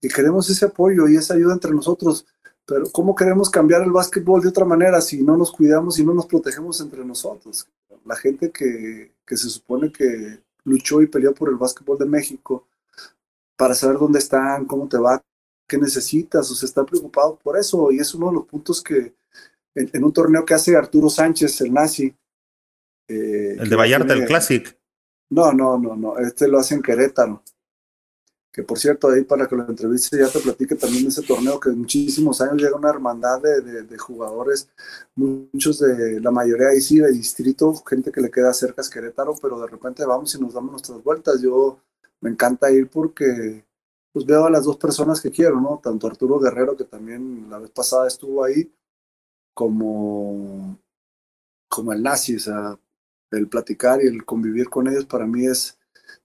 Y queremos ese apoyo y esa ayuda entre nosotros, pero ¿cómo queremos cambiar el básquetbol de otra manera si no nos cuidamos y no nos protegemos entre nosotros? La gente que, que se supone que luchó y peleó por el básquetbol de México para saber dónde están, cómo te va, qué necesitas, o se está preocupado por eso, y es uno de los puntos que en, un torneo que hace Arturo Sánchez, el nazi. Eh, el de Vallarta, el Classic. No, no, no, no, este lo hace en Querétaro. Que por cierto, ahí para que lo entreviste ya te platique también ese torneo que en muchísimos años llega una hermandad de, de, jugadores, muchos de la mayoría ahí sí de distrito, gente que le queda cerca es Querétaro, pero de repente vamos y nos damos nuestras vueltas. Yo me encanta ir porque pues veo a las dos personas que quiero, ¿no? Tanto Arturo Guerrero, que también la vez pasada estuvo ahí, como, como el nazi, o sea, el platicar y el convivir con ellos para mí es,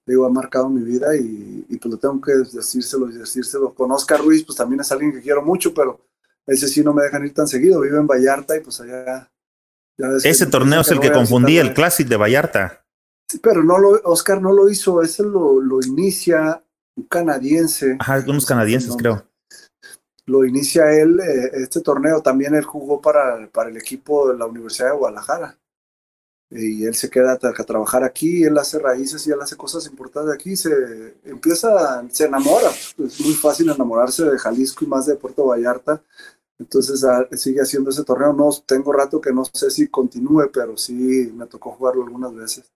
digo, ha marcado mi vida y, y pues lo tengo que decírselo y decírselo. Con Oscar Ruiz, pues también es alguien que quiero mucho, pero ese sí no me dejan ir tan seguido, vive en Vallarta y pues allá... ese torneo es el que confundí, el Classic de Vallarta. Sí, pero no lo, Oscar no lo hizo, ese lo, lo inicia un canadiense. Ajá, unos canadienses, creo. Lo inicia él, eh, este torneo, también él jugó para, para el equipo de la Universidad de Guadalajara. Y él se queda a, trabajar aquí, él hace raíces y él hace cosas importantes aquí, se empieza, se enamora, es muy fácil enamorarse de Jalisco y más de Puerto Vallarta, entonces ah, sigue haciendo ese torneo, no tengo rato que no sé si continúe, pero sí me tocó jugarlo algunas veces.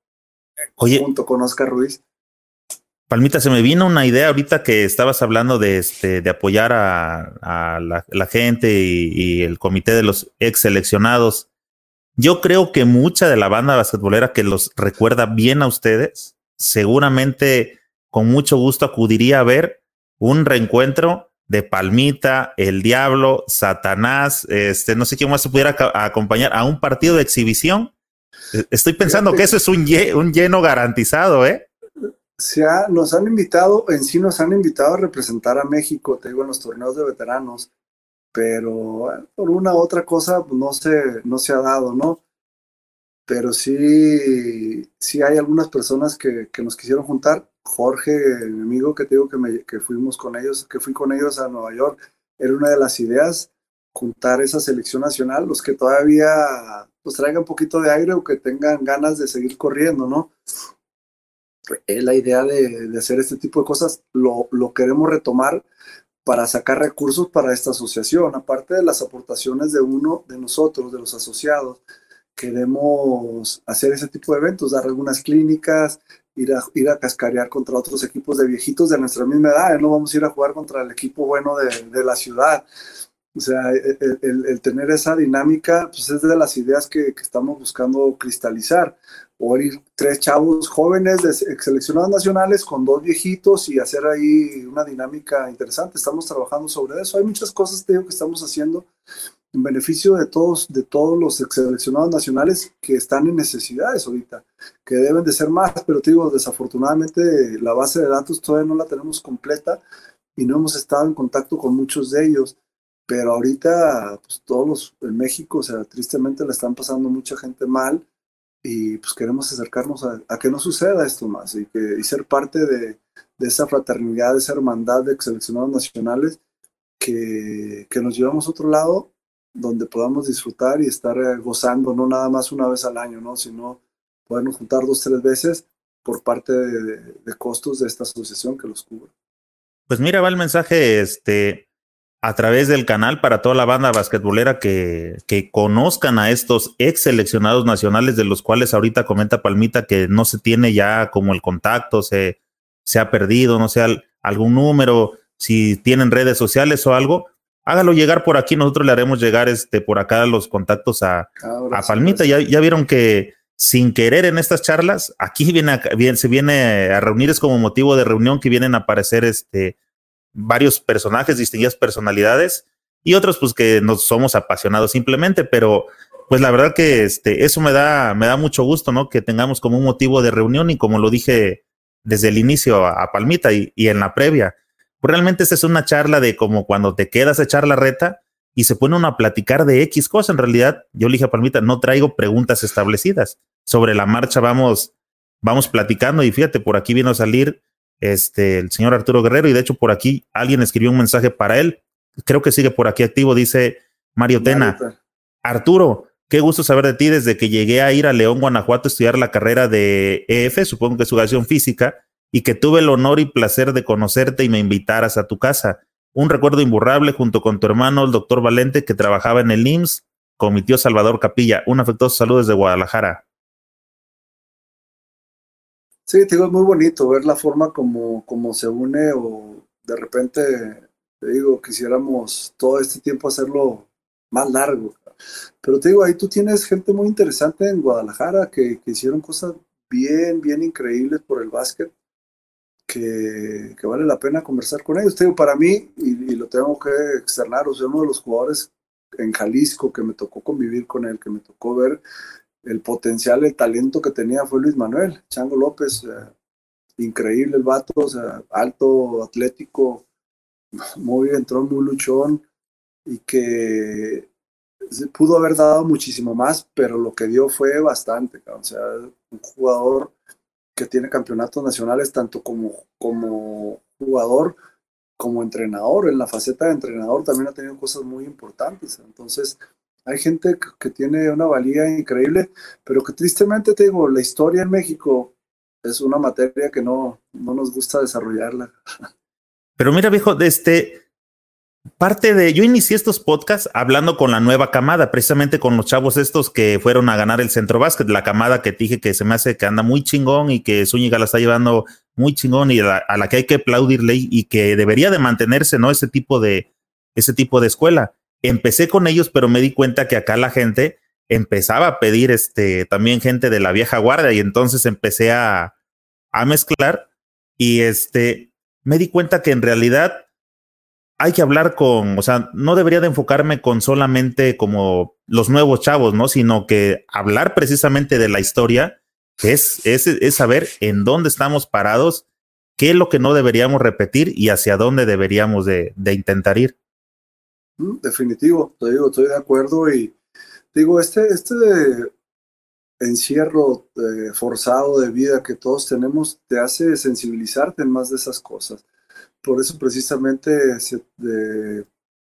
Oye, junto con Oscar Ruiz. Palmita, se me vino una idea ahorita que estabas hablando de, este, de apoyar a, la, gente y, el comité de los ex seleccionados. Yo creo que mucha de la banda basquetbolera que los recuerda bien a ustedes, seguramente con mucho gusto acudiría a ver un reencuentro de Palmita, el Diablo, Satanás, este, no sé quién más se pudiera acompañar a un partido de exhibición. E, estoy pensando que eso es un, un lleno garantizado, ¿eh? se nos han invitado, en sí nos han invitado a representar a México, te digo, en los torneos de veteranos, pero por una u otra cosa pues, no, se, no se ha dado, ¿no? pero sí, sí hay algunas personas que, que nos quisieron juntar. Jorge, mi amigo que te digo que, me, que fuimos con ellos, que fui con ellos a Nueva York, era una de las ideas juntar esa selección nacional, los que todavía pues traigan un poquito de aire o que tengan ganas de seguir corriendo, ¿no? Es la idea de, de hacer este tipo de cosas, lo, lo, queremos retomar para sacar recursos para esta asociación, aparte de las aportaciones de uno de nosotros, de los asociados, queremos hacer ese tipo de eventos, dar algunas clínicas, ir a, ir a cascarear contra otros equipos de viejitos de nuestra misma edad, no vamos a ir a jugar contra el equipo bueno de, de la ciudad, o sea, el, el, tener esa dinámica, pues es de las ideas que, que, estamos buscando cristalizar. O ir tres chavos jóvenes de seleccionados nacionales con dos viejitos y hacer ahí una dinámica interesante. Estamos trabajando sobre eso. Hay muchas cosas, te digo, que estamos haciendo en beneficio de todos, de todos los seleccionados nacionales que están en necesidades ahorita, que deben de ser más, pero te digo, desafortunadamente la base de datos todavía no la tenemos completa y no hemos estado en contacto con muchos de ellos pero ahorita pues, todos los en México, o sea, tristemente le están pasando mucha gente mal y pues queremos acercarnos a, que no suceda esto más y, que, y ser parte de, de, esa fraternidad, de esa hermandad de seleccionados nacionales que, que nos llevamos a otro lado donde podamos disfrutar y estar eh, gozando, no nada más una vez al año, ¿no? sino podernos juntar dos, tres veces por parte de, costos de esta asociación que los cubre. Pues mira, va el mensaje, este, a través del canal para toda la banda basquetbolera que, que conozcan a estos ex seleccionados nacionales de los cuales ahorita comenta Palmita que no se tiene ya como el contacto, se, se ha perdido, no sé, algún número, si tienen redes sociales o algo, hágalo llegar por aquí, nosotros le haremos llegar este por acá los contactos a, a Palmita. Ya, ya vieron que sin querer en estas charlas, aquí viene, viene, se viene a reunir, es como motivo de reunión que vienen a aparecer este varios personajes, distinguidas personalidades y otros pues que no somos apasionados simplemente, pero pues la verdad que este, eso me da, me da mucho gusto, ¿no? Que tengamos como un motivo de reunión y como lo dije desde el inicio a, Palmita y, y, en la previa, realmente esta es una charla de como cuando te quedas a echar la reta y se pone uno a platicar de X cosa. En realidad, yo le dije a Palmita, no traigo preguntas establecidas. Sobre la marcha vamos, vamos platicando y fíjate, por aquí vino a salir este, el señor Arturo Guerrero, y de hecho por aquí alguien escribió un mensaje para él, creo que sigue por aquí activo, dice Mario Tena. Arturo, qué gusto saber de ti desde que llegué a ir a León, Guanajuato a estudiar la carrera de EF, supongo que es educación física, y que tuve el honor y placer de conocerte y me invitaras a tu casa. Un recuerdo imborrable junto con tu hermano, el doctor Valente, que trabajaba en el IMSS, con mi tío Salvador Capilla. Un afectuoso saludo desde Guadalajara. Sí, te digo, es muy bonito ver la forma como, como se une o de repente, te digo, quisiéramos todo este tiempo hacerlo más largo. Pero te digo, ahí tú tienes gente muy interesante en Guadalajara que, que hicieron cosas bien, bien increíbles por el básquet, que, que, vale la pena conversar con ellos. Te digo, para mí, y, y lo tengo que externar, o sea, uno de los jugadores en Jalisco que me tocó convivir con él, que me tocó ver el potencial, el talento que tenía fue Luis Manuel, Chango López, eh, increíble el vato, alto, atlético, muy entró muy luchón y que pudo haber dado muchísimo más, pero lo que dio fue bastante, o sea, un jugador que tiene campeonatos nacionales tanto como, como jugador como entrenador, en la faceta de entrenador también ha tenido cosas muy importantes, entonces hay gente que tiene una valía increíble, pero que tristemente te digo, la historia en México es una materia que no, no nos gusta desarrollarla. Pero mira, viejo, de este parte de yo inicié estos podcasts hablando con la nueva camada, precisamente con los chavos estos que fueron a ganar el centro básquet, la camada que dije que se me hace que anda muy chingón y que Zúñiga la está llevando muy chingón y a la, que hay que aplaudirle y que debería de mantenerse, ¿no? Ese tipo de, ese tipo de escuela empecé con ellos, pero me di cuenta que acá la gente empezaba a pedir este también gente de la vieja guardia y entonces empecé a, a mezclar y este me di cuenta que en realidad hay que hablar con, o sea, no debería de enfocarme con solamente como los nuevos chavos, ¿no? Sino que hablar precisamente de la historia, que es, es, es saber en dónde estamos parados, qué es lo que no deberíamos repetir y hacia dónde deberíamos de, de intentar ir. Definitivo, te digo, estoy de acuerdo y digo, este, este encierro eh, forzado de vida que todos tenemos te hace sensibilizarte en más de esas cosas. Por eso precisamente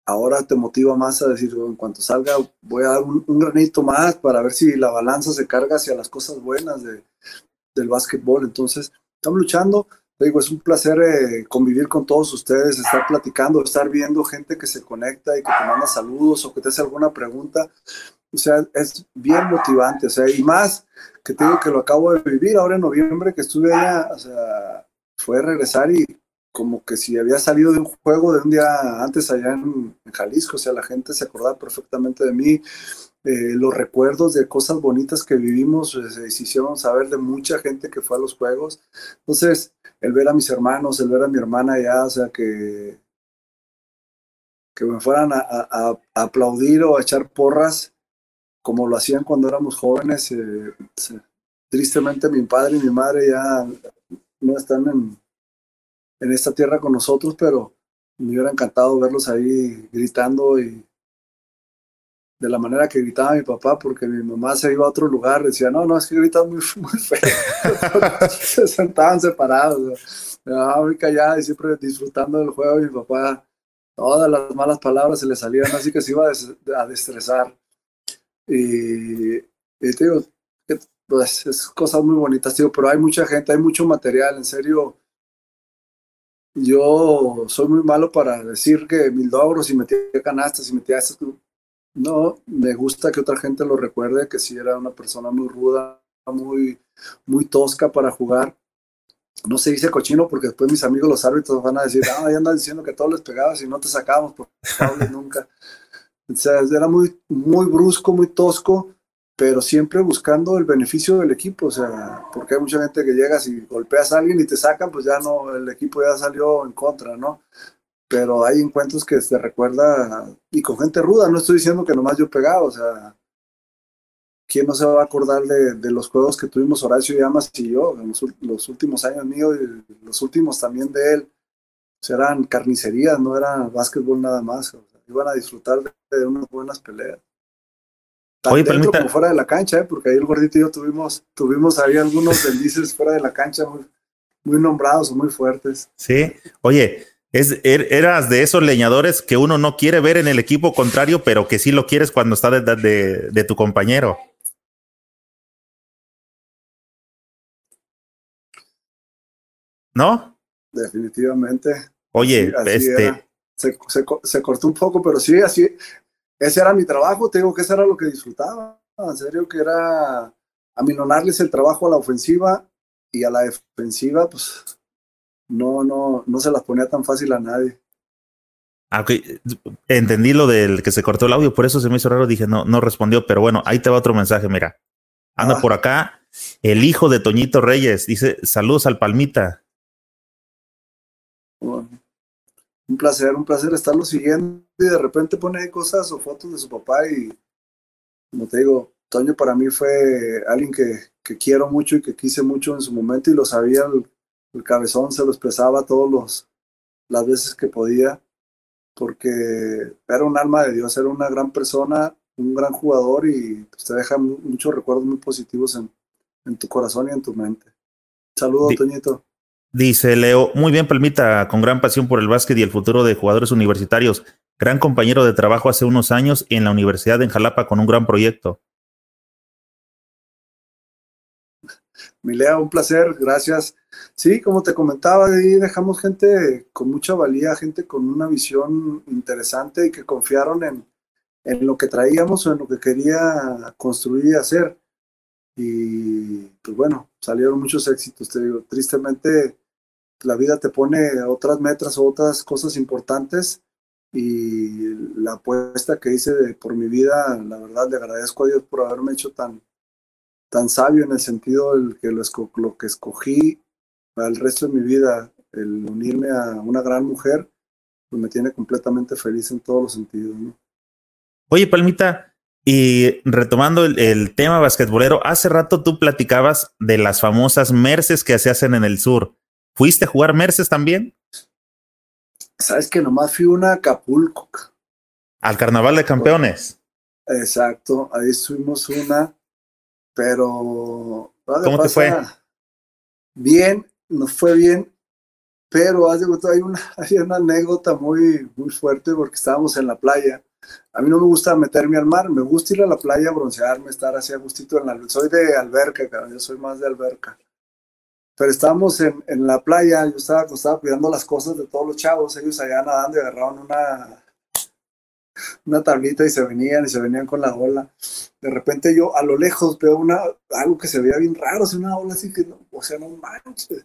ahora te motiva más a decir, en cuanto salga voy a dar un, granito más para ver si la balanza se carga hacia las cosas buenas de, del básquetbol. Entonces, estamos luchando. Te digo, es un placer eh, convivir con todos ustedes, estar platicando, estar viendo gente que se conecta y que te manda saludos o que te hace alguna pregunta. O sea, es bien motivante, o sea, y más que tengo que lo acabo de vivir ahora en noviembre que estuve allá, o sea, fue regresar y como que si había salido de un juego de un día antes allá en, Jalisco, o sea, la gente se acordaba perfectamente de mí, eh, los recuerdos de cosas bonitas que vivimos eh, se hicieron saber de mucha gente que fue a los juegos, entonces, el ver a mis hermanos, el ver a mi hermana allá, o sea, que, que me fueran a, a aplaudir o a echar porras, como lo hacían cuando éramos jóvenes. Eh, tristemente mi padre y mi madre ya no están en, en esta tierra con nosotros, pero me hubiera encantado verlos ahí gritando y de la manera que gritaba mi papá, porque mi mamá se iba a otro lugar, decía, no, no, es que gritan muy, feo. se sentaban separados. Me daba muy callada y siempre disfrutando del juego. Mi papá, todas las malas palabras se le salían, así que se iba a, a destresar. Y, te digo, pues es cosas muy bonitas, digo, pero hay mucha gente, hay mucho material, en serio. Yo soy muy malo para decir que mil logros y metí canastas y metí estas. No, me gusta que otra gente lo recuerde, que si era una persona muy ruda, muy, muy tosca para jugar. No se dice cochino porque después mis amigos los árbitros van a decir, ah, ya andas diciendo que todos les pegabas y no te sacábamos por nunca. O sea, era muy, muy brusco, muy tosco, pero siempre buscando el beneficio del equipo. O sea, porque hay mucha gente que llega, si golpeas a alguien y te sacan, pues ya no, el equipo ya salió en contra, ¿no? Pero hay encuentros que se recuerda, y con gente ruda, no estoy diciendo que nomás yo pegaba, o sea, ¿quién no se va a acordar de, los juegos que tuvimos Horacio Llamas y yo, en los, últimos años míos y los últimos también de él? O sea, eran carnicerías, no era básquetbol nada más. O iban a disfrutar de, unas buenas peleas. Oye, dentro como fuera de la cancha, ¿eh? porque ahí el gordito y yo tuvimos, tuvimos ahí algunos delices fuera de la cancha muy, muy nombrados o muy fuertes. Sí, oye, es, er, eras de esos leñadores que uno no quiere ver en el equipo contrario, pero que sí lo quieres cuando está de, de, de tu compañero. ¿No? Definitivamente. Oye, este, se, se, cortó un poco, pero sí, así, ese era mi trabajo, te digo que eso era lo que disfrutaba, en serio que era aminonarles el trabajo a la ofensiva y a la defensiva, pues no, no, no se las ponía tan fácil a nadie. Ah, Entendí lo del que se cortó el audio, por eso se me hizo raro, dije, no, no respondió, pero bueno, ahí te va otro mensaje, mira. Anda ah. por acá, el hijo de Toñito Reyes, dice, saludos al Palmita un placer, un placer estarlo siguiendo y de repente pone cosas o fotos de su papá y como te digo, Toño para mí fue alguien que, que quiero mucho y que quise mucho en su momento y lo sabía, el, cabezón se lo expresaba todos los las veces que podía porque era un alma de Dios, era una gran persona, un gran jugador y pues, te deja muchos recuerdos muy positivos en, en tu corazón y en tu mente. Saludos, Toñito. Dice Leo, muy bien, Palmita, con gran pasión por el básquet y el futuro de jugadores universitarios. Gran compañero de trabajo hace unos años en la Universidad de Jalapa con un gran proyecto. Mi Leo, un placer, gracias. Sí, como te comentaba, ahí dejamos gente con mucha valía, gente con una visión interesante y que confiaron en, en lo que traíamos o en lo que quería construir y hacer y pues bueno, salieron muchos éxitos, te digo, tristemente la vida te pone otras metas o otras cosas importantes y la apuesta que hice por mi vida, la verdad le agradezco a Dios por haberme hecho tan, tan sabio en el sentido del que lo, lo que escogí para el resto de mi vida, el unirme a una gran mujer, pues me tiene completamente feliz en todos los sentidos. Oye, Palmita, y retomando el, tema basquetbolero, hace rato tú platicabas de las famosas merces que se hacen en el sur. ¿Fuiste a jugar merces también? Sabes que nomás fui una a Acapulco. Al Carnaval de Campeones. Exacto, ahí estuvimos una, Pero. ¿Cómo te fue? Bien, nos fue bien, pero hay una, hay una anécdota muy, muy fuerte porque estábamos en la playa. A mí no me gusta meterme al mar, me gusta ir a la playa, broncearme, estar así a gustito en la Soy de alberca, cara, yo soy más de alberca. Pero estábamos en, en la playa, yo estaba, estaba cuidando las cosas de todos los chavos, ellos allá nadando y agarraron una, una tablita y se venían y se venían con la ola. De repente yo a lo lejos veo una, algo que se veía bien raro, o una ola así que, no, o sea, no manches.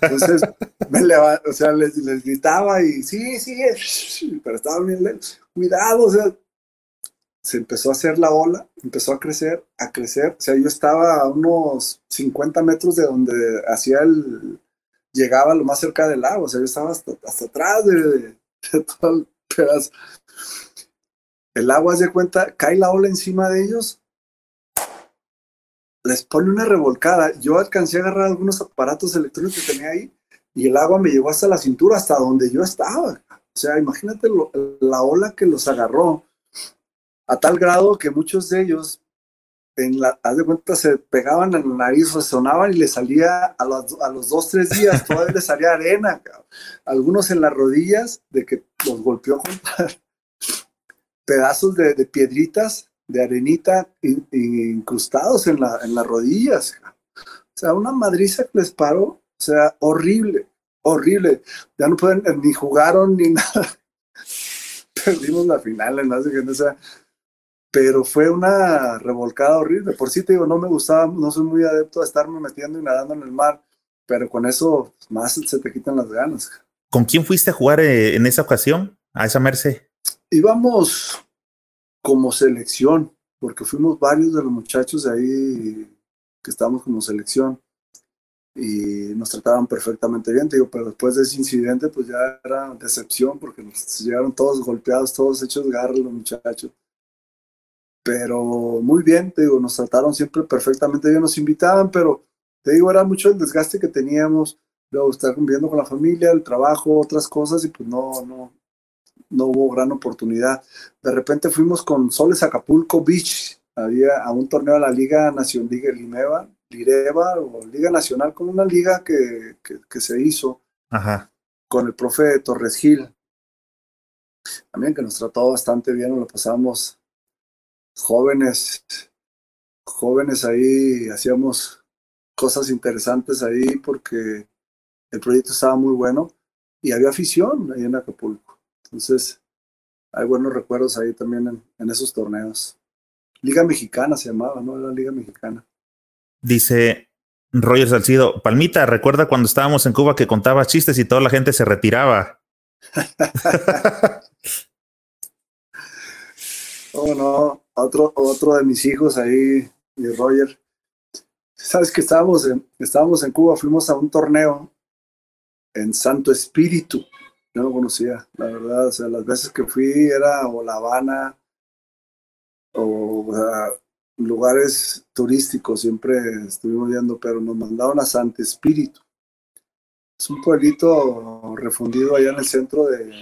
Entonces, me o sea, les, les, gritaba y sí, sí, pero estaba bien lejos. Cuidado, o sea, se empezó a hacer la ola, empezó a crecer, a crecer. O sea, yo estaba a unos 50 metros de donde hacía el, llegaba lo más cerca del lago, o sea, yo estaba hasta, hasta atrás de, de todo el pedazo el agua se cuenta, cae la ola encima de ellos, les pone una revolcada. Yo alcancé a agarrar algunos aparatos electrónicos que tenía ahí y el agua me llegó hasta la cintura, hasta donde yo estaba. O sea, imagínate la ola que los agarró a tal grado que muchos de ellos, en la, haz de cuenta, se pegaban en la nariz, resonaban y les salía a los, a los dos, tres días, todavía les salía arena. Algunos en las rodillas de que los golpeó pedazos de, piedritas, de arenita incrustados en, la, en las rodillas. O sea, una madriza que les paró, o sea, horrible, horrible. Ya no pueden, ni jugaron ni nada. Perdimos la final en o sea, pero fue una revolcada horrible. Por si te digo, no me gustaba, no soy muy adepto a estarme metiendo y nadando en el mar, pero con eso más se te quitan las ganas. ¿Con quién fuiste a jugar eh, en esa ocasión? A esa Merced íbamos como selección, porque fuimos varios de los muchachos de ahí que estábamos como selección y nos trataban perfectamente bien, digo, pero después de ese incidente pues ya era decepción porque nos llegaron todos golpeados, todos hechos garras los muchachos. Pero muy bien, te digo, nos trataron siempre perfectamente bien, nos invitaban, pero te digo, era mucho el desgaste que teníamos, luego estar conviviendo con la familia, el trabajo, otras cosas y pues no, no, no hubo gran oportunidad. De repente fuimos con Soles Acapulco Beach, había a un torneo de la Liga Nacional, Liga Limeva, Lireva o Liga Nacional, con una liga que, que, se hizo con el profe Torres Gil. También que nos trató bastante bien, lo pasamos jóvenes, jóvenes ahí, hacíamos cosas interesantes ahí porque el proyecto estaba muy bueno y había afición ahí en Acapulco. Entonces, hay buenos recuerdos ahí también en, esos torneos. Liga Mexicana se llamaba, ¿no? La Liga Mexicana. Dice Roger Salcido, Palmita, recuerda cuando estábamos en Cuba que contaba chistes y toda la gente se retiraba. oh, no, otro, otro de mis hijos ahí, y Roger. Sabes que estábamos en, estábamos en Cuba, fuimos a un torneo en Santo Espíritu, no lo conocía, la verdad. O sea, las veces que fui era o La Habana o, lugares turísticos, siempre estuvimos viendo, pero nos mandaron a Santo Espíritu. Es un pueblito refundido allá en el centro de,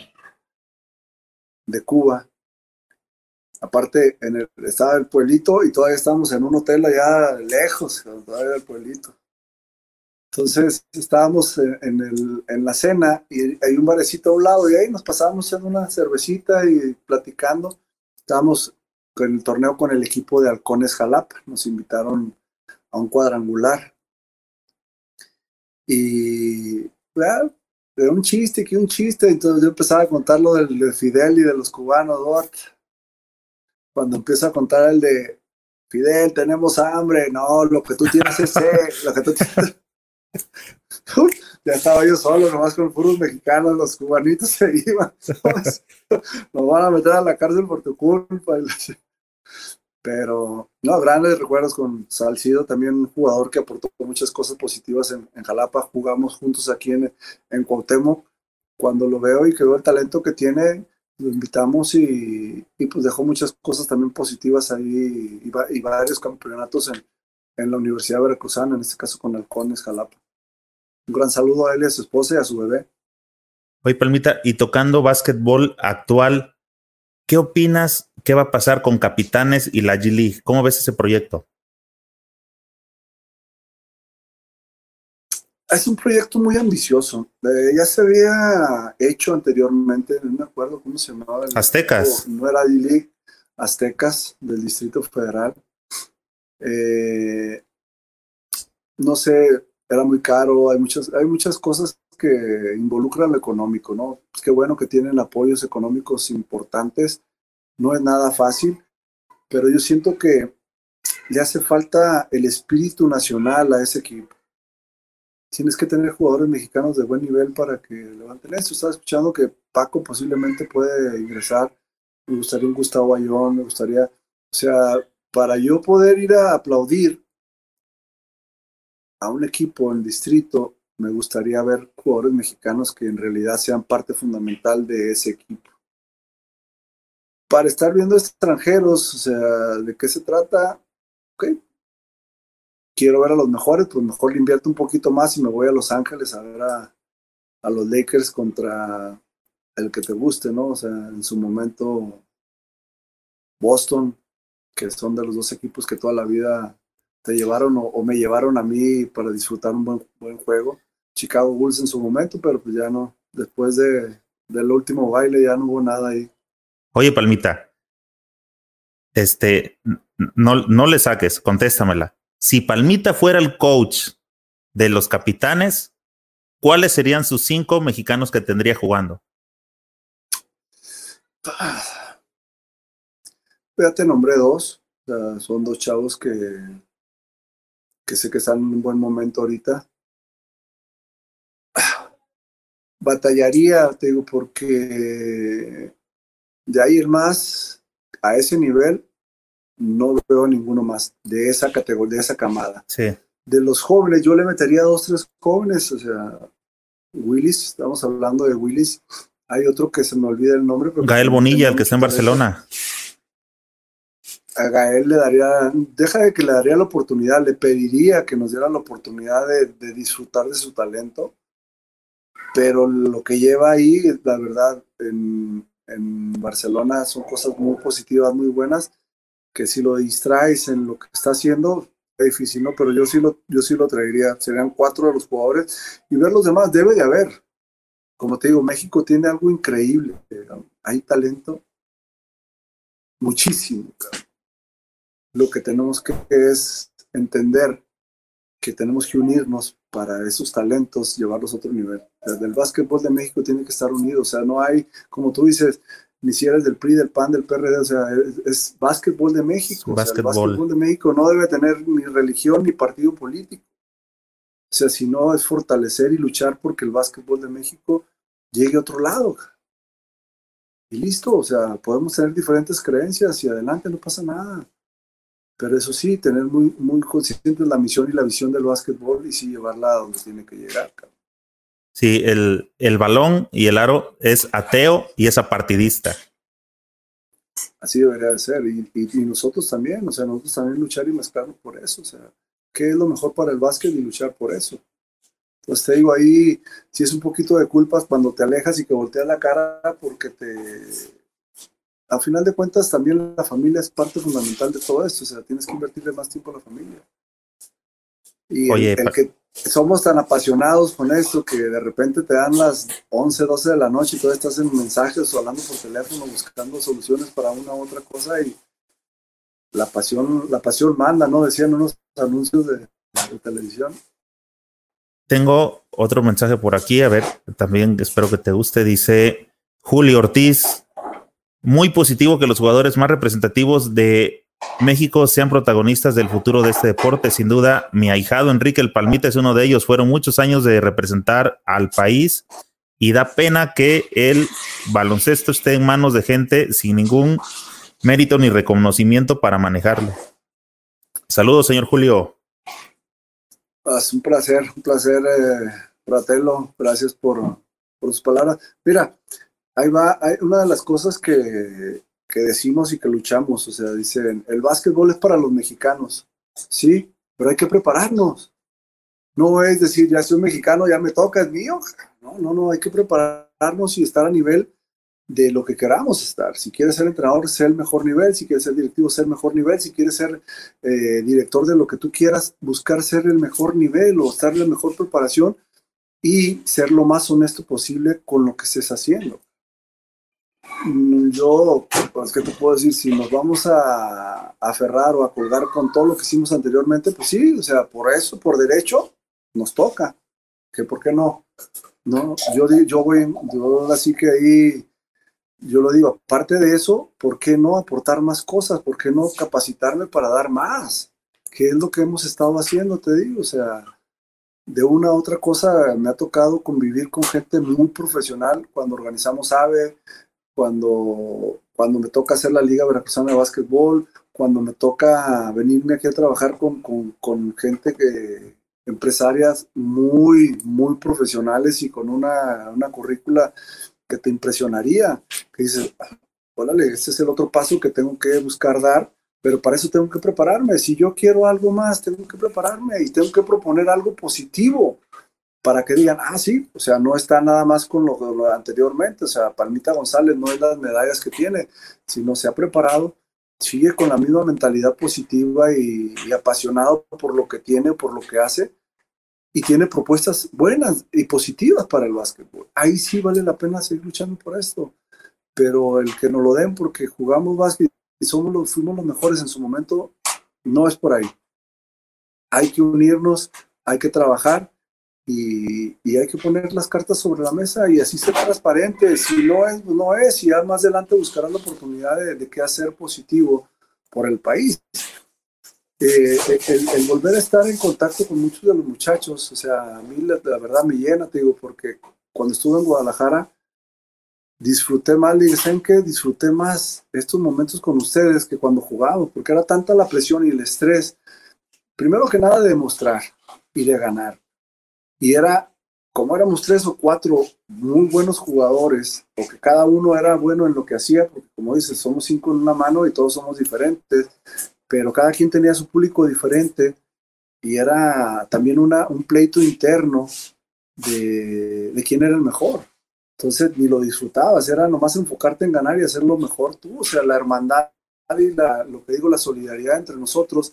de Cuba. Aparte, en el, estaba el pueblito y todavía estábamos en un hotel allá lejos, todavía del pueblito. Entonces estábamos en, el, en la cena y hay un barecito a un lado y ahí nos pasábamos echando una cervecita y platicando. Estábamos en el torneo con el equipo de Halcones Jalapa, nos invitaron a un cuadrangular. Y bueno, era un chiste, que un chiste, entonces yo empezaba a contar lo del de Fidel y de los cubanos, Dort. Cuando empiezo a contar el de Fidel, tenemos hambre, no, lo que tú tienes es sed, lo que tú tienes ya estaba yo solo, nomás con puros mexicanos, los cubanitos se iban. Nos van a meter a la cárcel por tu culpa. Pero, no, grandes recuerdos con Salcido, también un jugador que aportó muchas cosas positivas en, Jalapa. Jugamos juntos aquí en, en Cuauhtémoc. Cuando lo veo y que veo el talento que tiene, lo invitamos y, pues dejó muchas cosas también positivas ahí y, y varios campeonatos en, en la Universidad Veracruzana, en este caso con Halcones Jalapa. Un gran saludo a él y a su esposa y a su bebé. Oye, Palmita, y tocando básquetbol actual, ¿qué opinas? ¿Qué va a pasar con Capitanes y la G-League? ¿Cómo ves ese proyecto? Es un proyecto muy ambicioso. Eh, ya se había hecho anteriormente, no me acuerdo cómo se llamaba. El Aztecas. No era G-League, Aztecas del Distrito Federal. Eh, no sé, era muy caro, hay muchas, hay muchas cosas que involucran lo económico, ¿no? Es que bueno que tienen apoyos económicos importantes, no es nada fácil, pero yo siento que le hace falta el espíritu nacional a ese equipo. Tienes que tener jugadores mexicanos de buen nivel para que levanten eso. Estaba escuchando que Paco posiblemente puede ingresar. Me gustaría un Gustavo Ayón, me gustaría, o sea, para yo poder ir a aplaudir a un equipo en distrito, me gustaría ver jugadores mexicanos que en realidad sean parte fundamental de ese equipo. Para estar viendo extranjeros, o sea, ¿de qué se trata? Ok. Quiero ver a los mejores, pues mejor le invierto un poquito más y me voy a Los Ángeles a ver a, a los Lakers contra el que te guste, ¿no? O sea, en su momento Boston, que son de los dos equipos que toda la vida te llevaron o, me llevaron a mí para disfrutar un buen, buen, juego. Chicago Bulls en su momento, pero pues ya no, después de, del último baile ya no hubo nada ahí. Oye, Palmita, este, no, no le saques, contéstamela. Si Palmita fuera el coach de los capitanes, ¿cuáles serían sus cinco mexicanos que tendría jugando? Ya te nombré dos. son dos chavos que, que sé que están en un buen momento ahorita. Batallaría, te digo, porque de ahí ir más a ese nivel, no veo ninguno más de esa categoría, de esa camada. Sí. De los jóvenes, yo le metería dos, tres jóvenes, o sea, Willis, estamos hablando de Willis. Hay otro que se me olvida el nombre. Gael Bonilla, el que está en Barcelona a Gael le daría, deja de que le daría la oportunidad, le pediría que nos diera la oportunidad de, disfrutar de su talento, pero lo que lleva ahí, la verdad, en, Barcelona son cosas muy positivas, muy buenas, que si lo distraes en lo que está haciendo, es difícil, ¿no? Pero yo sí lo, yo sí lo traería, serían cuatro de los jugadores y ver los demás, debe de haber. Como te digo, México tiene algo increíble, hay talento muchísimo, lo que tenemos que es entender que tenemos que unirnos para esos talentos, llevarlos a otro nivel. Desde el básquetbol de México tiene que estar unido, o sea, no hay, como tú dices, ni si eres del PRI, del PAN, del PRD, o sea, es, básquetbol de México. O sea, el básquetbol de México no debe tener ni religión ni partido político. O sea, si no es fortalecer y luchar porque el básquetbol de México llegue a otro lado. Y listo, o sea, podemos tener diferentes creencias y adelante, no pasa nada. Pero eso sí, tener muy, muy consciente la misión y la visión del básquetbol y sí llevarla a donde tiene que llegar. Sí, el, el balón y el aro es ateo y es apartidista. Así debería de ser. Y, y, nosotros también, o sea, nosotros también luchar y mezclarnos por eso. O sea, ¿qué es lo mejor para el básquet y luchar por eso? Pues te digo, ahí si es un poquito de culpas cuando te alejas y que volteas la cara porque te a final de cuentas también la familia es parte fundamental de todo esto, o sea, tienes que invertirle más tiempo a la familia. Y el, que somos tan apasionados con esto que de repente te dan las 11, 12 de la noche y todavía estás en mensajes o hablando por teléfono buscando soluciones para una u otra cosa y la pasión, la pasión manda, ¿no? Decían unos anuncios de, de televisión. Tengo otro mensaje por aquí, a ver, también espero que te guste. Dice Julio Ortiz, muy positivo que los jugadores más representativos de México sean protagonistas del futuro de este deporte. Sin duda, mi ahijado Enrique El Palmita es uno de ellos. Fueron muchos años de representar al país y da pena que el baloncesto esté en manos de gente sin ningún mérito ni reconocimiento para manejarlo. Saludos, señor Julio. Es un placer, un placer, eh. Gracias por sus palabras. Mira, ahí va, hay una de las cosas que, que decimos y que luchamos, o sea, dicen, el básquetbol es para los mexicanos, sí, pero hay que prepararnos. No es decir, ya soy mexicano, ya me toca, es mío. No, no, no, hay que prepararnos y estar a nivel de lo que queramos estar. Si quieres ser entrenador, ser el mejor nivel. Si quieres ser directivo, ser el mejor nivel. Si quieres ser eh, director de lo que tú quieras, buscar ser el mejor nivel o estar la mejor preparación y ser lo más honesto posible con lo que estés haciendo. Yo, pues, ¿qué te puedo decir? Si nos vamos a, aferrar o a colgar con todo lo que hicimos anteriormente, pues sí, o sea, por eso, por derecho, nos toca. ¿Que ¿Por qué no? No, yo, yo voy, yo así que ahí, yo lo digo, aparte de eso, ¿por qué no aportar más cosas? ¿Por qué no capacitarme para dar más? ¿Qué es lo que hemos estado haciendo, te digo? O sea, de una u otra cosa me ha tocado convivir con gente muy profesional cuando organizamos AVE, cuando, cuando me toca hacer la Liga Veracruzana de Básquetbol, cuando me toca venirme aquí a trabajar con, con, gente que, empresarias muy, muy profesionales y con una, una currícula que te impresionaría, que dices, órale, este es el otro paso que tengo que buscar dar, pero para eso tengo que prepararme. Si yo quiero algo más, tengo que prepararme y tengo que proponer algo positivo para que digan, ah, sí, o sea, no está nada más con lo, lo anteriormente, o sea, Palmita González no es las medallas que tiene, sino se ha preparado sigue con la misma mentalidad positiva y, apasionado por lo que tiene, por lo que hace, y tiene propuestas buenas y positivas para el básquetbol. Ahí sí vale la pena seguir luchando por esto, pero el que nos lo den porque jugamos básquet y somos los, fuimos los mejores en su momento, no es por ahí. Hay que unirnos, hay que trabajar y, hay que poner las cartas sobre la mesa y así ser transparente. Si no es, no es, y ya más adelante buscarán la oportunidad de, qué hacer positivo por el país. Eh, el, volver a estar en contacto con muchos de los muchachos, o sea, a mí la, verdad me llena, te digo, porque cuando estuve en Guadalajara, disfruté más, ¿saben qué? Disfruté más estos momentos con ustedes que cuando jugábamos, porque era tanta la presión y el estrés, primero que nada de demostrar y de ganar. Y era, como éramos tres o cuatro muy buenos jugadores, porque cada uno era bueno en lo que hacía, porque como dices, somos cinco en una mano y todos somos diferentes, pero cada quien tenía su público diferente y era también una, un pleito interno de, de quién era el mejor. Entonces ni lo disfrutabas, era nomás enfocarte en ganar y hacerlo mejor tú, o sea, la hermandad y la, lo que digo, la solidaridad entre nosotros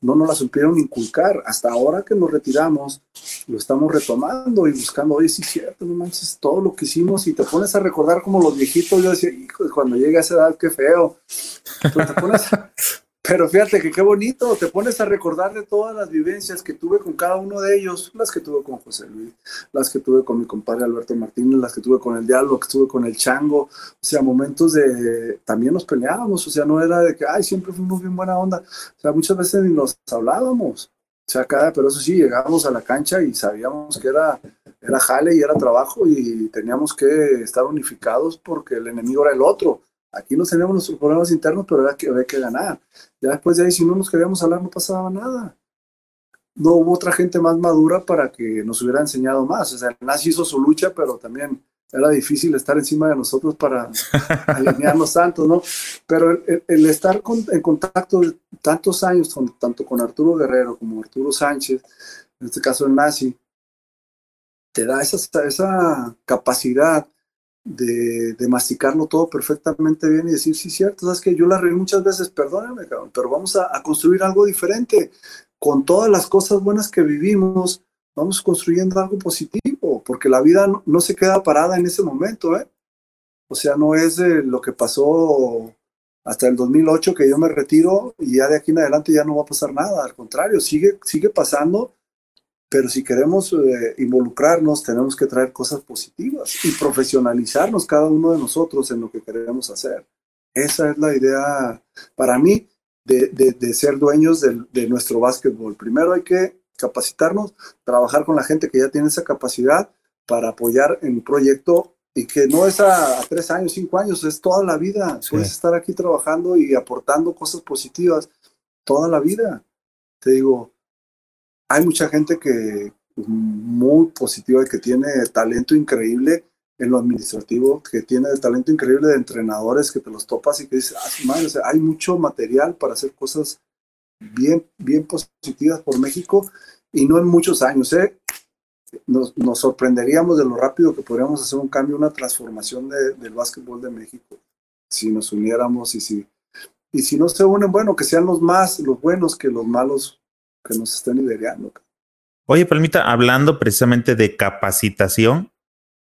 no nos la supieron inculcar. Hasta ahora que nos retiramos, lo estamos retomando y buscando, oye, sí, cierto, no manches, todo lo que hicimos y te pones a recordar como los viejitos, yo decía, hijo, cuando llega a esa edad, qué feo. Pero te pones, pero fíjate que qué bonito, te pones a recordar de todas las vivencias que tuve con cada uno de ellos, las que tuve con José Luis, las que tuve con mi compadre Alberto Martínez, las que tuve con el Diablo, que tuve con el Chango, o sea, momentos de, también nos peleábamos, o sea, no era de que, ay, siempre fuimos bien buena onda, o sea, muchas veces ni nos hablábamos, o sea, cada, pero eso sí, llegábamos a la cancha y sabíamos que era, era jale y era trabajo y teníamos que estar unificados porque el enemigo era el otro Aquí no teníamos nuestros problemas internos, pero era que había que ganar. Ya después de ahí, si no nos queríamos hablar, no pasaba nada. No hubo otra gente más madura para que nos hubiera enseñado más. O sea, el nazi hizo su lucha, pero también era difícil estar encima de nosotros para alinearnos tanto, ¿no? Pero el, estar en contacto tantos años, tanto con Arturo Guerrero como Arturo Sánchez, en este caso el nazi, te da esa, esa capacidad de, de, masticarlo todo perfectamente bien y decir, sí, cierto, sabes que yo la reí muchas veces, perdóname, pero vamos a, construir algo diferente. Con todas las cosas buenas que vivimos, vamos construyendo algo positivo, porque la vida no, se queda parada en ese momento, ¿eh? O sea, no es lo que pasó hasta el 2008 que yo me retiro y ya de aquí en adelante ya no va a pasar nada, al contrario, sigue, sigue pasando pero si queremos eh, involucrarnos, tenemos que traer cosas positivas y profesionalizarnos cada uno de nosotros en lo que queremos hacer. Esa es la idea para mí de, de, ser dueños de, de, nuestro básquetbol. Primero hay que capacitarnos, trabajar con la gente que ya tiene esa capacidad para apoyar en un proyecto y que no es a, tres años, cinco años, es toda la vida. Puedes estar aquí trabajando y aportando cosas positivas toda la vida. Te digo, hay mucha gente que muy positiva y que tiene talento increíble en lo administrativo, que tiene talento increíble de entrenadores que te los topas y que dices, ah, madre, hay mucho material para hacer cosas bien, bien positivas por México y no en muchos años, ¿eh? nos, sorprenderíamos de lo rápido que podríamos hacer un cambio, una transformación del básquetbol de México, si nos uniéramos y si, y si no se unen, bueno, que sean los más, los buenos que los malos que nos estén liderando. Oye, Palmita, hablando precisamente de capacitación,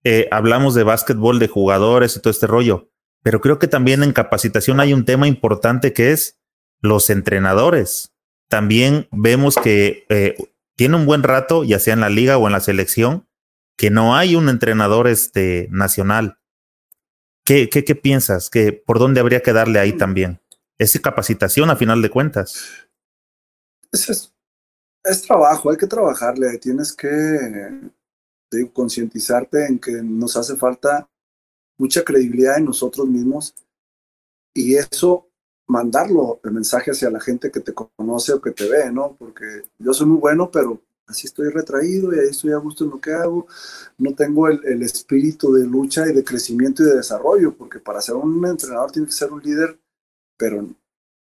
eh, hablamos de básquetbol, de jugadores y todo este rollo, pero creo que también en capacitación hay un tema importante que es los entrenadores. También vemos que eh, tiene un buen rato, ya sea en la liga o en la selección, que no hay un entrenador este, nacional. ¿Qué, qué, qué piensas? ¿Que ¿Por dónde habría que darle ahí también? Es capacitación a final de cuentas. Es, es, trabajo, hay que trabajarle, tienes que concientizarte en que nos hace falta mucha credibilidad en nosotros mismos y eso mandarlo el mensaje hacia la gente que te conoce o que te ve, ¿no? Porque yo soy muy bueno, pero así estoy retraído y ahí estoy a gusto en lo que hago. No tengo el, espíritu de lucha y de crecimiento y de desarrollo, porque para ser un entrenador tiene que ser un líder, pero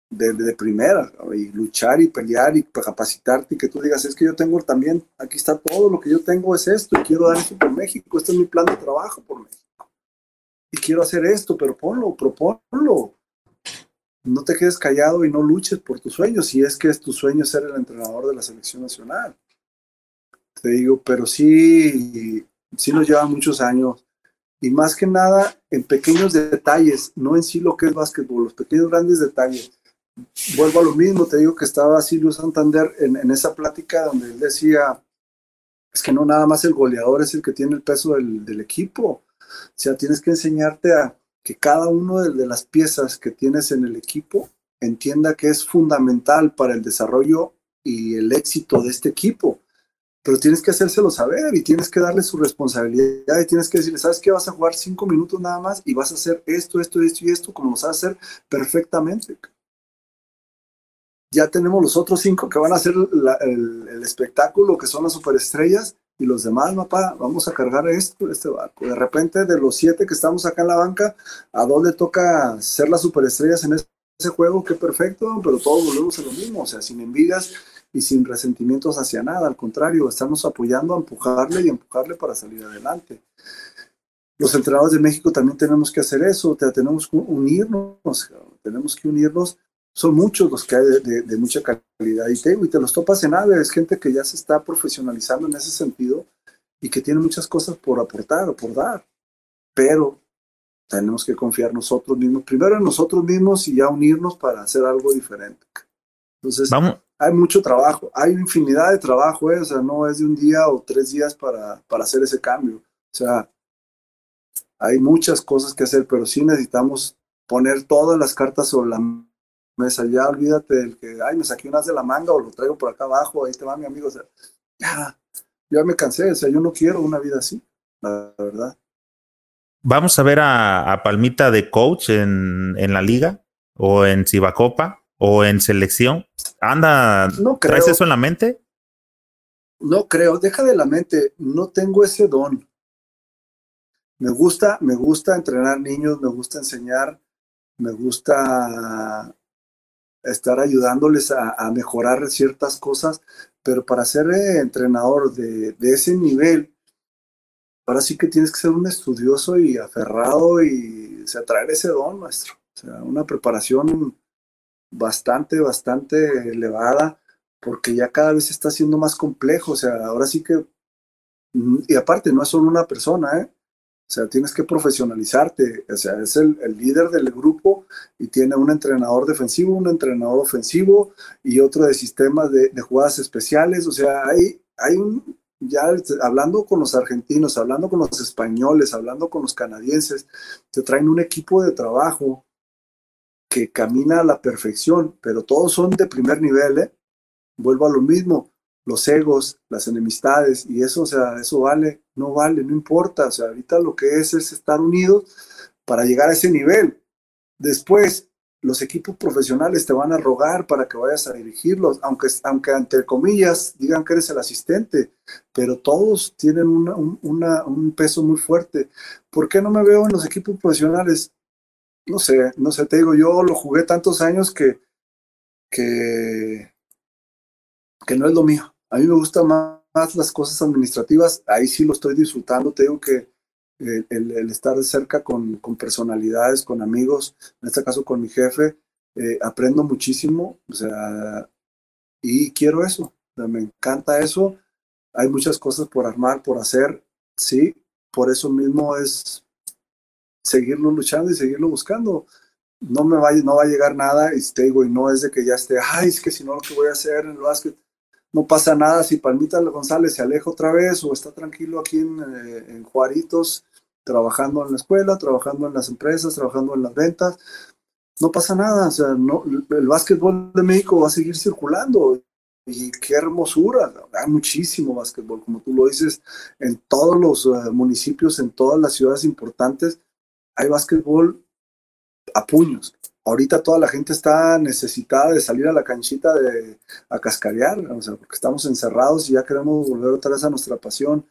de, de, primera, y luchar y pelear y capacitarte y que tú digas, es que yo tengo también, aquí está todo lo que yo tengo es esto y quiero dar esto por México, este es mi plan de trabajo por México. Y quiero hacer esto, pero ponlo, proponlo no te quedes callado y no luches por tus sueños, si es que es tu sueño ser el entrenador de la selección nacional. Te digo, pero sí, sí nos lleva muchos años. Y más que nada en pequeños detalles, no en sí lo que es básquetbol, los pequeños grandes detalles. Vuelvo a lo mismo, te digo que estaba Silvio Santander en, esa plática donde él decía, es que no nada más el goleador es el que tiene el peso del, equipo. O sea, tienes que enseñarte a, que cada una de, las piezas que tienes en el equipo entienda que es fundamental para el desarrollo y el éxito de este equipo. Pero tienes que hacérselo saber y tienes que darle su responsabilidad y tienes que decirle, ¿sabes qué? Vas a jugar cinco minutos nada más y vas a hacer esto, esto, esto y esto, como lo sabes hacer perfectamente. Ya tenemos los otros cinco que van a hacer el, el espectáculo, que son las superestrellas, y los demás, papá, vamos a cargar esto, este barco. De repente, de los siete que estamos acá en la banca, ¿a dónde toca ser las superestrellas en ese juego? Qué perfecto, pero todos volvemos a lo mismo, o sea, sin envidias y sin resentimientos hacia nada, al contrario, estamos apoyando a empujarle y empujarle para salir adelante. Los entrenadores de México también tenemos que hacer eso, tenemos que unirnos, tenemos que unirnos son muchos los que hay de, mucha calidad. Y te, y te los topas en AVE, es gente que ya se está profesionalizando en ese sentido y que tiene muchas cosas por aportar o por dar. Pero tenemos que confiar nosotros mismos, primero en nosotros mismos y ya unirnos para hacer algo diferente. Entonces, hay mucho trabajo, hay infinidad de trabajo, ¿eh? o sea, no es de un día o tres días para, para hacer ese cambio. O sea, hay muchas cosas que hacer, pero sí necesitamos poner todas las cartas sobre la mesa, ya olvídate del que, ay, me saqué unas de la manga o lo traigo por acá abajo, ahí te va mi amigo, o sea, ya, ya me cansé, o sea, yo no quiero una vida así, la verdad. Vamos a ver a, Palmita de coach en, en, la liga o en Cibacopa o en selección. Anda, no ¿traes eso en la mente? No creo, deja de la mente, no tengo ese don. Me gusta, me gusta entrenar niños, me gusta enseñar, me gusta estar ayudándoles a, mejorar ciertas cosas, pero para ser eh, entrenador de, ese nivel, ahora sí que tienes que ser un estudioso y aferrado y o traer ese don, maestro. O sea, una preparación bastante, bastante elevada, porque ya cada vez está siendo más complejo. O sea, ahora sí que, mm, y aparte, no es solo una persona, ¿eh? O sea, tienes que profesionalizarte. O sea, es el, líder del grupo y tiene un entrenador defensivo, un entrenador ofensivo y otro de sistemas de, jugadas especiales. O sea, hay, hay un, ya hablando con los argentinos, hablando con los españoles, hablando con los canadienses, te traen un equipo de trabajo que camina a la perfección, pero todos son de primer nivel, ¿eh? Vuelvo a lo mismo, los egos, las enemistades, y eso, o sea, eso vale, no vale, no importa, o sea, ahorita lo que es es estar unidos para llegar a ese nivel. Después, los equipos profesionales te van a rogar para que vayas a dirigirlos, aunque, aunque entre comillas digan que eres el asistente, pero todos tienen un peso muy fuerte. ¿Por qué no me veo en los equipos profesionales? No sé, no sé, te digo, yo lo jugué tantos años que, que, que no es lo mío. A mí me gusta más, las cosas administrativas, ahí sí lo estoy disfrutando. Te que el, estar de cerca con, con, personalidades, con amigos, en este caso con mi jefe, eh, aprendo muchísimo, o sea, y quiero eso, me encanta eso. Hay muchas cosas por armar, por hacer, sí, por eso mismo es seguirlo luchando y seguirlo buscando. No me va, no va a llegar nada y te y no es de que ya esté, ay, es que si no, lo que voy a hacer en el básquet? No pasa nada si Palmita González se aleja otra vez o está tranquilo aquí en, eh, en Juaritos, trabajando en la escuela, trabajando en las empresas, trabajando en las ventas. No pasa nada, o sea, no, el básquetbol de México va a seguir circulando y qué hermosura, hay muchísimo básquetbol, como tú lo dices, en todos los eh, municipios, en todas las ciudades importantes, hay básquetbol a puños. Ahorita toda la gente está necesitada de salir a la canchita de, a cascarear, o sea, porque estamos encerrados y ya queremos volver otra vez a nuestra pasión.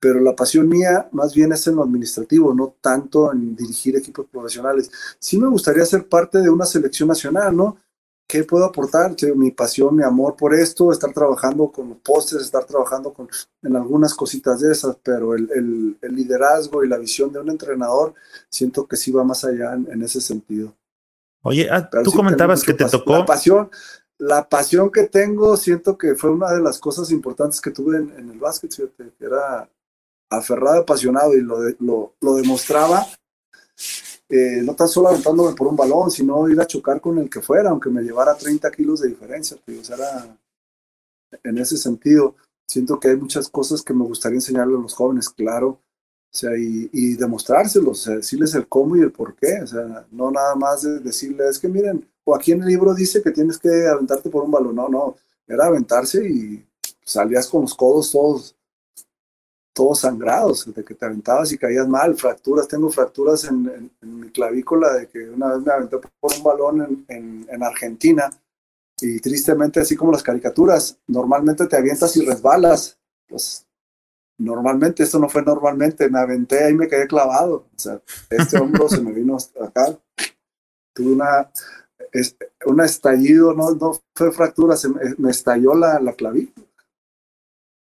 Pero la pasión mía más bien es en lo administrativo, no tanto en dirigir equipos profesionales. Sí me gustaría ser parte de una selección nacional, ¿no? ¿qué puedo aportar? Mi pasión, mi amor por esto, estar trabajando con los postes, estar trabajando con, en algunas cositas de esas, pero el, liderazgo y la visión de un entrenador, siento que sí va más allá en, ese sentido. Oye, ah, tú comentabas que te tocó. La pasión, la pasión que tengo, siento que fue una de las cosas importantes que tuve en, el básquet, fíjate, era aferrado, apasionado y lo, lo, lo demostraba eh, no tan solo aventándome por un balón, sino ir a chocar con el que fuera, aunque me llevara 30 kilos de diferencia. O sea, en ese sentido, siento que hay muchas cosas que me gustaría enseñarle a los jóvenes, claro, o sea, y, y demostrárselos, decirles el cómo y el por qué, o sea, no nada más de decirles, que miren, o aquí en el libro dice que tienes que aventarte por un balón, no, no, era aventarse y salías con los codos todos todos sangrados, de que te aventabas y caías mal, fracturas, tengo fracturas en, mi clavícula de que una vez me aventé por un balón en, en, Argentina y tristemente así como las caricaturas, normalmente te avientas y resbalas, pues normalmente, esto no fue normalmente, me aventé y me quedé clavado, este hombro se me vino acá, tuve una, un estallido, no, no fue fractura, se me, me estalló la, la clavícula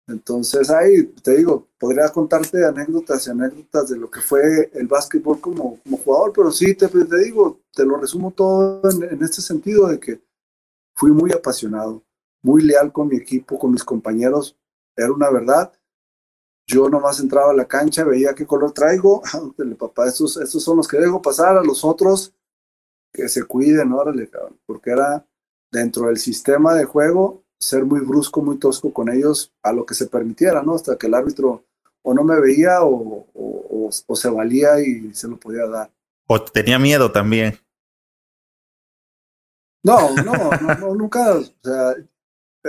entonces ahí, te digo, podría contarte anécdotas y anécdotas de lo que fue el básquetbol como, como jugador, pero sí, te, te digo, te lo resumo todo en, en, este sentido de que fui muy apasionado, muy leal con mi equipo, con mis compañeros, era una verdad. Yo nomás entraba a la cancha, veía qué color traigo, papá, estos, estos son los que dejo pasar, a los otros que se cuiden, órale, porque era dentro del sistema de juego ser muy brusco, muy tosco con ellos a lo que se permitiera, ¿no? Hasta que el árbitro o no me veía o, o, se valía y se lo podía dar. O tenía miedo también. No, no, no, nunca, o sea,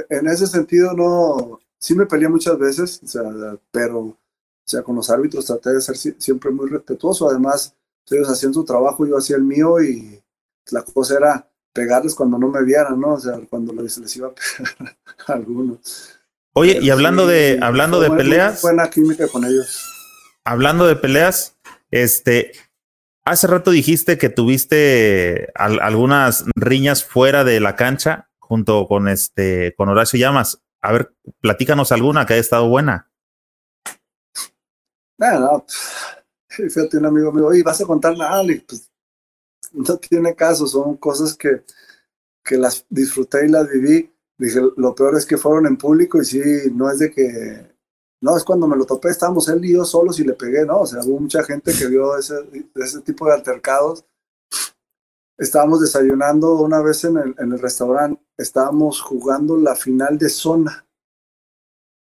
en ese sentido no, sí me peleé muchas veces, o sea, pero, o sea, con los árbitros traté de ser siempre muy respetuoso, además, ellos hacían su trabajo, yo hacía el mío y la cosa era pegarles cuando no me vieran, ¿no? O sea, cuando les, les iba a pegar a algunos. Oye, y hablando de, hablando de peleas. Buena química con ellos. Hablando de peleas, este, hace rato dijiste que tuviste algunas riñas fuera de la cancha junto con este, con Horacio Llamas. A ver, platícanos alguna que haya estado buena. No, no, fíjate, un amigo mío, oye, ¿vas a contar nada? Pues no tiene caso, son cosas que, que las disfruté y las viví. Dije, lo peor es que fueron en público y sí, no es de que, no, es cuando me lo topé, estábamos él y yo solos y le pegué, ¿no? O sea, hubo mucha gente que vio ese, ese tipo de altercados. Estábamos desayunando una vez en el, restaurante, estábamos jugando la final de zona.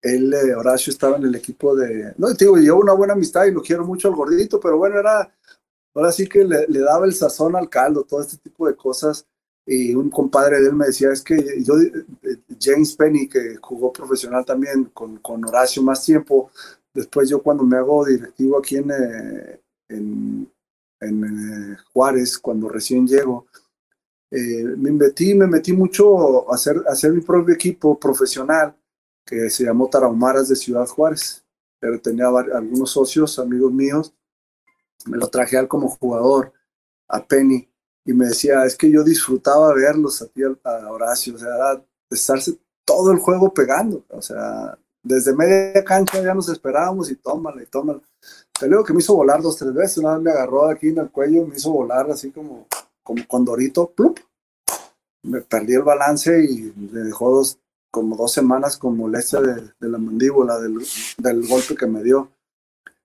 Él, eh, Horacio, estaba en el equipo de... No, digo, llevo una buena amistad y lo quiero mucho al gordito, pero bueno, era ahora sí que le, daba el sazón al caldo, todo este tipo de cosas. Y un compadre de él me decía, es que yo, eh, James Penny, que jugó profesional también con, con Horacio más tiempo, después yo cuando me hago directivo aquí en, eh, en, en eh, Juárez, cuando recién llego, me metí, me metí mucho a hacer, hacer mi propio equipo profesional, que se llamó Tarahumaras de Ciudad Juárez. Pero tenía algunos socios, amigos míos, me lo traje al como jugador, a Penny, y me decía, es que yo disfrutaba verlos a ti, a Horacio, o sea, estarse todo el juego pegando, o sea, desde media cancha ya nos esperábamos y tómala y tómala. Te digo que me hizo volar dos, tres veces. Una vez me agarró aquí en el cuello, me hizo volar así como, como condorito, plup. Me perdí el balance y me dejó dos, como dos semanas con molestia de, la mandíbula, del, del, golpe que me dio.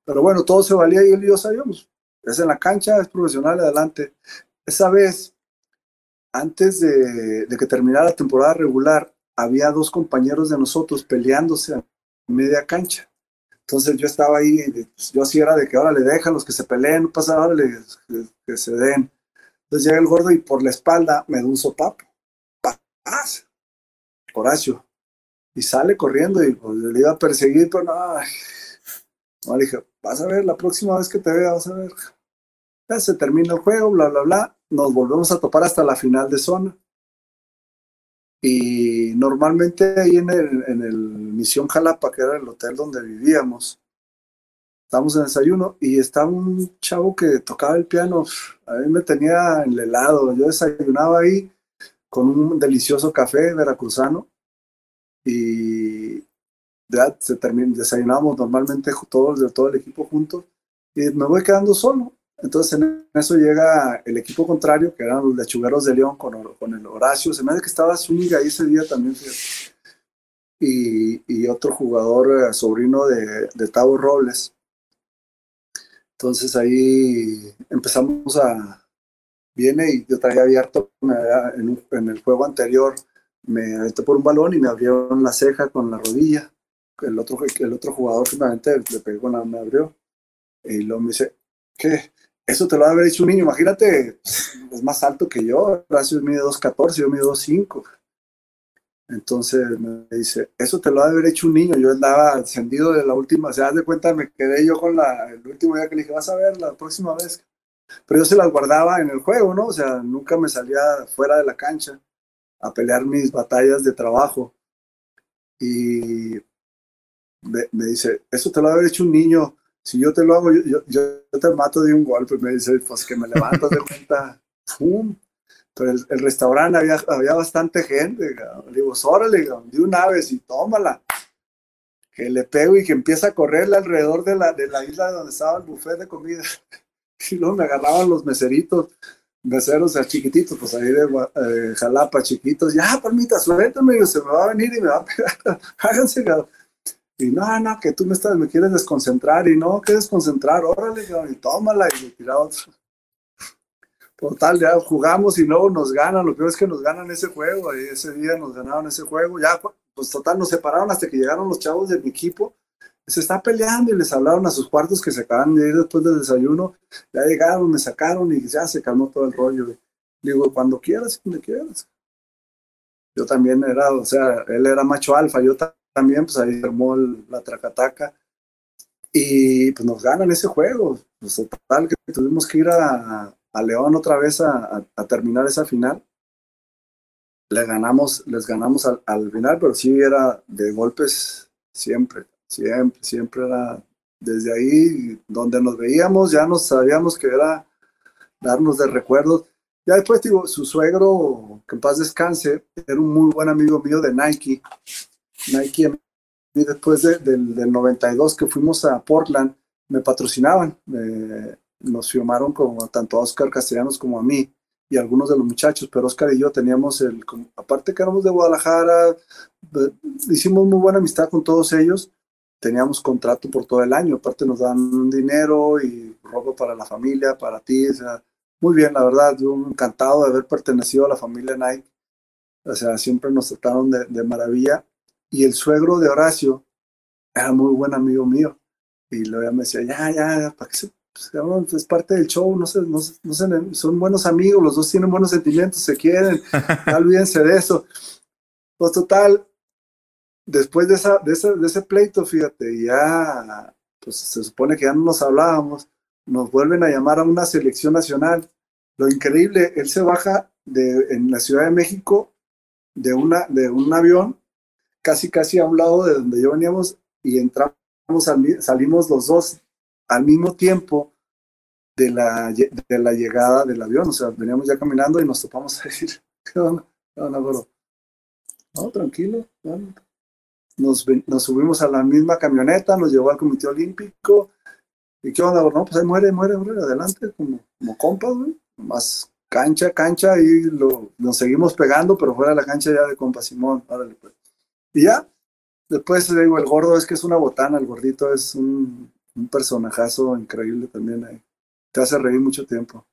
Pero bueno, todo se valía y él y yo sabíamos. Es en la cancha, es profesional, adelante. Esa vez, antes de, de que terminara la temporada regular, había dos compañeros de nosotros peleándose a media cancha. Entonces yo estaba ahí, pues, yo así era de que ahora le dejan los que se peleen, no pasa nada, que, que, se den. Entonces llega el gordo y por la espalda me da un sopapo. Horacio. Y sale corriendo y pues, le iba a perseguir, pero no. no. Le dije, vas a ver, la próxima vez que te vea, vas a ver. Ya se termina el juego, bla, bla, bla. Nos volvemos a topar hasta la final de zona. Y normalmente ahí en el, en el Misión Jalapa, que era el hotel donde vivíamos, estábamos en desayuno y estaba un chavo que tocaba el piano. A mí me tenía en el helado. Yo desayunaba ahí con un delicioso café veracruzano y ya se terminó, desayunábamos normalmente todos, todo el equipo juntos y me voy quedando solo. Entonces en eso llega el equipo contrario, que eran los lechugueros de León con, con el Horacio. Se me hace que estaba Zúñiga ahí ese día también. Y, y, otro jugador, eh, sobrino de, de Tavo Robles. Entonces ahí empezamos a... Viene y yo traía abierto en, el juego anterior, me aventé por un balón y me abrieron la ceja con la rodilla. El otro, el otro jugador finalmente le pegó, me abrió. Y luego me dice, ¿qué? Eso te lo haber hecho un niño. Imagínate, es más alto que yo. Horacio mide 2.14, yo mido 2.5. Entonces me dice, eso te lo va a haber hecho un niño. Yo andaba encendido de la última, se das de cuenta, me quedé yo con la, el último día que le dije, vas a ver la próxima vez. Pero yo se las guardaba en el juego, ¿no? O sea, nunca me salía fuera de la cancha a pelear mis batallas de trabajo. Y me, me dice, eso te lo va a haber hecho un niño si yo te lo hago, yo, yo, te mato de un golpe. Me dice, pues que me levantas de cuenta, ¡pum! Pero el, el, restaurante había, había bastante gente. Le digo, órale, de una vez y tómala. Que le pego y que empieza a correrle alrededor de la, de la isla donde estaba el buffet de comida. Y luego me agarraban los meseritos, meseros chiquititos, pues ahí de eh, Jalapa, chiquitos. Ya, palmita, suéltame, se me va a venir y me va a pegar. Háganse, y no, no, que tú me estás, me quieres desconcentrar y no, que desconcentrar, órale, y tómala y tirado. Total, ya jugamos y luego nos ganan, lo peor es que nos ganan ese juego, y ese día nos ganaron ese juego, ya pues total nos separaron hasta que llegaron los chavos de mi equipo, se está peleando y les hablaron a sus cuartos que se acaban de ir después del desayuno, ya llegaron, me sacaron y ya se calmó todo el rollo. Digo, cuando quieras, cuando quieras. Yo también era, o sea, él era macho alfa, yo también pues ahí armó la tracataca y pues nos ganan ese juego. Pues total que tuvimos que ir a, a León otra vez a, a, terminar esa final. Le ganamos, les ganamos al, al, final, pero sí era de golpes siempre, siempre, siempre era desde ahí donde nos veíamos, ya nos sabíamos que era darnos de recuerdos. Ya después, digo, su suegro, que en paz descanse, era un muy buen amigo mío de Nike. Nike, y después del, del 92 que fuimos a Portland, me patrocinaban, nos firmaron como tanto a Oscar Castellanos como a mí y algunos de los muchachos, pero Oscar y yo teníamos el, aparte que éramos de Guadalajara, hicimos muy buena amistad con todos ellos, teníamos contrato por todo el año, aparte nos dan dinero y robo para la familia, para ti, o sea, muy bien, la verdad, yo encantado de haber pertenecido a la familia Nike, o sea, siempre nos trataron de, de maravilla y el suegro de Horacio era muy buen amigo mío. Y luego me decía, ya, ya, para que se, pues, es parte del show, no, sé, no, no son buenos amigos, los dos tienen buenos sentimientos, se quieren, no olvídense de eso. Pues total, después de, esa, de, ese, de ese pleito, fíjate, ya, pues se supone que ya no nos hablábamos, nos vuelven a llamar a una selección nacional. Lo increíble, él se baja de, en la Ciudad de México de, una, de un avión casi casi a un lado de donde yo veníamos y entramos, salimos los dos al mismo tiempo de la, de la llegada del avión, o sea, veníamos ya caminando y nos topamos a decir, ¿qué onda? No, no, tranquilo. nos, nos subimos a la misma camioneta, nos llevó al Comité Olímpico. ¿Y qué onda? No, pues ahí muere, muere, muere, adelante, como, como compas, güey. Más cancha, cancha, y lo, nos seguimos pegando, pero fuera de la cancha ya de compa Simón, pues. Y ya, después digo, el gordo es que es una botana, el gordito es un, un personajazo increíble también ahí. Te hace reír mucho tiempo.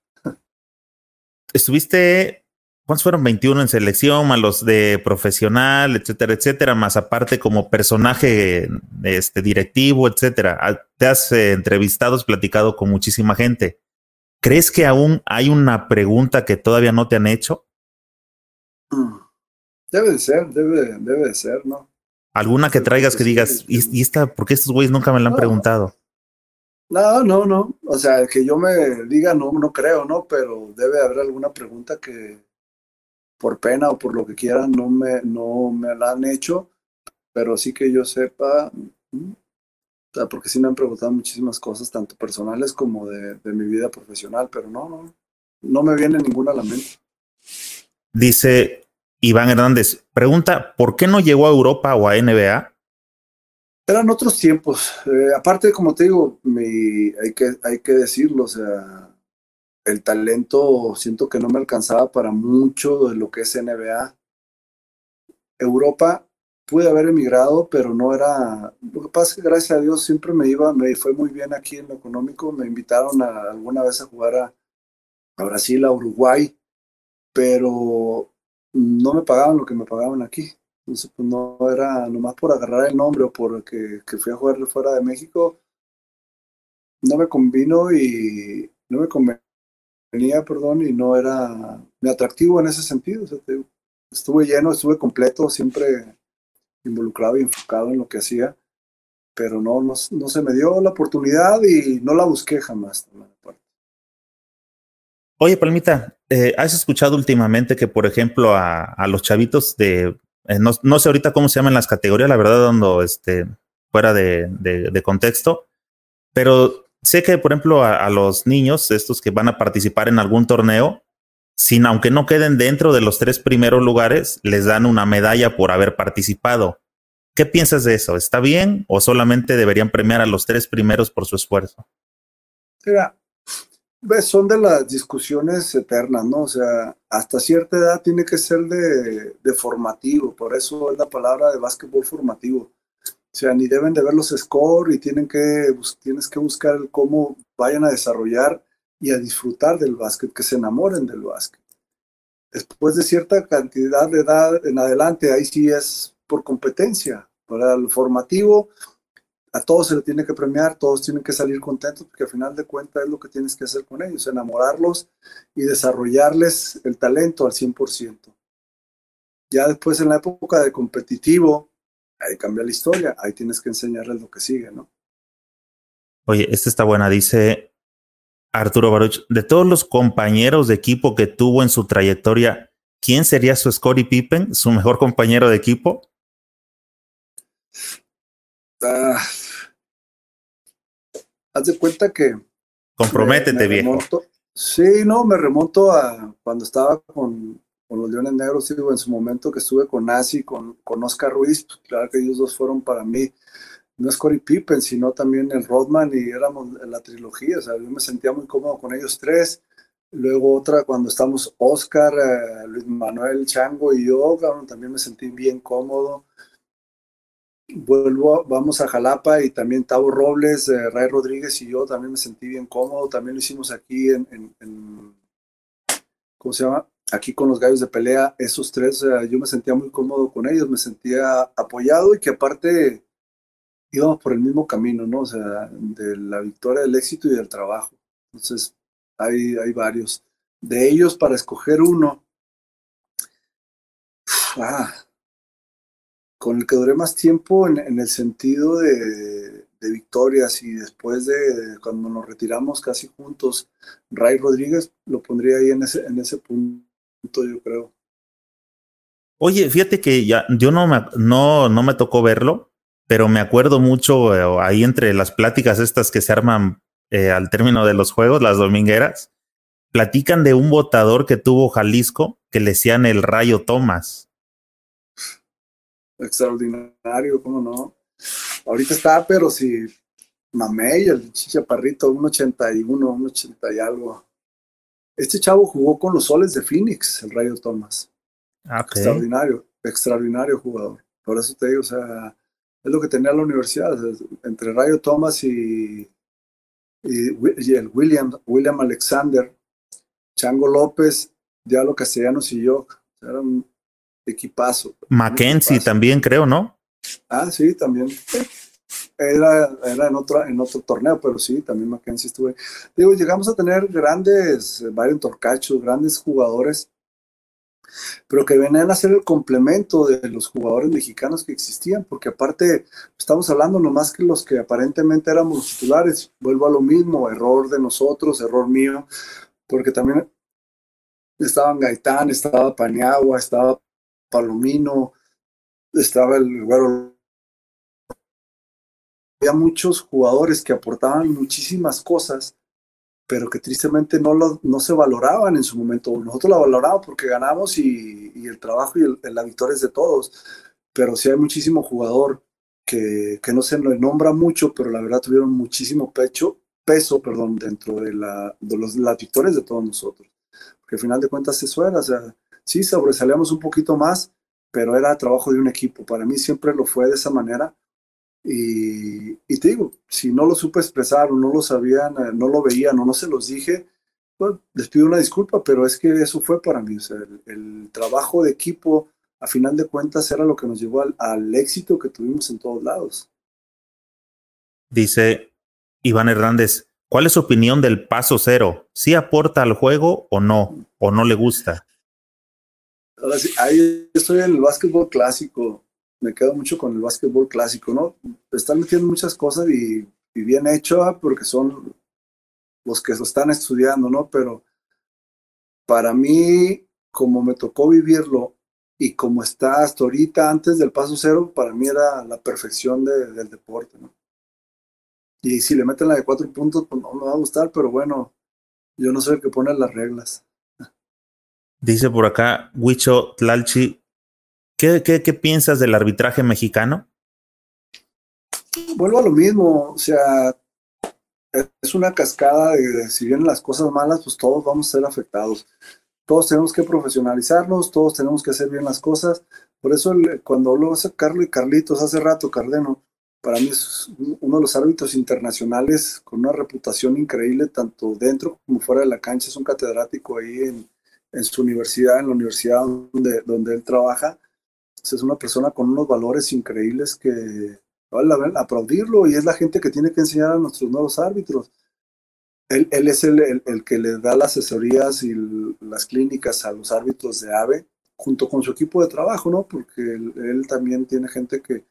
Estuviste, ¿cuántos fueron? 21 en selección, más los de profesional, etcétera, etcétera, más aparte como personaje este, directivo, etcétera. Ah, te has eh, entrevistado, has platicado con muchísima gente. ¿Crees que aún hay una pregunta que todavía no te han hecho? Mm. Debe de ser, debe, debe de ser, ¿no? ¿Alguna que traigas que digas, ¿y, y esta, por qué estos güeyes nunca me la han preguntado? No, no, no. O sea, que yo me diga, no, no creo, ¿no? Pero debe haber alguna pregunta que por pena o por lo que quieran no me, no me la han hecho, pero sí que yo sepa, mm, o sea, porque sí me han preguntado muchísimas cosas, tanto personales como de, de mi vida profesional, pero no, no, no me viene ninguna a la mente. Dice Iván Hernández, pregunta, ¿por qué no llegó a Europa o a NBA? Eran otros tiempos. Eh, aparte, como te digo, mi, hay, que, hay que decirlo, o sea, el talento siento que no me alcanzaba para mucho de lo que es NBA. Europa pude haber emigrado, pero no era. Lo que pasa es que gracias a Dios siempre me iba, me fue muy bien aquí en lo económico. Me invitaron a, alguna vez a jugar a, a Brasil, a Uruguay, pero no me pagaban lo que me pagaban aquí. Entonces, pues no era nomás por agarrar el nombre o porque que fui a jugar fuera de México, no me convino y no me convenía, perdón, y no era me atractivo en ese sentido. Estuve lleno, estuve completo, siempre involucrado y enfocado en lo que hacía, pero no, no, no se me dio la oportunidad y no la busqué jamás. Oye, Palmita, eh, ¿has escuchado últimamente que, por ejemplo, a, los chavitos de eh, no, no, sé ahorita cómo se llaman las categorías, la verdad, dando este, fuera de, contexto, pero sé que, por ejemplo, a, a, los niños, estos que van a participar en algún torneo, sin aunque no queden dentro de los tres primeros lugares, les dan una medalla por haber participado. ¿Qué piensas de eso? ¿Está bien o solamente deberían premiar a los tres primeros por su esfuerzo? Mira, son de las discusiones eternas, ¿no? O sea, hasta cierta edad tiene que ser de, de, formativo, por eso es la palabra de básquetbol formativo. O sea, ni deben de ver los scores y tienen que, tienes que buscar el cómo vayan a desarrollar y a disfrutar del básquet, que se enamoren del básquet. Después de cierta cantidad de edad en adelante, ahí sí es por competencia. Para el formativo, a todos se le tiene que premiar, todos tienen que salir contentos, porque al final de cuentas es lo que tienes que hacer con ellos, enamorarlos y desarrollarles el talento al 100%. Ya después en la época de competitivo, ahí cambia la historia, ahí tienes que enseñarles lo que sigue, ¿no? Oye, esta está buena, dice Arturo Baruch, de todos los compañeros de equipo que tuvo en su trayectoria, ¿quién sería su Scottie Pippen, su mejor compañero de equipo? Ah, haz de cuenta que. Comprométete, bien. Sí, no, me remonto a cuando estaba con, con los Leones Negros, en su momento que estuve con Nazi, con, con Oscar Ruiz, pues, claro que ellos dos fueron para mí, no es Corey Pippen, sino también el Rodman y éramos la trilogía, o sea, yo me sentía muy cómodo con ellos tres. Luego otra cuando estamos Oscar, eh, Luis Manuel Chango y yo, también me sentí bien cómodo vuelvo, vamos a Jalapa y también Tavo Robles, eh, Ray Rodríguez y yo también me sentí bien cómodo, también lo hicimos aquí en, ¿cómo se llama? Aquí con los gallos de pelea, esos tres, eh, yo me sentía muy cómodo con ellos, me sentía apoyado y que aparte íbamos por el mismo camino, ¿no? O sea, de la victoria, del éxito y del trabajo. Entonces, hay, hay varios. De ellos, para escoger uno, ah, con el que duré más tiempo en, el sentido de, victorias y después de, de, cuando nos retiramos casi juntos, Ray Rodríguez lo pondría ahí en ese, en ese punto, yo creo. Oye, fíjate que ya yo no me, no, no me tocó verlo, pero me acuerdo mucho eh, ahí entre las pláticas estas que se arman eh, al término de los juegos, las domingueras, platican de un votador que tuvo Jalisco que le decían el Rayo Tomás extraordinario, ¿cómo no? Ahorita está, pero si Mamey, el chichaparrito, un 81, un 80 y algo. Este chavo jugó con los soles de Phoenix, el Rayo Thomas. Ah, extraordinario, extraordinario jugador. Por eso te digo, o sea, es lo que tenía la universidad, entre Rayo Thomas y, y, el William, William Alexander, Chango López, Diablo Castellanos y yo. Era un equipazo. Mackenzie también creo, ¿no? Ah, sí, también. Era, era en, otro, en otro torneo, pero sí, también Mackenzie estuve. Digo, llegamos a tener grandes, Byron Torcacho, grandes jugadores, pero que venían a ser el complemento de los jugadores mexicanos que existían, porque aparte estamos hablando nomás que los que aparentemente éramos titulares, vuelvo a lo mismo, error de nosotros, error mío, porque también estaban Gaitán, estaba Paniagua, estaba Palomino, estaba el güero. Había muchos jugadores que aportaban muchísimas cosas, pero que tristemente no, lo, no se valoraban en su momento. Nosotros la valoramos porque ganamos y, el trabajo y la victoria de todos, pero sí hay muchísimo jugador que, que no se le nombra mucho, pero la verdad tuvieron muchísimo pecho, peso perdón, dentro de, la, de los, las victorias de todos nosotros. Porque al final de cuentas eso era, o sea, sí sobresalíamos un poquito más, pero era trabajo de un equipo. Para mí siempre lo fue de esa manera. Y, te digo, si no lo supe expresar o no lo sabían, eh, no lo veían o no se los dije, pues les pido una disculpa, pero es que eso fue para mí. El, trabajo de equipo, a final de cuentas, era lo que nos llevó al, al éxito que tuvimos en todos lados. Dice Iván Hernández, ¿cuál es su opinión del paso cero? ¿Sí aporta al juego o no? ¿O no le gusta? Ahora sí, ahí estoy en el básquetbol clásico. Me quedo mucho con el básquetbol clásico, ¿no? Están metiendo muchas cosas y, bien hecho, ¿ah? porque son los que lo están estudiando, ¿no? Pero para mí, como me tocó vivirlo y como está hasta ahorita, antes del paso cero, para mí era la perfección del deporte. Y si le meten la de cuatro puntos, pues no me va a gustar, pero bueno, yo no soy el que pone las reglas. Dice por acá Huicho Tlalchi, ¿qué, qué, qué piensas del arbitraje mexicano? Vuelvo a lo mismo, o sea, es una cascada de, si vienen las cosas malas, pues todos vamos a ser afectados. Todos tenemos que profesionalizarnos, todos tenemos que hacer bien las cosas. Por eso cuando hablo de Carlos y Carlitos hace rato, Cardeno, para mí es uno de los árbitros internacionales con una reputación increíble, tanto dentro como fuera de la cancha. Es un catedrático ahí en, en su universidad, en la universidad donde, donde él trabaja. Es una persona con unos valores increíbles que vale aplaudirlo y es la gente que tiene que enseñar a nuestros nuevos árbitros. Él, él es el, el, que le da las asesorías y las clínicas a los árbitros de AVE junto con su equipo de trabajo, ¿no? Porque él, también tiene gente que,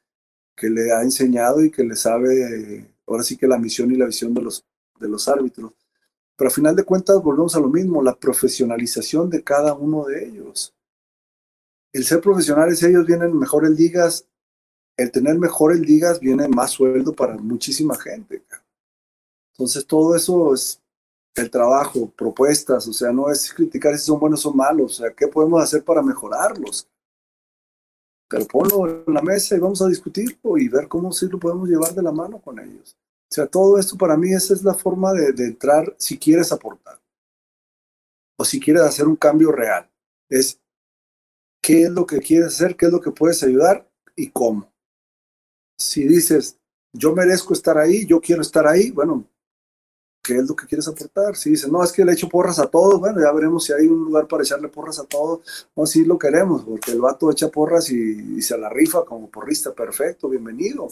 que le ha enseñado y que le sabe, ahora sí que la misión y la visión de los, de los árbitros. Pero a final de cuentas volvemos a lo mismo, la profesionalización de cada uno de ellos. El ser profesionales, ellos vienen mejor en ligas, el tener mejor en ligas viene más sueldo para muchísima gente. Entonces todo eso es el trabajo, propuestas, o sea, no es criticar si son buenos o malos, o sea, ¿qué podemos hacer para mejorarlos? Pero ponlo en la mesa y vamos a discutirlo y ver cómo sí lo podemos llevar de la mano con ellos. O sea, todo esto para mí esa es la forma de, entrar si quieres aportar o si quieres hacer un cambio real. Es qué es lo que quieres hacer, qué es lo que puedes ayudar y cómo. Si dices, yo merezco estar ahí, yo quiero estar ahí, bueno, ¿qué es lo que quieres aportar? Si dices, no, es que le echo porras a todos, bueno, ya veremos si hay un lugar para echarle porras a todos, o si lo queremos, porque el vato echa porras y se la rifa como porrista, perfecto, bienvenido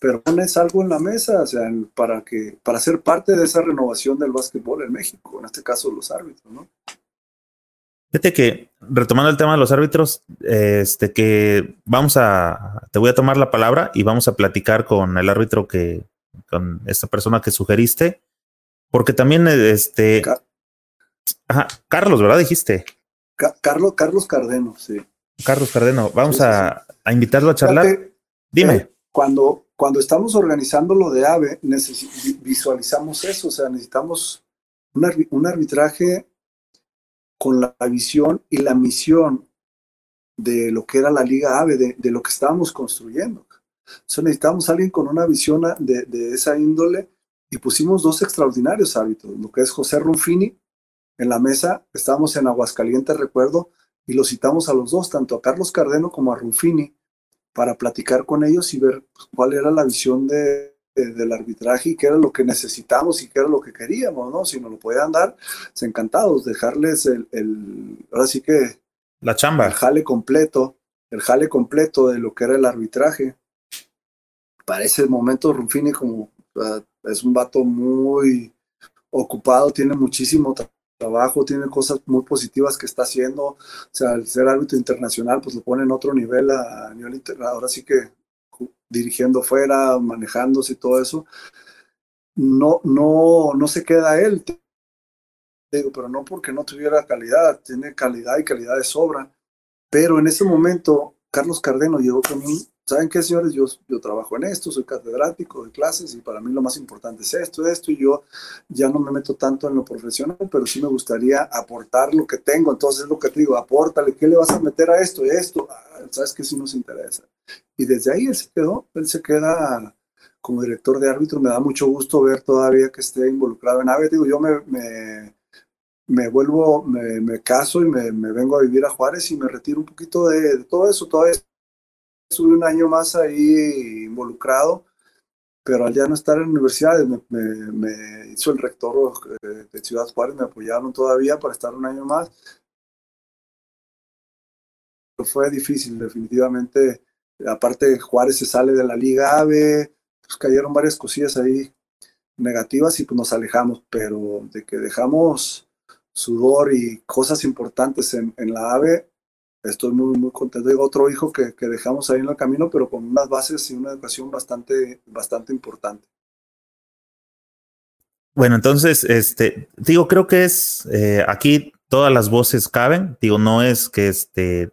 pero pones algo en la mesa, o sea, para que para ser parte de esa renovación del básquetbol en México, en este caso los árbitros, ¿no? Fíjate que retomando el tema de los árbitros, este que vamos a te voy a tomar la palabra y vamos a platicar con el árbitro que con esta persona que sugeriste, porque también este ajá, Carlos, ¿verdad? Dijiste. Carlos Carlos Cardeno, sí. Carlos Cardeno, vamos a, a, invitarlo a charlar. Dime. Eh, cuando cuando estamos organizando lo de AVE, visualizamos eso, o sea, necesitamos un, arbitraje con la visión y la misión de lo que era la Liga AVE, de, lo que estábamos construyendo. Entonces necesitamos a alguien con una visión de, de, esa índole y pusimos dos extraordinarios hábitos, lo que es José Rufini en la mesa, estábamos en Aguascalientes, recuerdo, y lo citamos a los dos, tanto a Carlos Cardeno como a Rufini, para platicar con ellos y ver pues, cuál era la visión de, del arbitraje y qué era lo que necesitamos y qué era lo que queríamos, ¿no? Si nos lo podían dar, pues, encantados, dejarles el, el, ahora sí que... La chamba. El jale completo, el jale completo de lo que era el arbitraje. Para ese momento, Rufini como es un vato muy ocupado, tiene muchísimo trabajo, tiene cosas muy positivas que está haciendo. O sea, el ser árbitro internacional, pues lo pone en otro nivel a, nivel internacional. Ahora sí que dirigiendo fuera, manejándose y todo eso. No, no, no se queda él. Digo, pero no porque no tuviera calidad, tiene calidad y calidad de sobra. Pero en ese momento, Carlos Cardeno llegó con un ¿saben qué, señores? Yo, yo trabajo en esto, soy catedrático de clases y para mí lo más importante es esto, esto, y yo ya no me meto tanto en lo profesional, pero sí me gustaría aportar lo que tengo. Entonces, es lo que te digo, apórtale, ¿qué le vas a meter a esto y esto? Ah, ¿Sabes que Sí nos interesa. Y desde ahí él se quedó, él se queda como director de árbitro. Me da mucho gusto ver todavía que esté involucrado en AVE. Digo, yo me, me me vuelvo, me, me caso y me, me, vengo a vivir a Juárez y me retiro un poquito de, de todo eso. Todavía estuve un año más ahí involucrado, pero al ya no estar en la universidad, me, hizo el rector eh, de Ciudad Juárez, me apoyaron todavía para estar un año más. Fue difícil, definitivamente. Aparte, Juárez se sale de la Liga AVE, pues cayeron varias cosillas ahí negativas y pues nos alejamos, pero de que dejamos sudor y cosas importantes en, en la AVE, estoy muy, muy contento. Tengo otro hijo que, que, dejamos ahí en el camino, pero con unas bases y una educación bastante, bastante importante. Bueno, entonces, este, digo, creo que es eh, aquí todas las voces caben. Digo, no es que este,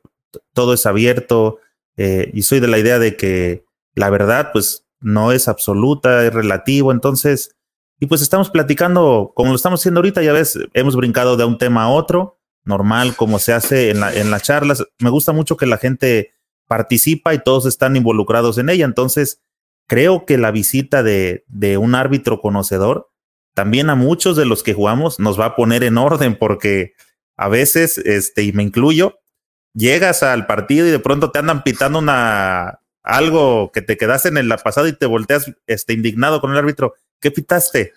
todo es abierto eh, y soy de la idea de que la verdad, pues, no es absoluta, es relativo. Entonces, y pues estamos platicando como lo estamos haciendo ahorita, ya ves, hemos brincado de un tema a otro normal, como se hace en, la, en las charlas. Me gusta mucho que la gente participa y todos están involucrados en ella. Entonces, creo que la visita de, de un árbitro conocedor también a muchos de los que jugamos nos va a poner en orden porque a veces, este, y me incluyo, llegas al partido y de pronto te andan pitando una algo que te quedaste en la pasada y te volteas este, indignado con el árbitro. ¿Qué pitaste?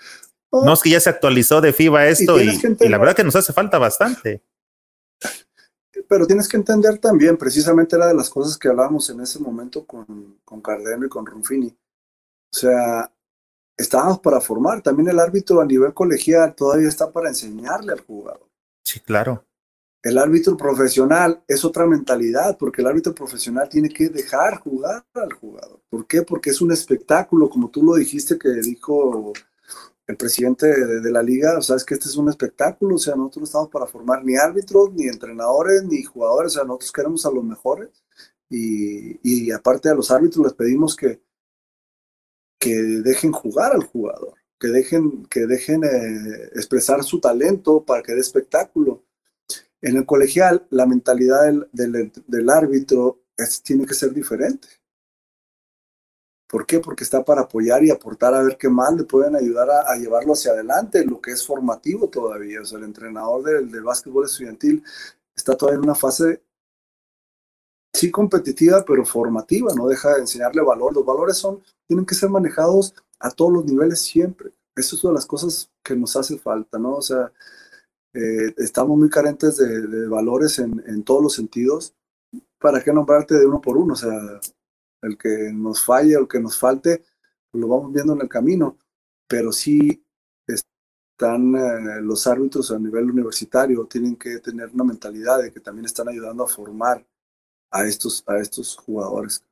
No, es que ya se actualizó de FIBA esto y, y la verdad que nos hace falta bastante pero tienes que entender también, precisamente era de las cosas que hablábamos en ese momento con, con Cardeno y con Runfini. O sea, estábamos para formar. También el árbitro a nivel colegial todavía está para enseñarle al jugador. Sí, claro. El árbitro profesional es otra mentalidad, porque el árbitro profesional tiene que dejar jugar al jugador. ¿Por qué? Porque es un espectáculo, como tú lo dijiste que dijo el presidente de, la liga, o sea, es que este es un espectáculo, o sea, nosotros no estamos para formar ni árbitros, ni entrenadores, ni jugadores, o sea, nosotros queremos a los mejores y, aparte a los árbitros les pedimos que, que dejen jugar al jugador, que dejen, que dejen eh, expresar su talento para que dé espectáculo. En el colegial, la mentalidad del, árbitro tiene que ser diferente. ¿Por qué? Porque está para apoyar y aportar a ver qué más le pueden ayudar a, llevarlo hacia adelante, lo que es formativo todavía. O sea, el entrenador del, del básquetbol estudiantil está todavía en una fase, sí competitiva, pero formativa, no deja de enseñarle valor. Los valores son, tienen que ser manejados a todos los niveles siempre. Eso es una de las cosas que nos hace falta, ¿no? O sea, eh, estamos muy carentes de, valores en, en, todos los sentidos. ¿Para qué nombrarte de uno por uno? O sea, el que nos falle o el que nos falte, pues lo vamos viendo en el camino, pero sí están eh, los árbitros a nivel universitario, tienen que tener una mentalidad de que también están ayudando a formar a estos, a estos jugadores.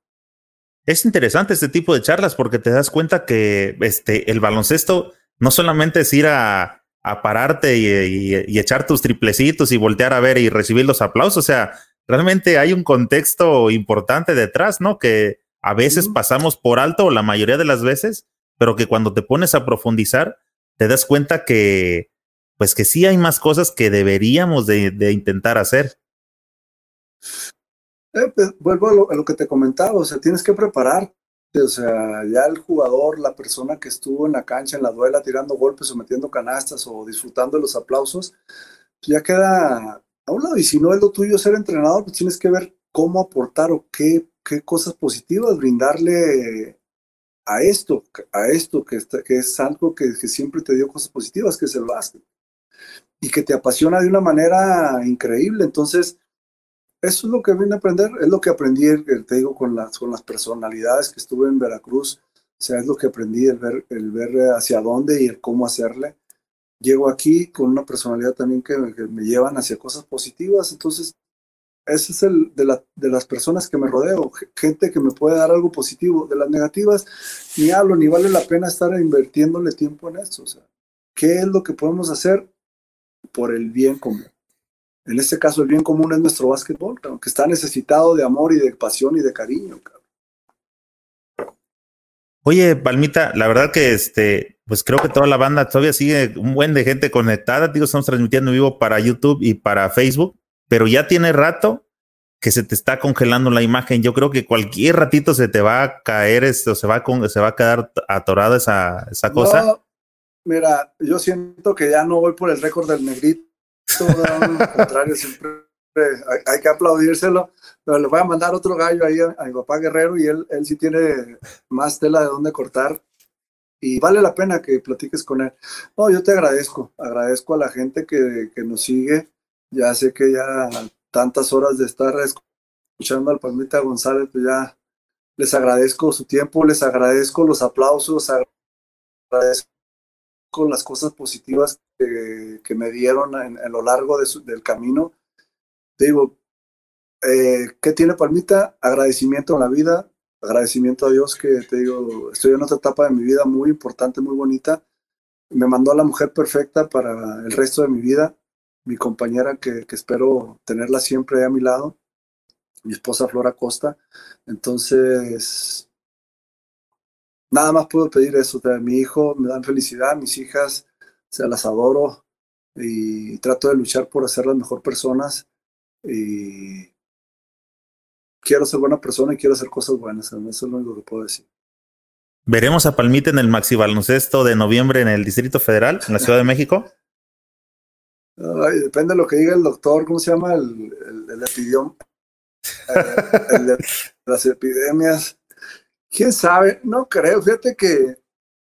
Es interesante este tipo de charlas porque te das cuenta que este, el baloncesto no solamente es ir a, pararte y, echar tus triplecitos y voltear a ver y recibir los aplausos. O sea, realmente hay un contexto importante detrás, ¿no? Que a veces pasamos por alto, o la mayoría de las veces, pero que cuando te pones a profundizar, te das cuenta que, pues que sí hay más cosas que deberíamos de, intentar hacer. Eh, pues, vuelvo a lo, que te comentaba, o sea, tienes que prepararte, o sea, ya el jugador, la persona que estuvo en la cancha, en la duela, tirando golpes o metiendo canastas o disfrutando de los aplausos, pues ya queda a un lado. Y si no es lo tuyo ser entrenador, pues tienes que ver cómo aportar o qué, qué cosas positivas brindarle a esto, a esto que, que es algo que, que, siempre te dio cosas positivas, que es el básquet. Y que te apasiona de una manera increíble. Entonces, eso es lo que vine a aprender, es lo que aprendí, te digo, con las, con las personalidades que estuve en Veracruz, o sea, es lo que aprendí, el ver, el ver hacia dónde y el cómo hacerle. Llego aquí con una personalidad también que, me llevan hacia cosas positivas, entonces ese es el de, de las personas que me rodeo, gente que me puede dar algo positivo. De las negativas, ni hablo, ni vale la pena estar invirtiéndole tiempo en eso. O sea, ¿qué es lo que podemos hacer por el bien común? En este caso, el bien común es nuestro básquetbol, que está necesitado de amor y de pasión y de cariño. Oye, Palmita, la verdad que este, pues creo que toda la banda todavía sigue un buen de gente conectada. Digo, estamos transmitiendo en vivo para YouTube y para Facebook, pero ya tiene rato que se te está congelando la imagen. Yo creo que cualquier ratito se te va a caer esto, se va a, se va a quedar atorada esa, esa cosa. mira, yo siento que ya no voy por el récord del negrito todo contrario, siempre hay, que aplaudírselo. Pero le voy a mandar otro gallo ahí a, mi papá Guerrero y él, él sí tiene más tela de dónde cortar. Y vale la pena que platiques con él. No, yo te agradezco, agradezco a la gente que, que nos sigue. Ya sé que ya tantas horas de estar escuchando al Palmita González, pues ya les agradezco su tiempo, les agradezco los aplausos, agradezco las cosas positivas que, me dieron en, lo largo del camino. Te digo, eh, ¿qué tiene Palmita? Agradecimiento a la vida, agradecimiento a Dios que te digo, estoy en otra etapa de mi vida muy importante, muy bonita. Me mandó a la mujer perfecta para el resto de mi vida, mi compañera que, espero tenerla siempre a mi lado, mi esposa Flora Costa. Entonces, nada más puedo pedir eso. de mi hijo me dan felicidad, mis hijas, se las adoro y trato de luchar por hacerlas mejor personas. Y quiero ser buena persona y quiero hacer cosas buenas. Eso es lo único que puedo decir. ¿Veremos a Palmita en el Maxi Baloncesto de noviembre en el Distrito Federal, en la Ciudad de México? Depende de lo que diga el doctor, ¿cómo se llama? El, el, las epidemias. ¿Quién sabe? No creo. Fíjate que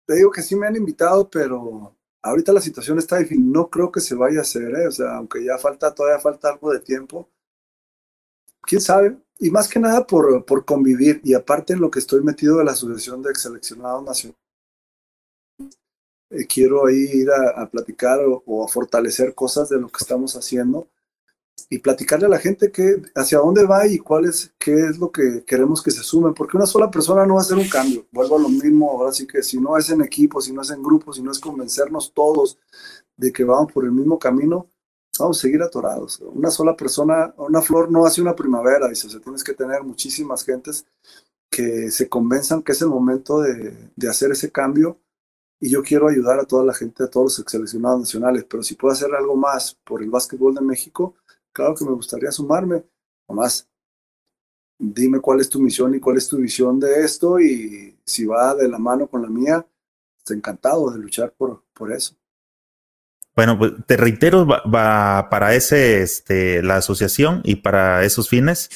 te digo que sí me han invitado, pero ahorita la situación está difícil. No creo que se vaya a hacer, ¿eh? O sea, aunque ya falta, todavía falta algo de tiempo. ¿Quién sabe? Y más que nada por, por convivir. Y aparte en lo que estoy metido de la Asociación de Seleccionados Nacionales. Eh, quiero ir a, platicar o, a fortalecer cosas de lo que estamos haciendo y platicarle a la gente que, hacia dónde va y cuál es, qué es lo que queremos que se sumen, porque una sola persona no va a hacer un cambio. Vuelvo a lo mismo, ahora sí que si no es en equipo, si no es en grupo, si no es convencernos todos de que vamos por el mismo camino, vamos a seguir atorados. Una sola persona, una flor no hace una primavera, dice, o sea, tienes que tener muchísimas gentes que se convenzan que es el momento de, de hacer ese cambio y yo quiero ayudar a toda la gente, a todos los seleccionados nacionales, pero si puedo hacer algo más por el básquetbol de México, claro que me gustaría sumarme. Nomás dime cuál es tu misión y cuál es tu visión de esto y si va de la mano con la mía, estoy encantado de luchar por, por eso. Bueno, pues te reitero, va, para ese, este, la asociación y para esos fines,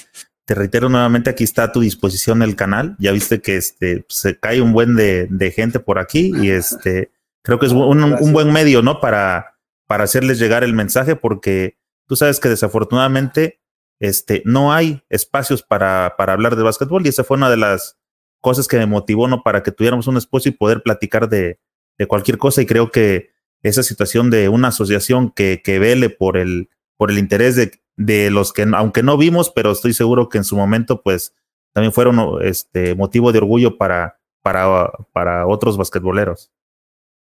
te reitero nuevamente, aquí está a tu disposición el canal. Ya viste que este, se cae un buen de, de gente por aquí y este, creo que es un, un, buen medio, ¿no? Para, para hacerles llegar el mensaje porque Tú sabes que desafortunadamente este, no hay espacios para, para hablar de básquetbol y esa fue una de las cosas que me motivó ¿no? para que tuviéramos un espacio y poder platicar de, de cualquier cosa y creo que esa situación de una asociación que, que vele por el, por el interés de, de, los que, aunque no vimos, pero estoy seguro que en su momento, pues también fueron este, motivo de orgullo para, para, para otros basquetboleros.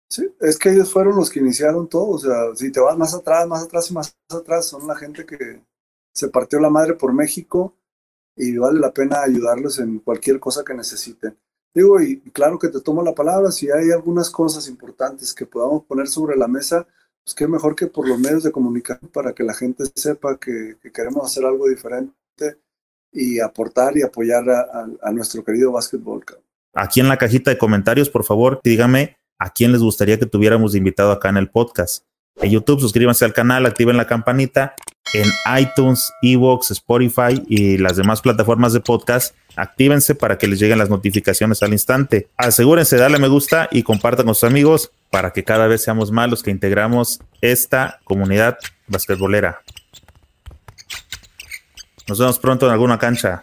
Sí, es que ellos fueron los que iniciaron todo. O sea, si te vas más atrás, más atrás y más atrás, son la gente que se partió la madre por México y vale la pena ayudarlos en cualquier cosa que necesiten. Digo, y claro que te tomo la palabra, si hay algunas cosas importantes que podamos poner sobre la mesa, pues qué mejor que por los medios de comunicación para que la gente sepa que, que queremos hacer algo diferente y aportar y apoyar a, nuestro querido básquetbol. Aquí en la cajita de comentarios, por favor, dígame a quién les gustaría que tuviéramos invitado acá en el podcast. En YouTube, suscríbanse al canal, activen la campanita. En iTunes, Evox, Spotify y las demás plataformas de podcast, actívense para que les lleguen las notificaciones al instante. Asegúrense de darle me gusta y compartan con sus amigos para que cada vez seamos más los que integramos esta comunidad basquetbolera. Nos vemos pronto en alguna cancha.